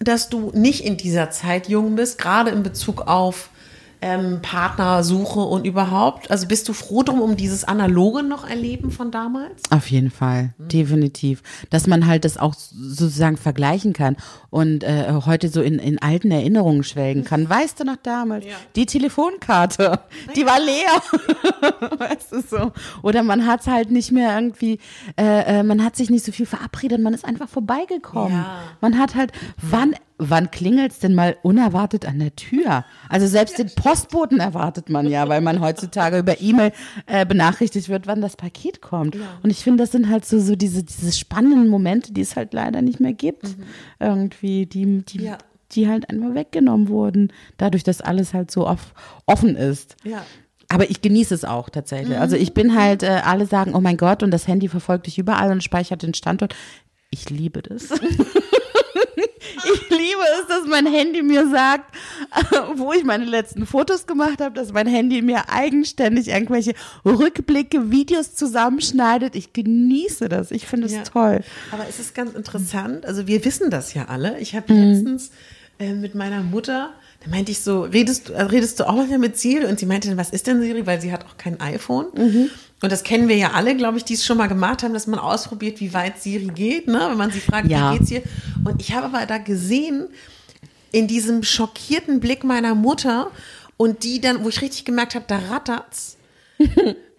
dass du nicht in dieser Zeit jung bist, gerade in Bezug auf ähm, Partnersuche und überhaupt? Also bist du froh drum um dieses analoge noch erleben von damals? Auf jeden Fall, definitiv. Dass man halt das auch sozusagen vergleichen kann und äh, heute so in, in alten Erinnerungen schwelgen kann. [LAUGHS] Weißt du noch damals, die Telefonkarte, die war leer. [LAUGHS] weißt du so. Oder man hat halt nicht mehr irgendwie, äh, äh, man hat sich nicht so viel verabredet, man ist einfach vorbeigekommen. Ja. Man hat halt, wann, wann klingelt's denn mal unerwartet an der Tür? Also selbst den Postboten erwartet man ja, weil man heutzutage über E-Mail äh, benachrichtigt wird, wann das Paket kommt. Und ich finde, das sind halt so, so diese, diese spannenden Momente, die es halt leider nicht mehr gibt. Irgendwie, die, die, Ja. die halt einfach weggenommen wurden, dadurch, dass alles halt so off, offen ist. Ja. Aber ich genieße es auch tatsächlich. Also ich bin halt, äh, alle sagen, oh mein Gott, und das Handy verfolgt dich überall und speichert den Standort. Ich liebe das. [LAUGHS] [LAUGHS] Ich liebe es, dass mein Handy mir sagt, [LAUGHS] wo ich meine letzten Fotos gemacht habe, dass mein Handy mir eigenständig irgendwelche Rückblicke, Videos zusammenschneidet. Ich genieße das. Ich finde es Ja. toll. Aber es ist ganz interessant, also wir wissen das ja alle. Ich habe Mhm. letztens äh, mit meiner Mutter, da meinte ich so, redest, du- äh, redest du auch manchmal mit Siri? Und sie meinte, dann, was ist denn Siri? Weil sie hat auch kein iPhone. Mhm. Und das kennen wir ja alle, glaube ich, die es schon mal gemacht haben, dass man ausprobiert, wie weit Siri geht, ne? wenn man sie fragt, Ja. wie geht's ihr? Und ich habe aber da gesehen, in diesem schockierten Blick meiner Mutter und die dann, wo ich richtig gemerkt habe, da rattert's,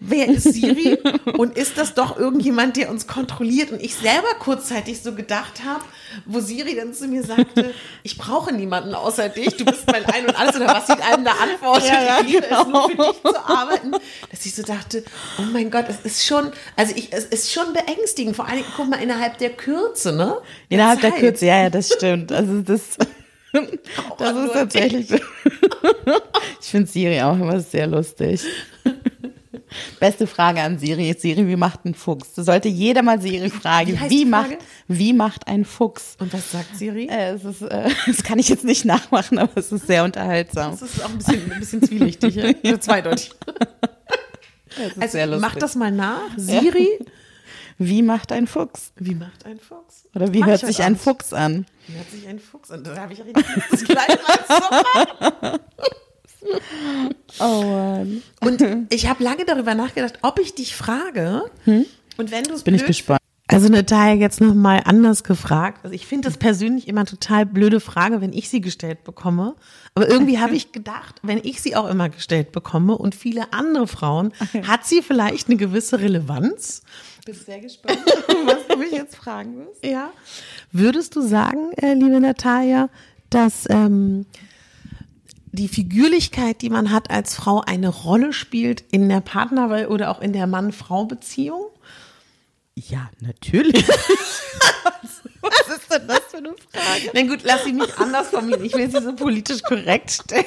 wer ist Siri und ist das doch irgendjemand, der uns kontrolliert? Und ich selber kurzzeitig so gedacht habe, wo Siri dann zu mir sagte, ich brauche niemanden außer dich, du bist mein Ein und Alles oder was sie einem da antwortet, Ja, ja, ich liebe es nur für genau. dich zu arbeiten, dass ich so dachte, oh mein Gott, es ist schon, also ich, es ist schon beängstigend, vor allem, guck mal, innerhalb der Kürze, ne? Innerhalb der Zeit. Kürze, ja, ja, das stimmt. Also das, das nur ist tatsächlich. [LAUGHS] ich finde Siri auch immer sehr lustig. Beste Frage an Siri. Siri, wie macht ein Fuchs? Das sollte jeder mal Siri fragen. Wie Wie, macht, Frage? wie macht ein Fuchs? Und was sagt Siri? Äh, es ist, äh, [LAUGHS] das kann ich jetzt nicht nachmachen, aber es ist sehr unterhaltsam. Das ist auch ein bisschen, ein bisschen zwielichtig, ja? [LAUGHS] Oder zweideutig. [LAUGHS] Es ist Also mach das mal nach. Siri, Wie macht ein Fuchs? wie macht ein Fuchs? Oder wie Mach hört ich sich heute ein. Fuchs an? Wie hört sich ein Fuchs an? Da habe ich richtig das machen. Oh Mann. Und ich habe lange darüber nachgedacht, ob ich dich frage. Und wenn du es Bin ich gespannt. Also Natalia jetzt noch mal anders gefragt. Also ich finde das persönlich immer total blöde Frage, wenn ich sie gestellt bekomme. Aber irgendwie habe ich gedacht, wenn ich sie auch immer gestellt bekomme und viele andere Frauen, hat sie vielleicht eine gewisse Relevanz. Bin sehr gespannt, [LAUGHS] was du mich jetzt fragen wirst. Ja. Würdest du sagen, äh, liebe Natalia, dass ähm, die Figürlichkeit, die man hat als Frau, eine Rolle spielt in der Partner- oder auch in der Mann-Frau-Beziehung? Ja, natürlich. [LAUGHS] was ist denn das für eine Frage? Na gut, lass sie mich anders formulieren. Ich will sie so politisch korrekt stellen.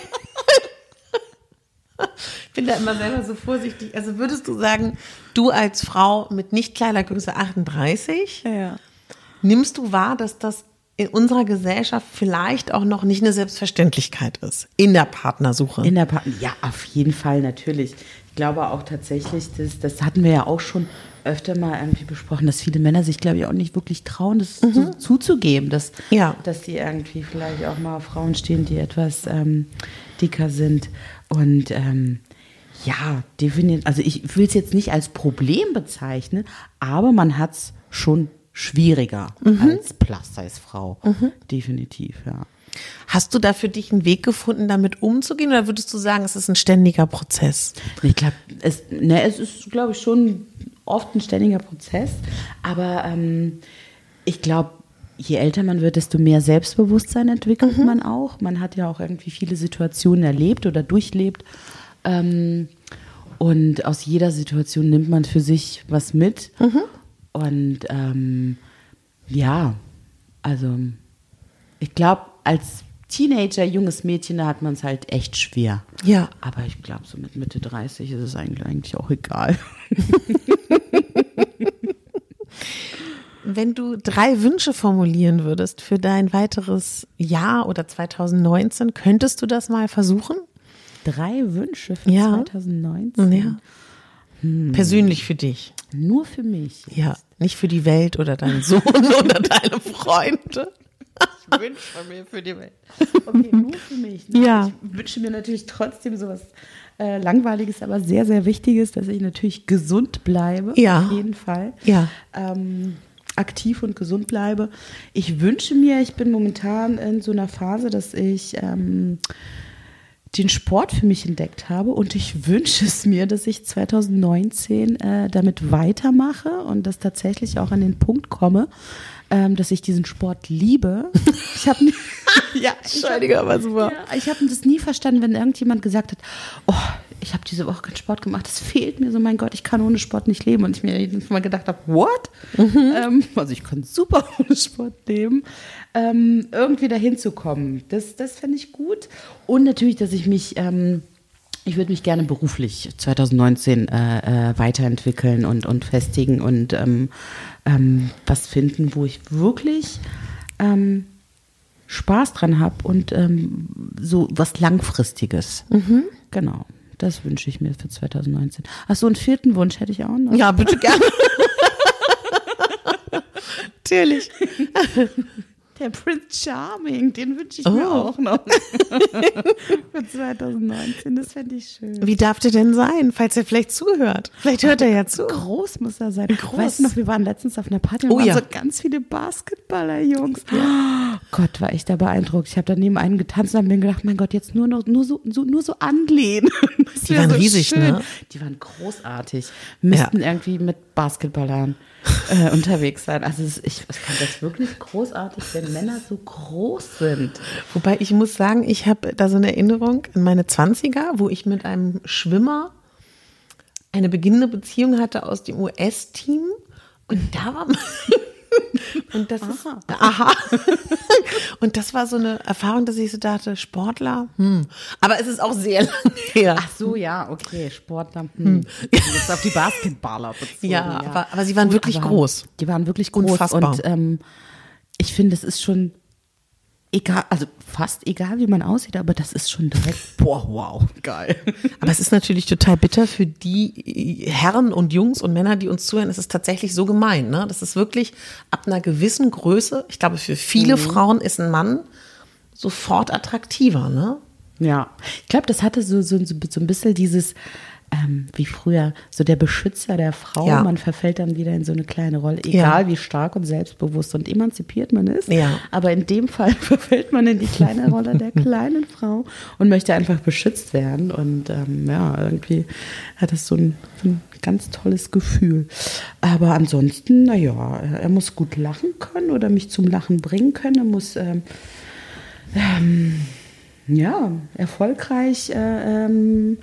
Ich bin da immer selber so vorsichtig. Also würdest du sagen, du als Frau mit nicht kleiner Größe 38, Ja. nimmst du wahr, dass das in unserer Gesellschaft vielleicht auch noch nicht eine Selbstverständlichkeit ist in der Partnersuche? In der Partner, ja, auf jeden Fall, natürlich. Ich glaube auch tatsächlich, das, das hatten wir ja auch schon öfter mal irgendwie besprochen, dass viele Männer sich, glaube ich, auch nicht wirklich trauen, das zu, zuzugeben, dass, Ja. dass die irgendwie vielleicht auch mal auf Frauen stehen, die etwas ähm, dicker sind. Und ähm, ja, definitiv, also ich will es jetzt nicht als Problem bezeichnen, aber man hat es schon schwieriger als Plus-Size-Frau. Definitiv, ja. Hast du da für dich einen Weg gefunden, damit umzugehen? Oder würdest du sagen, es ist ein ständiger Prozess? Ich glaube, es, ne, es ist, glaube ich, schon oft ein ständiger Prozess. Aber ähm, ich glaube, je älter man wird, desto mehr Selbstbewusstsein entwickelt man auch. Man hat ja auch irgendwie viele Situationen erlebt oder durchlebt. Ähm, und aus jeder Situation nimmt man für sich was mit. Und ähm, ja, also ich glaube, als Teenager, junges Mädchen, da hat man es halt echt schwer. Ja. Aber ich glaube, so mit Mitte 30 ist es eigentlich, eigentlich auch egal. [LAUGHS] Wenn du drei Wünsche formulieren würdest für dein weiteres Jahr oder 2019, könntest du das mal versuchen? Drei Wünsche für Ja. 2019. Ja. Persönlich für dich. Nur für mich. Ja. Nicht für die Welt oder deinen Sohn [LAUGHS] oder deine Freunde. Ich wünsche mir für die Welt. Okay, nur für mich. Ja. Ich wünsche mir natürlich trotzdem sowas äh, Langweiliges, aber sehr, sehr Wichtiges, dass ich natürlich gesund bleibe. Ja. Auf jeden Fall. Ja. Ähm, aktiv und gesund bleibe. Ich wünsche mir, ich bin momentan in so einer Phase, dass ich ähm, den Sport für mich entdeckt habe und ich wünsche es mir, dass ich 2019 äh, damit weitermache und dass tatsächlich auch an den Punkt komme, ähm, dass ich diesen Sport liebe. Ich habe [LAUGHS] ja, [LAUGHS] Entschuldige, aber super. ja, ich habe das nie verstanden, wenn irgendjemand gesagt hat, oh, ich habe diese Woche keinen Sport gemacht, das fehlt mir so, mein Gott, ich kann ohne Sport nicht leben. Und ich mir jedes Mal gedacht habe, what? Ähm, also ich kann super [LAUGHS] ohne Sport leben. Ähm, irgendwie dahin zu kommen, das, das fände ich gut. Und natürlich, dass ich mich, ähm, ich würde mich gerne beruflich 2019 äh, äh, weiterentwickeln und, und festigen und ähm, ähm, was finden, wo ich wirklich ähm, Spaß dran habe und ähm, so was Langfristiges. Genau. Das wünsche ich mir für 2019. Ach so, einen vierten Wunsch hätte ich auch noch. Ja, bitte gerne. [LAUGHS] Natürlich. [LAUGHS] Der Prince Charming, den wünsche ich mir Oh. auch noch. [LAUGHS] für 2019, das fände ich schön. Wie darf der denn sein, falls er vielleicht zuhört? Vielleicht hört er ja zu. Groß muss er sein. Groß. Weißt du noch, wir waren letztens auf einer Party und Oh waren ja. so ganz viele Basketballer-Jungs. Gott, war ich da beeindruckt. Ich habe da neben einen getanzt und habe mir gedacht, mein Gott, jetzt nur noch nur so, so nur so anlehnen. [LAUGHS] Das Die waren so riesig, schön. ne? Die waren großartig. Müssten irgendwie mit Basketballern äh, [LAUGHS] unterwegs sein. Also es, ich, ich fand das wirklich großartig, wenn Männer so groß sind. Wobei ich muss sagen, ich habe da so eine Erinnerung an meine 20er, wo ich mit einem Schwimmer eine beginnende Beziehung hatte aus dem US-Team. Und da war [LAUGHS] [LAUGHS] und das ist aha. [LAUGHS] Und das war so eine Erfahrung, dass ich so dachte, Sportler, hm. Aber es ist auch sehr [LAUGHS] lange her. Ach so, ja, okay, Sportler. Hm. Jetzt auf die Basketballer bezogen. Ja, aber- aber sie waren wirklich groß. Die waren wirklich groß. Unfassbar. Und ähm, ich finde, es ist schon egal, also fast egal, wie man aussieht, aber das ist schon direkt, boah, wow, geil. Aber es ist natürlich total bitter für die Herren und Jungs und Männer, die uns zuhören. Es ist tatsächlich so gemein. Ne? Das ist wirklich ab einer gewissen Größe. Ich glaube, für viele Frauen ist ein Mann sofort attraktiver. Ne? Ja, ich glaube, das hatte so, so, so so ein bisschen dieses, ähm, wie früher, so der Beschützer der Frau. Ja. Man verfällt dann wieder in so eine kleine Rolle, egal wie stark und selbstbewusst und emanzipiert man ist. Ja. Aber in dem Fall [LAUGHS] verfällt man in die kleine Rolle der [LAUGHS] kleinen Frau und möchte einfach beschützt werden. Und ähm, ja, irgendwie hat das so ein, ein ganz tolles Gefühl. Aber ansonsten, naja, er muss gut lachen können oder mich zum Lachen bringen können. Er muss ähm, ja, erfolgreich äh, ähm,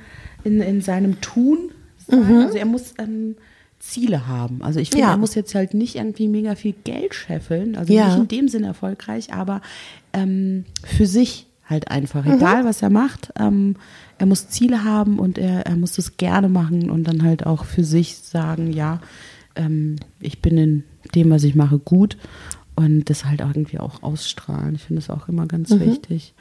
in, in seinem Tun sein. Also er muss ähm, Ziele haben. Also ich finde, Ja. er muss jetzt halt nicht irgendwie mega viel Geld scheffeln, also Ja. nicht in dem Sinne erfolgreich, aber ähm, für sich halt einfach, egal was er macht, ähm, er muss Ziele haben und er, er muss das gerne machen und dann halt auch für sich sagen, ja, ähm, ich bin in dem, was ich mache, gut und das halt irgendwie auch ausstrahlen. Ich finde das auch immer ganz wichtig.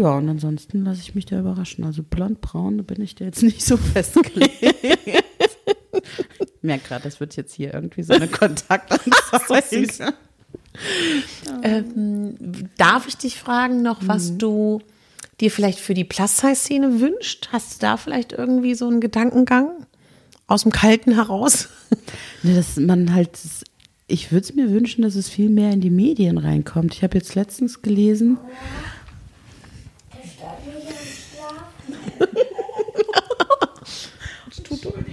Ja, und ansonsten lasse ich mich da überraschen. Also blond-braun, da bin ich da jetzt nicht so [LAUGHS] festgelegt. ich merke gerade, das wird jetzt hier irgendwie so eine Kontaktanzeige. [LAUGHS] Ähm, darf ich dich fragen noch, was du dir vielleicht für die Plus-Size-Szene wünscht? Hast du da vielleicht irgendwie so einen Gedankengang aus dem Kalten heraus? [LAUGHS] Ne, dass man halt, ich würde es mir wünschen, dass es viel mehr in die Medien reinkommt. Ich habe jetzt letztens gelesen,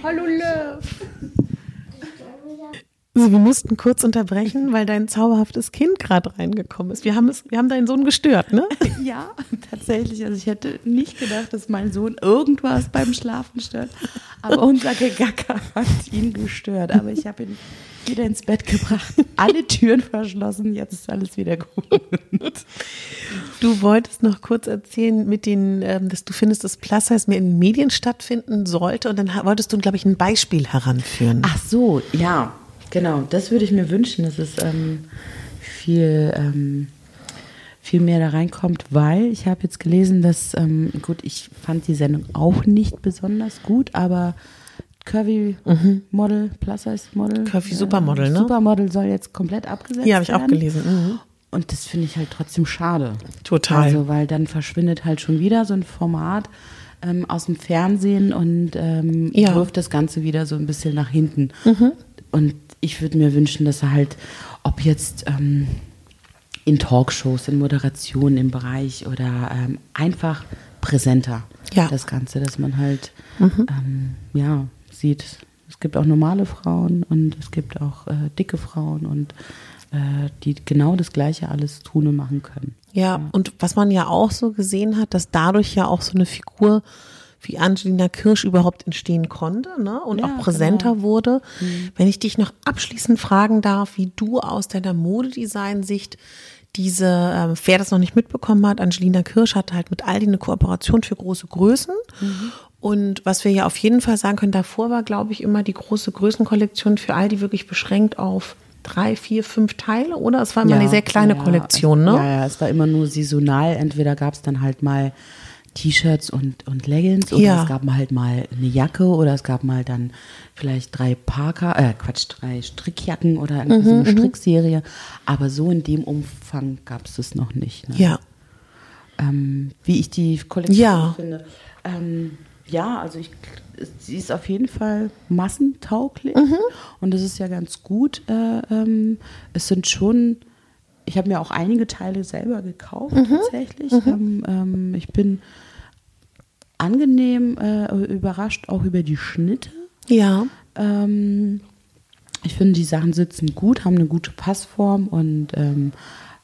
Hallo Love. Also wir mussten kurz unterbrechen, weil dein zauberhaftes Kind gerade reingekommen ist. Wir haben es, wir haben deinen Sohn gestört, ne? [LAUGHS] ja, tatsächlich, also ich hätte nicht gedacht, dass mein Sohn irgendwas beim Schlafen stört, aber unser Gegacker hat ihn gestört. Aber ich habe ihn wieder ins Bett gebracht, alle Türen verschlossen, jetzt ist alles wieder gut. Du wolltest noch kurz erzählen mit den, ähm, dass du findest, dass Plus Size mehr in den Medien stattfinden sollte und dann wolltest du, glaube ich, ein Beispiel heranführen. Ach so, ja, genau. Das würde ich mir wünschen, dass es ähm, viel, ähm, viel mehr da reinkommt, weil ich habe jetzt gelesen, dass, ähm, gut, ich fand die Sendung auch nicht besonders gut, aber Curvy Model, Plus Size Model. Mhm. Curvy Supermodel, ne? Supermodel soll jetzt komplett abgesetzt werden. Ja, habe ich auch gelesen. Mhm. Und das finde ich halt trotzdem schade. Total. Also, weil dann verschwindet halt schon wieder so ein Format ähm, aus dem Fernsehen und ähm, Ja. Mhm. wirft das Ganze wieder so ein bisschen nach hinten. Und ich würde mir wünschen, dass er halt, ob jetzt ähm, in Talkshows, in Moderationen im Bereich oder ähm, einfach präsenter Ja. Mhm. das Ganze, dass man halt ähm, ja sieht, es gibt auch normale Frauen und es gibt auch äh, dicke Frauen und äh, die genau das Gleiche alles tun und machen können. Ja, und was man ja auch so gesehen hat, dass dadurch ja auch so eine Figur wie Angelina Kirsch überhaupt entstehen konnte ne? und Ja, auch präsenter genau. wurde. Wenn ich dich noch abschließend fragen darf, wie du aus deiner Modedesign-Sicht diese, ähm, wer das noch nicht mitbekommen hat, Angelina Kirsch hat halt mit Aldi eine Kooperation für große Größen. Und was wir ja auf jeden Fall sagen können, davor war, glaube ich, immer die große Größenkollektion für Aldi wirklich beschränkt auf drei, vier, fünf Teile, oder? Es war immer eine sehr kleine ja, Kollektion, ne? Ja, ja, es war immer nur saisonal. Entweder gab es dann halt mal T-Shirts und, und Leggings oder Ja. es gab mal halt mal eine Jacke oder es gab mal dann vielleicht drei Parker, äh Quatsch, drei Strickjacken oder Mhm, so eine Strickserie. Aber so in dem Umfang gab es das noch nicht. Ne? Ja. ähm, wie ich die Kollektion Ja. finde. Ähm, ja, also ich, sie ist auf jeden Fall massentauglich Mhm. und das ist ja ganz gut. Äh, ähm, es sind schon ich habe mir auch einige Teile selber gekauft tatsächlich. Ähm, ähm, ich bin angenehm äh, überrascht auch über die Schnitte. Ja. Ähm, ich finde, die Sachen sitzen gut, haben eine gute Passform und ähm,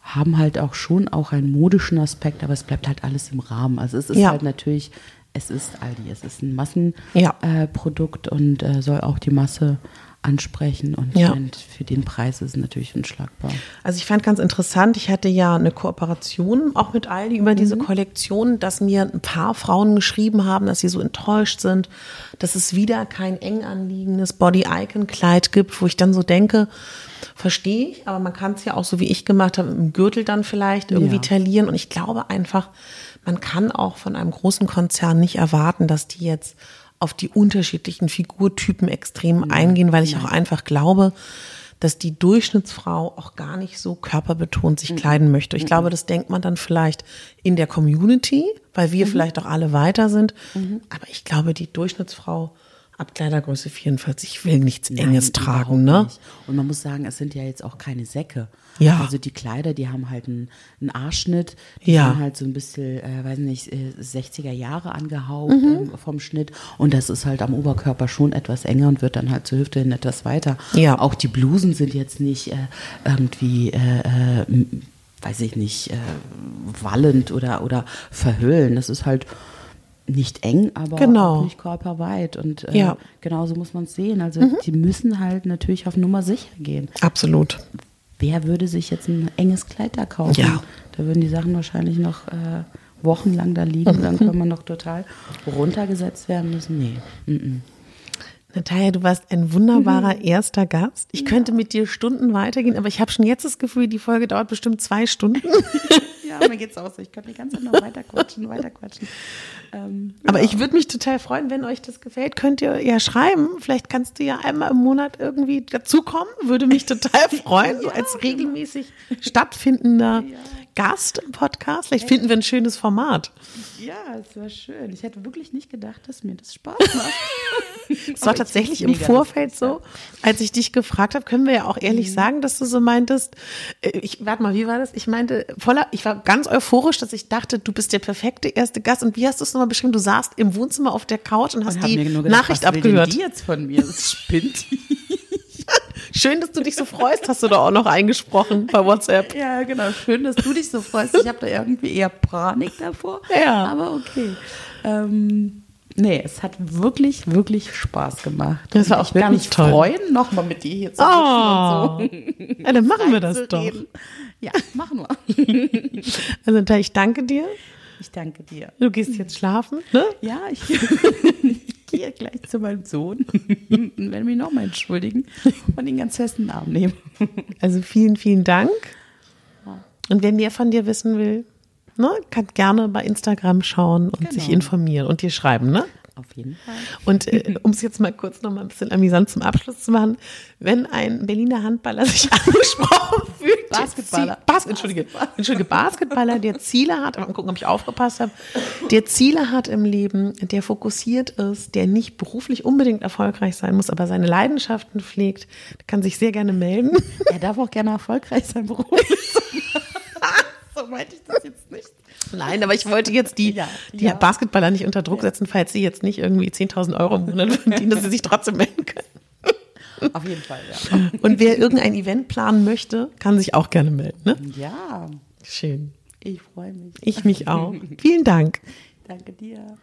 haben halt auch schon auch einen modischen Aspekt, aber es bleibt halt alles im Rahmen. Also es ist Ja. halt natürlich, es ist Aldi, es ist ein Ja. Massenprodukt äh, Produkt und äh, soll auch die Masse ansprechen und Ja. für den Preis ist es natürlich unschlagbar. Also ich fand ganz interessant, ich hatte ja eine Kooperation auch mit Aldi über diese Kollektion, dass mir ein paar Frauen geschrieben haben, dass sie so enttäuscht sind, dass es wieder kein eng anliegendes Body-Icon-Kleid gibt, wo ich dann so denke, verstehe ich, aber man kann es ja auch so wie ich gemacht habe, im Gürtel dann vielleicht irgendwie Ja. taillieren und ich glaube einfach, man kann auch von einem großen Konzern nicht erwarten, dass die jetzt auf die unterschiedlichen Figurtypen extrem eingehen, weil ich auch einfach glaube, dass die Durchschnittsfrau auch gar nicht so körperbetont sich kleiden möchte. Ich glaube, das denkt man dann vielleicht in der Community, weil wir vielleicht auch alle weiter sind. Aber ich glaube, die Durchschnittsfrau ab Kleidergröße 44 will nichts Enges Nein, tragen, überhaupt ne? nicht. Und man muss sagen, es sind ja jetzt auch keine Säcke. Ja. Also die Kleider, die haben halt einen, einen Arschschnitt, die Ja. sind halt so ein bisschen, äh, weiß nicht, äh, 60er Jahre angehaucht Mhm. ähm, vom Schnitt. Und das ist halt am Oberkörper schon etwas enger und wird dann halt zur Hüfte hin etwas weiter. Ja. Auch die Blusen sind jetzt nicht äh, irgendwie, äh, äh, weiß ich nicht, äh, wallend oder, oder verhüllen. Das ist halt nicht eng, aber Genau. auch nicht körperweit. Und äh, Ja. Mhm. genauso muss man es sehen. Also die müssen halt natürlich auf Nummer sicher gehen. Absolut. Wer würde sich jetzt ein enges Kleid da kaufen? Ja. Da würden die Sachen wahrscheinlich noch äh, wochenlang da liegen. Dann können wir noch total runtergesetzt werden müssen. Nee. Mm Natalia, du warst ein wunderbarer erster Gast. Ich könnte mit dir Stunden weitergehen, aber ich habe schon jetzt das Gefühl, die Folge dauert bestimmt zwei Stunden. [LAUGHS] Ja, mir geht's auch so. Ich könnte die ganze Zeit noch weiter quatschen, weiter quatschen. Ähm, Aber ich würde mich total freuen, wenn euch das gefällt, könnt ihr ja schreiben. Vielleicht kannst du ja einmal im Monat irgendwie dazukommen. Würde mich total [LAUGHS] freuen, so als regelmäßig stattfindender Gast im Podcast. Vielleicht finden wir ein schönes Format. ja, es war schön. Ich hätte wirklich nicht gedacht, dass mir das Spaß macht. [LAUGHS] Es war tatsächlich im Vorfeld so, als ich dich gefragt habe, können wir ja auch ehrlich sagen, dass du so meintest, äh, ich warte mal, wie war das? Ich meinte voller, ich war ganz euphorisch, dass ich dachte, du bist der perfekte erste Gast. Und wie hast du es nochmal beschrieben? Du saßt im Wohnzimmer auf der Couch und hast Und die mir nur gedacht, Nachricht was will denn abgehört. Die jetzt von mir, das spinnt. [LAUGHS] Schön, dass du dich so freust, hast du da auch noch eingesprochen bei WhatsApp. Ja, genau. Schön, dass du dich so freust. Ich habe da irgendwie eher Panik davor. Ja. Aber okay. Ähm, nee, es hat wirklich, wirklich Spaß gemacht. Das war auch ich würde ganz mich toll. freuen, nochmal mit dir hier zu sitzen Oh, und so. ja, dann machen wir das doch. Ja, machen wir. [LAUGHS] Also ich danke dir. Ich danke dir. Du gehst jetzt schlafen, ne? Ja, ich [LAUGHS] gehe gleich zu meinem Sohn [LAUGHS] und werde mich nochmal entschuldigen und ihn ganz fest in den Arm nehmen. Also vielen, vielen Dank. Und wer mehr von dir wissen will, ne, kann gerne bei Instagram schauen und Genau. sich informieren und dir schreiben, ne? Auf jeden Fall. Und äh, [LAUGHS] um es jetzt mal kurz noch mal ein bisschen amüsant zum Abschluss zu machen, wenn ein Berliner Handballer sich [LAUGHS] angesprochen fühlt, Basketballer. Ziel- Bas Entschuldige, Entschuldige, Basketballer, der Ziele hat, mal gucken, ob ich aufgepasst habe, der Ziele hat im Leben, der fokussiert ist, der nicht beruflich unbedingt erfolgreich sein muss, aber seine Leidenschaften pflegt, kann sich sehr gerne melden. Er darf auch gerne erfolgreich sein beruflich. [LAUGHS] so meinte ich das jetzt nicht. Nein, aber ich wollte jetzt die, Ja, die ja. Basketballer nicht unter Druck setzen, falls sie jetzt nicht irgendwie 10.000 Euro im Monat verdienen, dass sie sich trotzdem melden können. Auf jeden Fall, ja. Und wer irgendein Event planen möchte, kann sich auch gerne melden. Ne? Ja, Schön. ich freue mich. Ich mich auch. Vielen Dank. Danke dir.